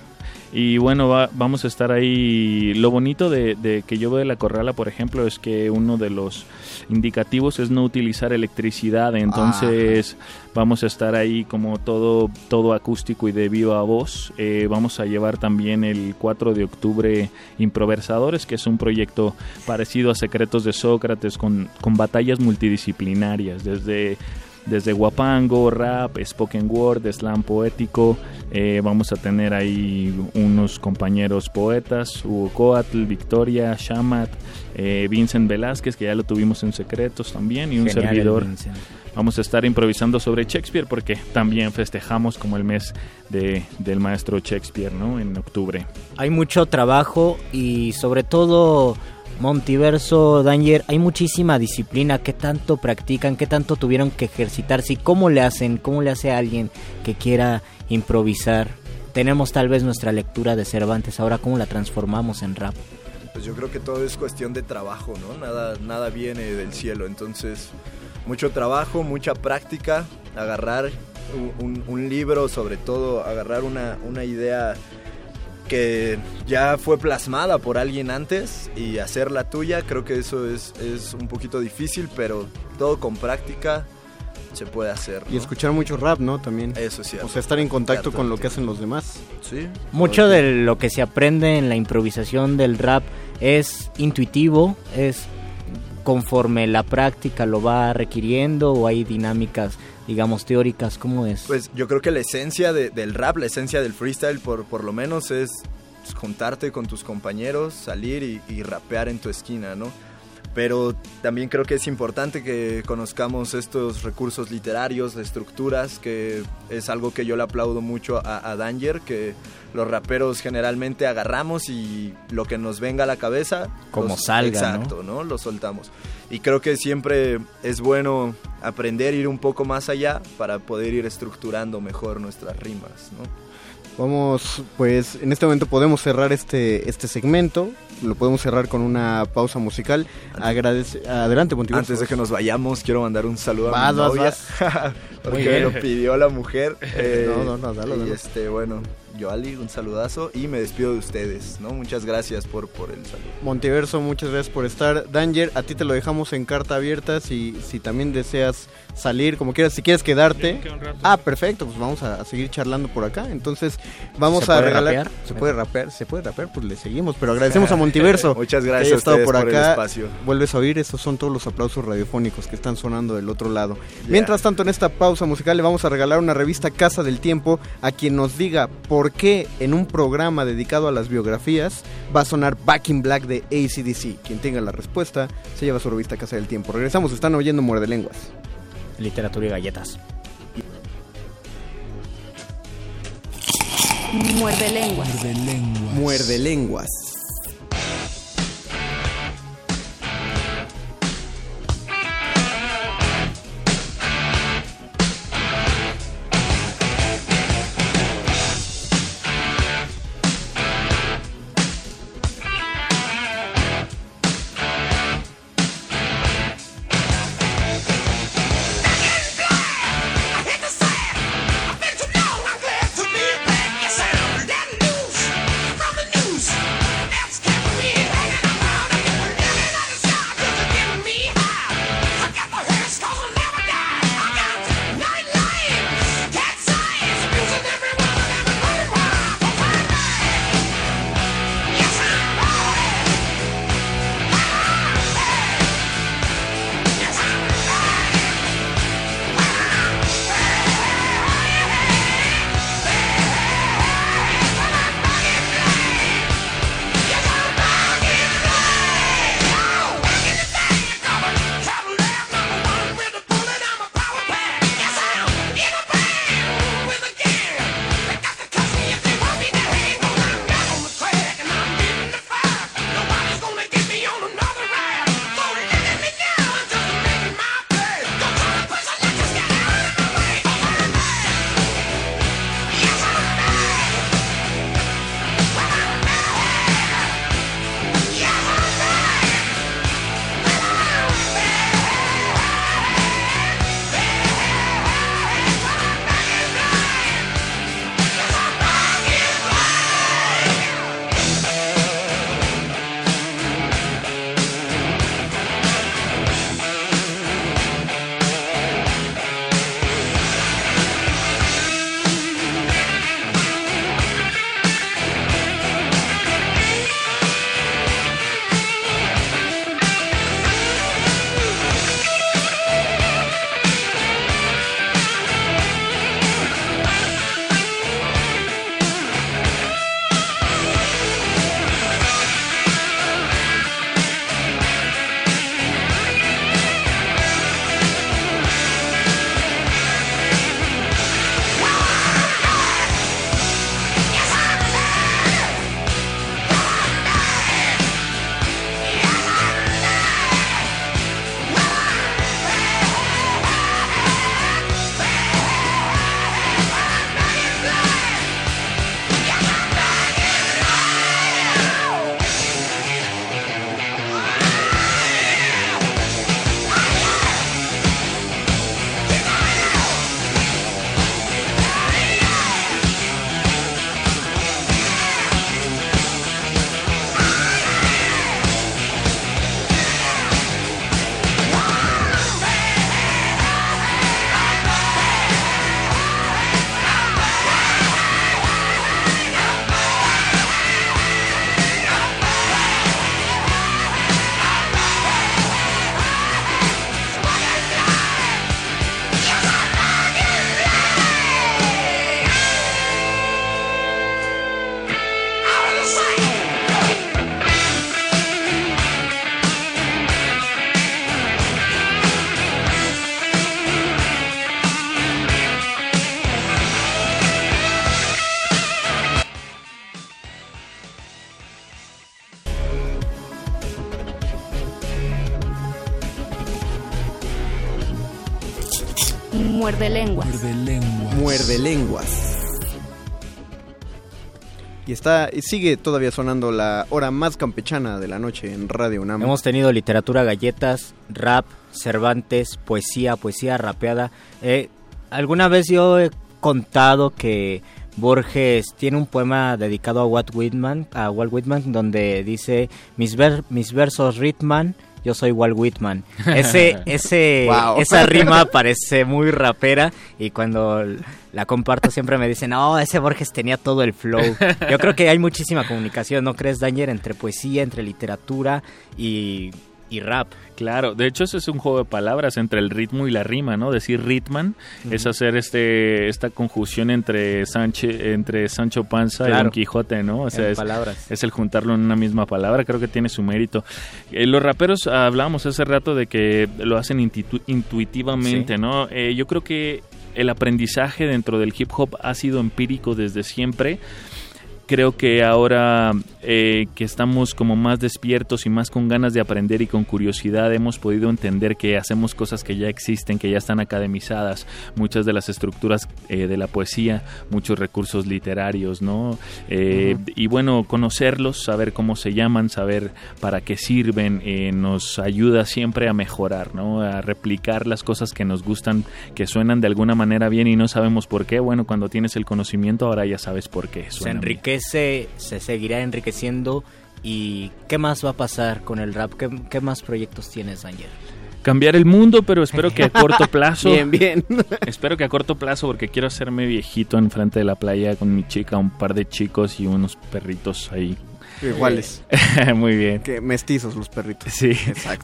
Y bueno, va- vamos a estar ahí. Lo bonito de, de que yo veo de la corrala, por ejemplo, es que uno de los indicativos es no utilizar electricidad. Entonces vamos a estar ahí como todo, todo acústico y de viva voz. Eh, vamos a llevar también el 4 de octubre Improversadores, que es un proyecto parecido a Secretos de Sócrates, con, con batallas multidisciplinarias, desde desde guapango, rap, spoken word, slam poético. Eh, vamos a tener ahí unos compañeros poetas, Hugo Coatl, Victoria, Shamat, eh, Vincent Velázquez, que ya lo tuvimos en Secretos también, y un Genial servidor. Vamos a estar improvisando sobre Shakespeare porque también festejamos como el mes de, del maestro Shakespeare, ¿no? En octubre. Hay mucho trabajo y sobre todo Montiverso, Danger, hay muchísima disciplina. ¿Qué tanto practican? ¿Qué tanto tuvieron que ejercitarse? ¿Y cómo le hacen? ¿Cómo le hace a alguien que quiera improvisar? Tenemos tal vez nuestra lectura de Cervantes, ahora cómo la transformamos en rap. Pues yo creo que todo es cuestión de trabajo, ¿no? Nada, nada viene del cielo, entonces mucho trabajo, mucha práctica, agarrar un, un- libro, sobre todo agarrar una, una idea que ya fue plasmada por alguien antes y hacerla tuya, creo que eso es, es un poquito difícil, pero todo con práctica se puede hacer. Y escuchar mucho rap, ¿no? También. Eso sí. O sea, estar en contacto con lo que hacen los demás. Sí. Mucho de lo que se aprende en la improvisación del rap es intuitivo, es conforme la práctica lo va requiriendo o hay dinámicas, digamos, teóricas, ¿cómo es? Pues yo creo que la esencia de- del rap, la esencia del freestyle, por, por lo menos es juntarte con tus compañeros, salir y rapear en tu esquina, ¿no? Pero también creo que es importante que conozcamos estos recursos literarios, estructuras, que es algo que yo le aplaudo mucho a, a Danger, que los raperos generalmente agarramos y lo que nos venga a la cabeza... Como los- salga, ¿no? Exacto, ¿no? Lo soltamos. Y creo que siempre es bueno aprender, ir un poco más allá para poder ir estructurando mejor nuestras rimas, ¿no? Vamos, pues en este momento podemos cerrar este, este segmento. Lo podemos cerrar con una pausa musical. Agradece, adelante, Montiverso. Antes de que nos vayamos, quiero mandar un saludo a mi vas, novia, vas. porque me lo pidió la mujer. eh, No, no, no, dalo, y dalo. este, bueno, Yoali, un saludazo y me despido de ustedes, ¿no? Muchas gracias por, por el saludo. Montiverso, muchas gracias por estar. Danger, a ti te lo dejamos en carta abierta. Si, si también deseas salir, como quieras, si quieres quedarte. Ah, perfecto, pues vamos a, a seguir charlando por acá. Entonces, vamos ¿Se a regalar. rapear? Se puede rapear, se puede rapear, pues le seguimos. Pero agradecemos a Montiverso. Muchas que gracias a estado por por el acá. espacio. Vuelves a oír, esos son todos los aplausos radiofónicos que están sonando del otro lado. Mientras tanto, en esta pausa musical le vamos a regalar una revista Casa del Tiempo a quien nos diga por qué en un programa dedicado a las biografías va a sonar Back in Black de ACDC. Quien tenga la respuesta se lleva su revista Casa del Tiempo. Regresamos, están oyendo Muerde Lenguas. Literatura y galletas. Muerde lenguas. Muerde lenguas. Yes, I'm está sigue todavía sonando la hora más campechana de la noche en Radio UNAM. Hemos tenido literatura, galletas, rap, Cervantes, poesía, poesía rapeada. Eh, alguna vez yo he contado que Borges tiene un poema dedicado a Walt Whitman, a Walt Whitman, donde dice mis, ver- mis versos ritman, yo soy Walt Whitman. Ese, ese, Wow. esa rima parece muy rapera y cuando la comparto siempre me dicen, no, ese Borges tenía todo el flow. Yo creo que hay muchísima comunicación, ¿no crees, Danger, entre poesía, entre literatura y, y rap? Claro, de hecho ese es un juego de palabras entre el ritmo y la rima, ¿no? Decir ritman es hacer este esta conjunción entre Sánchez, entre Sancho Panza y. Don Quijote, ¿no? O sea, es, palabras. es el juntarlo en una misma palabra, creo que tiene su mérito. Eh, los raperos ah, hablábamos hace rato de que lo hacen intuitivamente, Sí. ¿no? Eh, yo creo que el aprendizaje dentro del hip hop ha sido empírico desde siempre. Creo que ahora eh, que estamos como más despiertos y más con ganas de aprender y con curiosidad hemos podido entender que hacemos cosas que ya existen, que ya están academizadas, muchas de las estructuras eh, de la poesía, muchos recursos literarios, ¿no? Eh. Y bueno, conocerlos, saber cómo se llaman, saber para qué sirven, eh, nos ayuda siempre a mejorar, ¿no? A replicar las cosas que nos gustan, que suenan de alguna manera bien y no sabemos por qué. Bueno, cuando tienes el conocimiento ahora ya sabes por qué. se suenan bien. Enriquece, se seguirá enriqueciendo. ¿Y qué más va a pasar con el rap? ¿Qué, qué más proyectos tienes, Anger? cambiar el mundo, pero espero que a corto plazo. Bien, bien. espero que a corto plazo, porque quiero hacerme viejito enfrente de la playa con mi chica, un par de chicos y unos perritos ahí. Iguales. Muy bien. Que mestizos los perritos. Sí,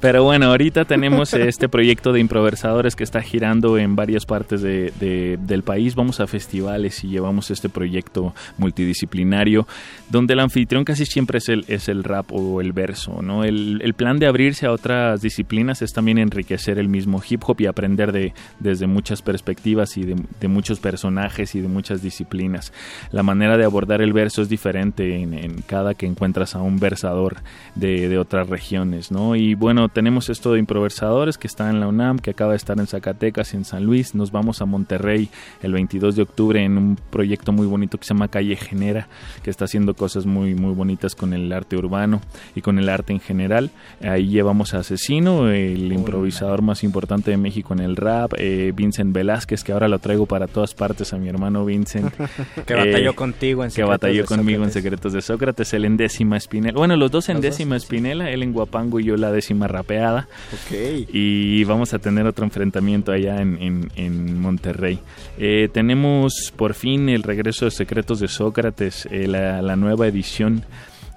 pero bueno, ahorita tenemos este proyecto de improvisadores que está girando en varias partes de- de- del país. Vamos a festivales y llevamos este proyecto multidisciplinario, donde el anfitrión casi siempre es el, es el rap o el verso. ¿no? El, el plan de abrirse a otras disciplinas es también enriquecer el mismo hip hop y aprender de, desde muchas perspectivas y de, de muchos personajes y de muchas disciplinas. La manera de abordar el verso es diferente en, en cada que encuentras a un versador de, de otras regiones, ¿no? Y bueno, tenemos esto de improversadores que está en la UNAM, que acaba de estar en Zacatecas y en San Luis. Nos vamos a Monterrey el 22 de octubre en un proyecto muy bonito que se llama Calle Genera, que está haciendo cosas muy, muy bonitas con el arte urbano y con el arte en general. Ahí llevamos a Asesino, el improvisador más importante de México en el rap, eh, Vincent Velázquez, que ahora lo traigo para todas partes a mi hermano Vincent. Que batalló contigo en Que Secretos batalló de conmigo en Sócrates. Secretos de Sócrates, en décima espinela. Bueno, los dos en Los dos, décima espinela, él en Guapango y yo la décima rapeada. Ok. Y vamos a tener otro enfrentamiento allá en, en- en Monterrey. Eh, tenemos por fin el regreso de Secretos de Sócrates, eh, la, la nueva edición.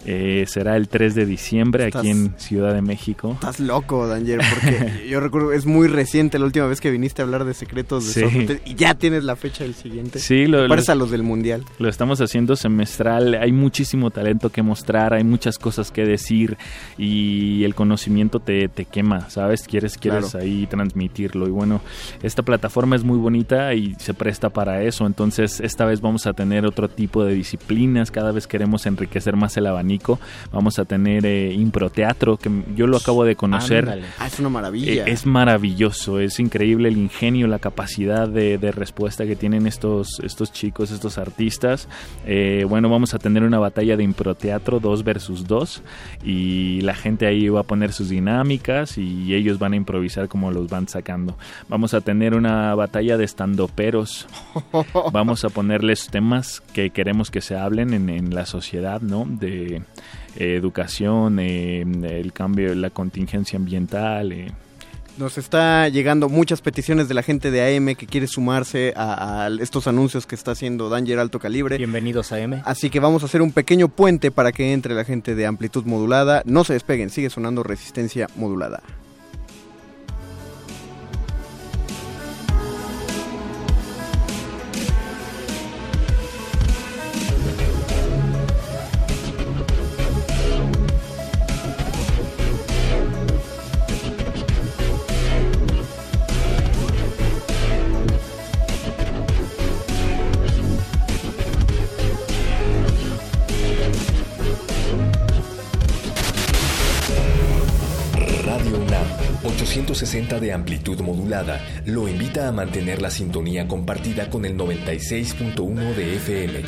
Eh, será el 3 de diciembre aquí en Ciudad de México. Estás loco, Danger, porque yo recuerdo, es muy reciente la última vez que viniste a hablar de secretos de Sí. Y ya tienes la fecha del siguiente. Sí, lo- lo- a los del mundial. Lo estamos haciendo semestral, hay muchísimo talento que mostrar, hay muchas cosas que decir y el conocimiento te, te quema, ¿sabes? Quieres, quieres Claro. ahí transmitirlo y bueno, esta plataforma es muy bonita y se presta para eso, entonces esta vez vamos a tener otro tipo de disciplinas, cada vez queremos enriquecer más el abanico, vamos a tener eh, improteatro, que yo lo acabo de conocer. Ah, es una maravilla. Eh, es maravilloso, es increíble el ingenio, la capacidad de, de respuesta que tienen estos, estos chicos, estos artistas. Eh, bueno, vamos a tener una batalla de improteatro 2 versus 2 y la gente ahí va a poner sus dinámicas y ellos van a improvisar como los van sacando. Vamos a tener una batalla de estandoperos. Vamos a ponerles temas que queremos que se hablen en, en la sociedad, ¿no? De eh, educación, eh, el cambio, la contingencia ambiental. eh. Nos está llegando muchas peticiones de la gente de AM que quiere sumarse a, a estos anuncios que está haciendo Danger Alto Calibre. Bienvenidos a AM. Así que vamos a hacer un pequeño puente para que entre la gente de amplitud modulada. No se despeguen, sigue sonando resistencia modulada. De amplitud modulada lo invita a mantener la sintonía compartida con el 96.1 de FM.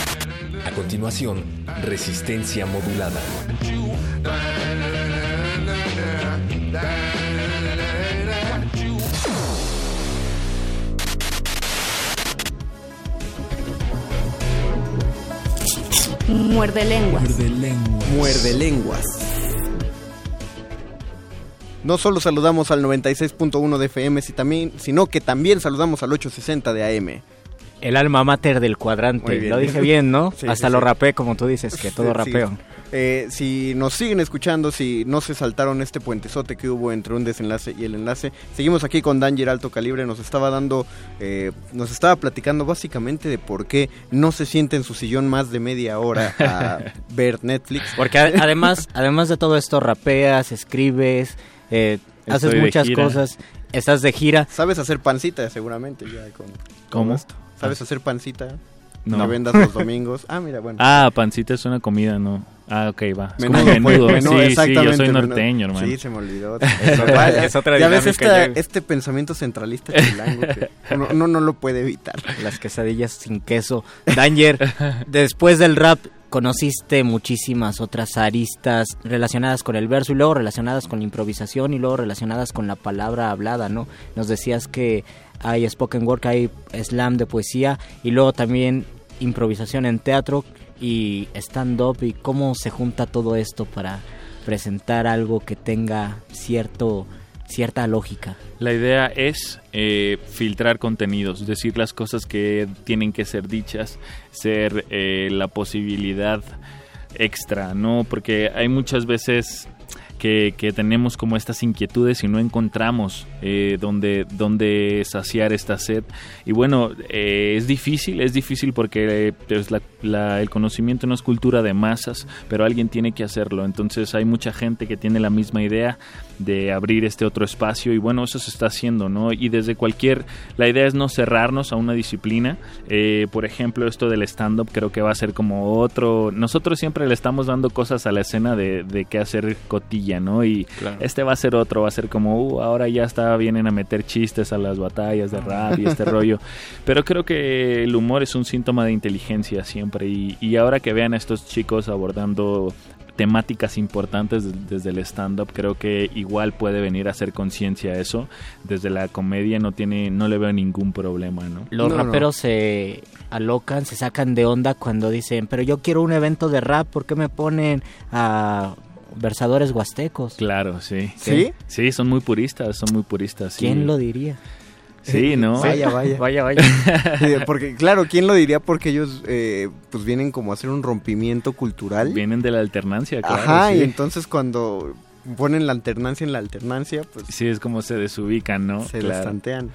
A continuación, resistencia modulada. Muerde lenguas. Muerde lenguas. No solo saludamos al 96.1 de FM, sino que también saludamos al 860 de AM. El alma mater del cuadrante. Lo dije bien, ¿no? Sí, Hasta sí, lo rapé, como tú dices, que todo Sí. rapeo. Eh, si nos siguen escuchando, si no se saltaron este puentezote que hubo entre un desenlace y el enlace, seguimos aquí con Danger Alto Calibre. Nos estaba dando, eh, nos estaba platicando básicamente de por qué no se siente en su sillón más de media hora a ver Netflix. Porque además, además de todo esto, rapeas, escribes, eh, haces muchas cosas, estás de gira. Sabes hacer pancita, seguramente, ya con, con ¿Cómo? esto. ¿Sabes hacer pancita? No. Que vendas los domingos. Ah, mira, bueno. Ah, pancita es una comida, no. Ah, ok, va. Es como Menudo, menudo. pues, menudo, sí, sí, yo exactamente, soy menudo. norteño, hermano. Sí, se me olvidó. Es otra- es otra ya ves dinámica, esta- ya. este pensamiento centralista chilango que uno, uno no lo puede evitar. Las quesadillas sin queso. Danger, después del rap conociste muchísimas otras aristas relacionadas con el verso y luego relacionadas con la improvisación y luego relacionadas con la palabra hablada, ¿no? Nos decías que hay spoken word, que hay slam de poesía y luego también improvisación en teatro y stand-up y cómo se junta todo esto para presentar algo que tenga cierto cierta lógica. La idea es eh, filtrar contenidos, decir las cosas que tienen que ser dichas, ser eh, la posibilidad extra, ¿no? Porque hay muchas veces que, que tenemos como estas inquietudes y no encontramos eh, donde, donde saciar esta sed. Y bueno, eh, es difícil, es difícil porque pues, la- la- el conocimiento no es cultura de masas, pero alguien tiene que hacerlo. Entonces hay mucha gente que tiene la misma idea de abrir este otro espacio y bueno, eso se está haciendo, ¿no? Y desde cualquier, la idea es no cerrarnos a una disciplina. Eh, por ejemplo, esto del stand-up creo que va a ser como otro, nosotros siempre le estamos dando cosas a la escena de, de qué hacer cotilla, ¿no? Y este va a ser otro, va a ser como, uh, ahora ya está, vienen a meter chistes a las batallas de rap y este rollo. Pero creo que el humor es un síntoma de inteligencia siempre y, y ahora que vean a estos chicos abordando temáticas importantes de- desde el stand-up, creo que igual puede venir a hacer conciencia a eso. Desde la comedia no tiene, no le veo ningún problema, ¿no? Los No, no. raperos se alocan, se sacan de onda cuando dicen, pero yo quiero un evento de rap, ¿por qué me ponen a versadores huastecos? Claro, sí. ¿Sí? Sí, son muy puristas, son muy puristas. sí. ¿Quién lo diría? Sí, ¿no? Vaya, vaya. Vaya, vaya. Porque, claro, ¿quién lo diría? Porque ellos, eh, pues, vienen como a hacer un rompimiento cultural. Vienen de la alternancia, claro. Ajá, sí. y entonces cuando ponen la alternancia en la alternancia, pues Sí, es como se desubican, ¿no? se Claro. las tantean.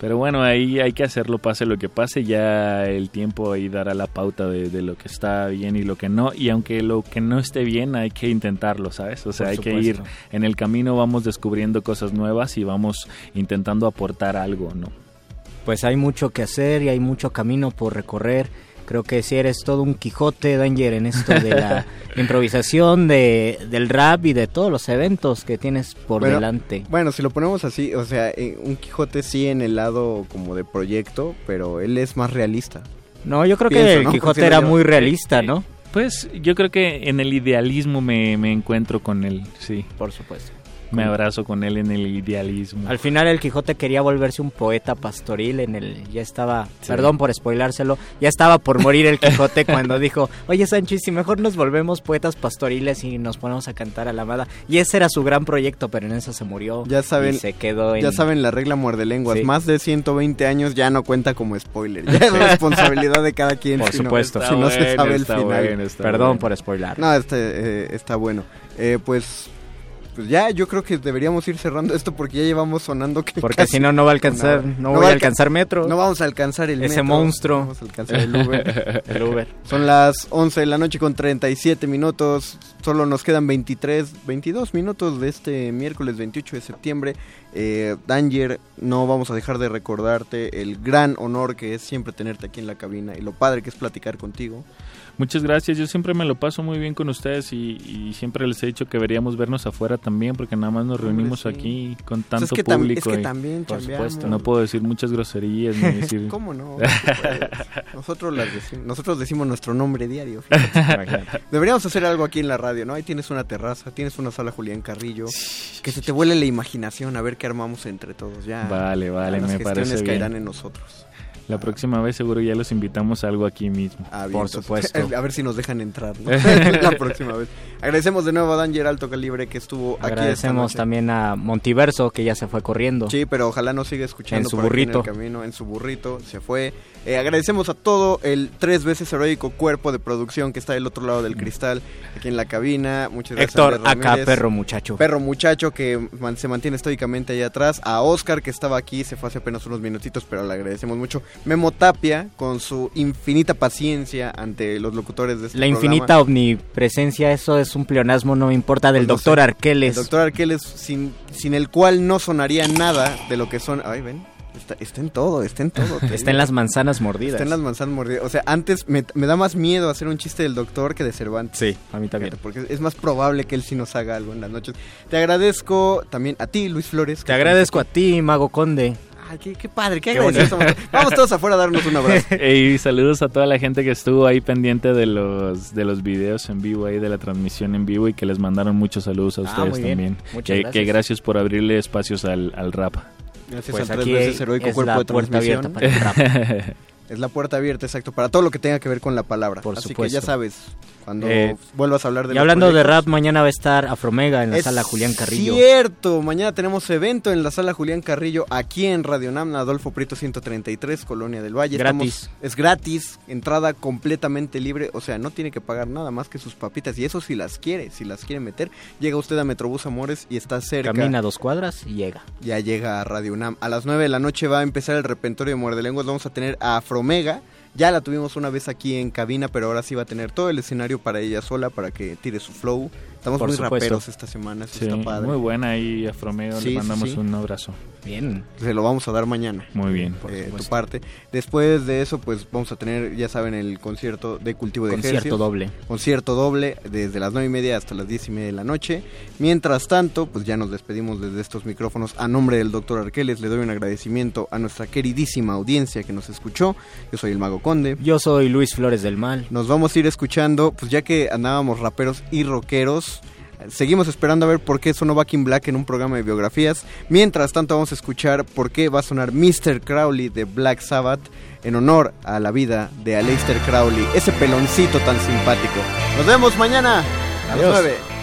Pero bueno, ahí hay que hacerlo, pase lo que pase, ya el tiempo ahí dará la pauta de, de lo que está bien y lo que no, y aunque lo que no esté bien hay que intentarlo, ¿sabes? O sea, hay que ir en el camino, vamos descubriendo cosas nuevas y vamos intentando aportar algo, ¿no? Pues hay mucho que hacer y hay mucho camino por recorrer. Creo que si eres todo un Quijote, Danger, en esto de la improvisación, de, del rap y de todos los eventos que tienes por Bueno, delante. Bueno, si lo ponemos así, o sea, eh, un Quijote sí en el lado como de proyecto, pero él es más realista. No, yo creo que el ¿no? Quijote era yo. muy realista, ¿no? Pues yo creo que en el idealismo me, me encuentro con él, sí. Por supuesto. Me abrazo con él en el idealismo. Al final el Quijote quería volverse un poeta pastoril en el ya estaba, Sí. perdón por spoilárselo, ya estaba por morir el Quijote cuando dijo, "Oye Sancho, ¿y si mejor nos volvemos poetas pastoriles y nos ponemos a cantar a la amada." Y ese era su gran proyecto, pero en eso se murió. Ya saben, y se quedó en ya saben la regla muerde lenguas. Sí. Más de 120 años ya no cuenta como spoiler. Ya es responsabilidad de cada quien. Por si no- supuesto. si no se sabe el final. bueno, Perdón bueno. por spoilar. No, está, eh, está bueno. Eh, pues, pues ya, yo creo que deberíamos ir cerrando esto porque ya llevamos sonando que Porque si no no va a alcanzar, no, va voy a alca- alcanzar metro. No vamos a alcanzar el Ese metro, monstruo. no Vamos a alcanzar el Uber. El Uber. Son las 11 de la noche con 37 minutos. Solo nos quedan 23, 22 minutos de este miércoles 28 de septiembre. Eh, Danger, no vamos a dejar de recordarte el gran honor que es siempre tenerte aquí en la cabina y lo padre que es platicar contigo. Muchas gracias, yo siempre me lo paso muy bien con ustedes y, y siempre les he dicho que deberíamos vernos afuera también porque nada más nos reunimos aquí con tanto es que público. es que también por supuesto, no puedo decir muchas groserías ni decir... ¿Cómo no? Nosotros, las decimos, nosotros decimos nuestro nombre diario. fíjate. Deberíamos hacer algo aquí en la radio, ¿no? Ahí tienes una terraza, tienes una sala Julián Carrillo. Que se te vuele la imaginación a ver qué armamos entre todos. Ya, Vale, vale, las me parece caerán bien. en nosotros. La próxima vez seguro ya los invitamos a algo aquí mismo. Ah, bien, entonces, A ver si nos dejan entrar, ¿no? la próxima vez. Agradecemos de nuevo a Danger Alto Calibre que estuvo aquí esta Agradecemos también a Montiverso, que ya se fue corriendo. Sí, pero ojalá nos siga escuchando En su por aquí burrito. en el camino, en su burrito, se fue. Eh, agradecemos a todo el tres veces heroico cuerpo de producción que está del otro lado del cristal, aquí en la cabina. Muchas gracias. Héctor, Andrés acá, perro muchacho. Perro muchacho que man- se mantiene estoicamente ahí atrás. A Oscar que estaba aquí, se fue hace apenas unos minutitos, pero le agradecemos mucho. Memo Tapia con su infinita paciencia ante los locutores de este La programa. infinita omnipresencia, eso es un pleonasmo, no me importa, del Pues no doctor sé. Arqueles. El doctor Arqueles, sin, sin el cual no sonaría nada de lo que son. Ay, ven. Está, está en todo, está en todo. Está en las manzanas mordidas. Está en las manzanas mordidas. O sea, antes me, me da más miedo hacer un chiste del doctor que de Cervantes. Sí, a mí también. Porque es más probable que él sí nos haga algo en las noches. Te agradezco también a ti, Luis Flores. Te agradezco a ti, Mago Conde. Ay, qué, qué padre, qué, Qué. Vamos todos afuera a darnos un abrazo. y saludos a toda la gente que estuvo ahí pendiente de los de los videos en vivo ahí de la transmisión en vivo y que les mandaron muchos saludos a Ah, ustedes también. Muchas que, gracias. que gracias por abrirle espacios al, al rap. Gracias Pues al tres aquí veces heroico cuerpo de transmisión. abierta para. Es la puerta abierta, exacto, para todo lo que tenga que ver con la palabra. Por Así que supuesto. ya sabes, cuando Eh, vuelvas a hablar de Y hablando de rap, mañana va a estar Afromega en la Es sala Julián Carrillo. Cierto, mañana tenemos evento en la sala Julián Carrillo aquí en Radio Nam, Adolfo Prieto 133, Colonia del Valle. Gratis. es gratis, entrada completamente libre, o sea, no tiene que pagar nada más que sus papitas y eso si las quiere, si las quiere meter, llega usted a Metrobús Amores y está cerca. Camina dos cuadras y llega. Ya llega a Radio UNAM. A las 9 de la noche va a empezar el repertorio de Muerde Lenguas. Vamos a tener a Afromega. Ya la tuvimos una vez aquí en cabina, pero ahora sí va a tener todo el escenario para ella sola, para que tire su flow. Estamos Por muy supuesto. raperos esta semana, eso Sí, está padre. muy buena ahí Afromeo, Sí, le mandamos sí, un abrazo. Bien. Se lo vamos a dar mañana. Muy bien. eh, tu parte. Después de eso, pues vamos a tener, ya saben, el concierto de cultivo de Concierto doble. Concierto doble desde las nueve y media hasta las diez y media de la noche. Mientras tanto, pues ya nos despedimos desde estos micrófonos. A nombre del doctor Arqueles le doy un agradecimiento a nuestra queridísima audiencia que nos escuchó. Yo soy el Mago Conde. Yo soy Luis Flores del Mal. Nos vamos a ir escuchando, pues ya que andábamos raperos y rockeros. Seguimos esperando a ver por qué sonó Back in Black en un programa de biografías. Mientras tanto vamos a escuchar por qué va a sonar Mr. Crowley de Black Sabbath en honor a la vida de Aleister Crowley, ese peloncito tan simpático. Nos vemos mañana a Adiós. las 9.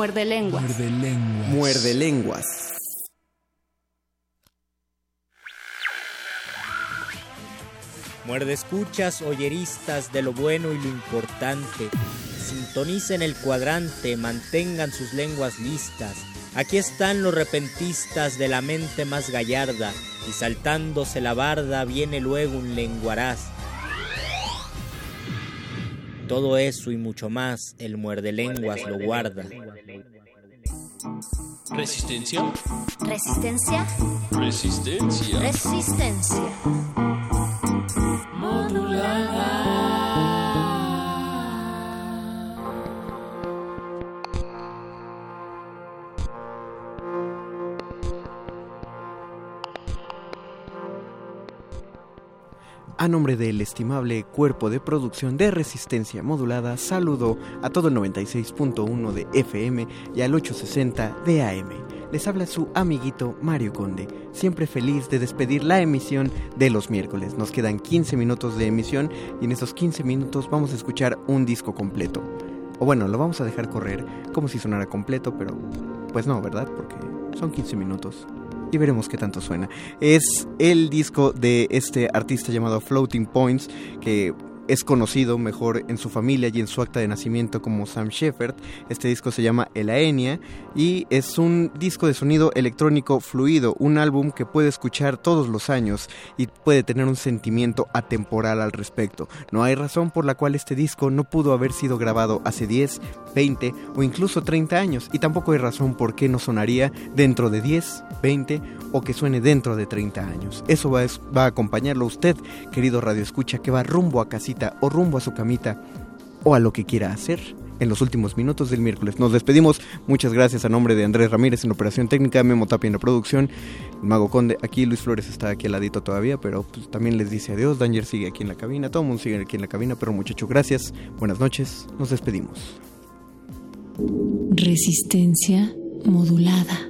Muerde lenguas. Muerde lenguas. Muerde lenguas. Muerde escuchas oyeristas de lo bueno y lo importante. Sintonicen el cuadrante, mantengan sus lenguas listas. Aquí están los repentistas de la mente más gallarda, y saltándose la barda viene luego un lenguaraz. Todo eso y mucho más, el muerde lenguas lo guarda. ¿Resistencia? Resistencia. Resistencia. Resistencia. A nombre del estimable cuerpo de producción de resistencia modulada, saludo a todo el 96.1 de FM y al 860 de AM. Les habla su amiguito Mario Conde, siempre feliz de despedir la emisión de los miércoles. Nos quedan 15 minutos de emisión y en esos 15 minutos vamos a escuchar un disco completo. O bueno, lo vamos a dejar correr como si sonara completo, pero pues no, ¿verdad? Porque son 15 minutos y veremos qué tanto suena. Es el disco de este artista llamado Floating Points, que es conocido mejor en su familia y en su acta de nacimiento como Sam Shepard. Este disco se llama El Aenia y es un disco de sonido electrónico fluido, un álbum que puede escuchar todos los años y puede tener un sentimiento atemporal al respecto. No hay razón por la cual este disco no pudo haber sido grabado hace 10, 20 o incluso 30 años y tampoco hay razón por qué no sonaría dentro de 10, 20 o que suene dentro de 30 años. Eso va a, va a acompañarlo usted, querido Radio Escucha, que va rumbo a casita o rumbo a su camita o a lo que quiera hacer en los últimos minutos del miércoles. Nos despedimos. Muchas gracias a nombre de Andrés Ramírez en operación técnica, Memo Tapia en la producción, Mago Conde. Aquí Luis Flores está aquí al ladito todavía, pero pues, también les dice adiós. Danger sigue aquí en la cabina. Todo el mundo sigue aquí en la cabina, pero muchacho, gracias. Buenas noches. Nos despedimos. Resistencia modulada.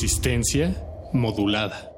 Resistencia modulada.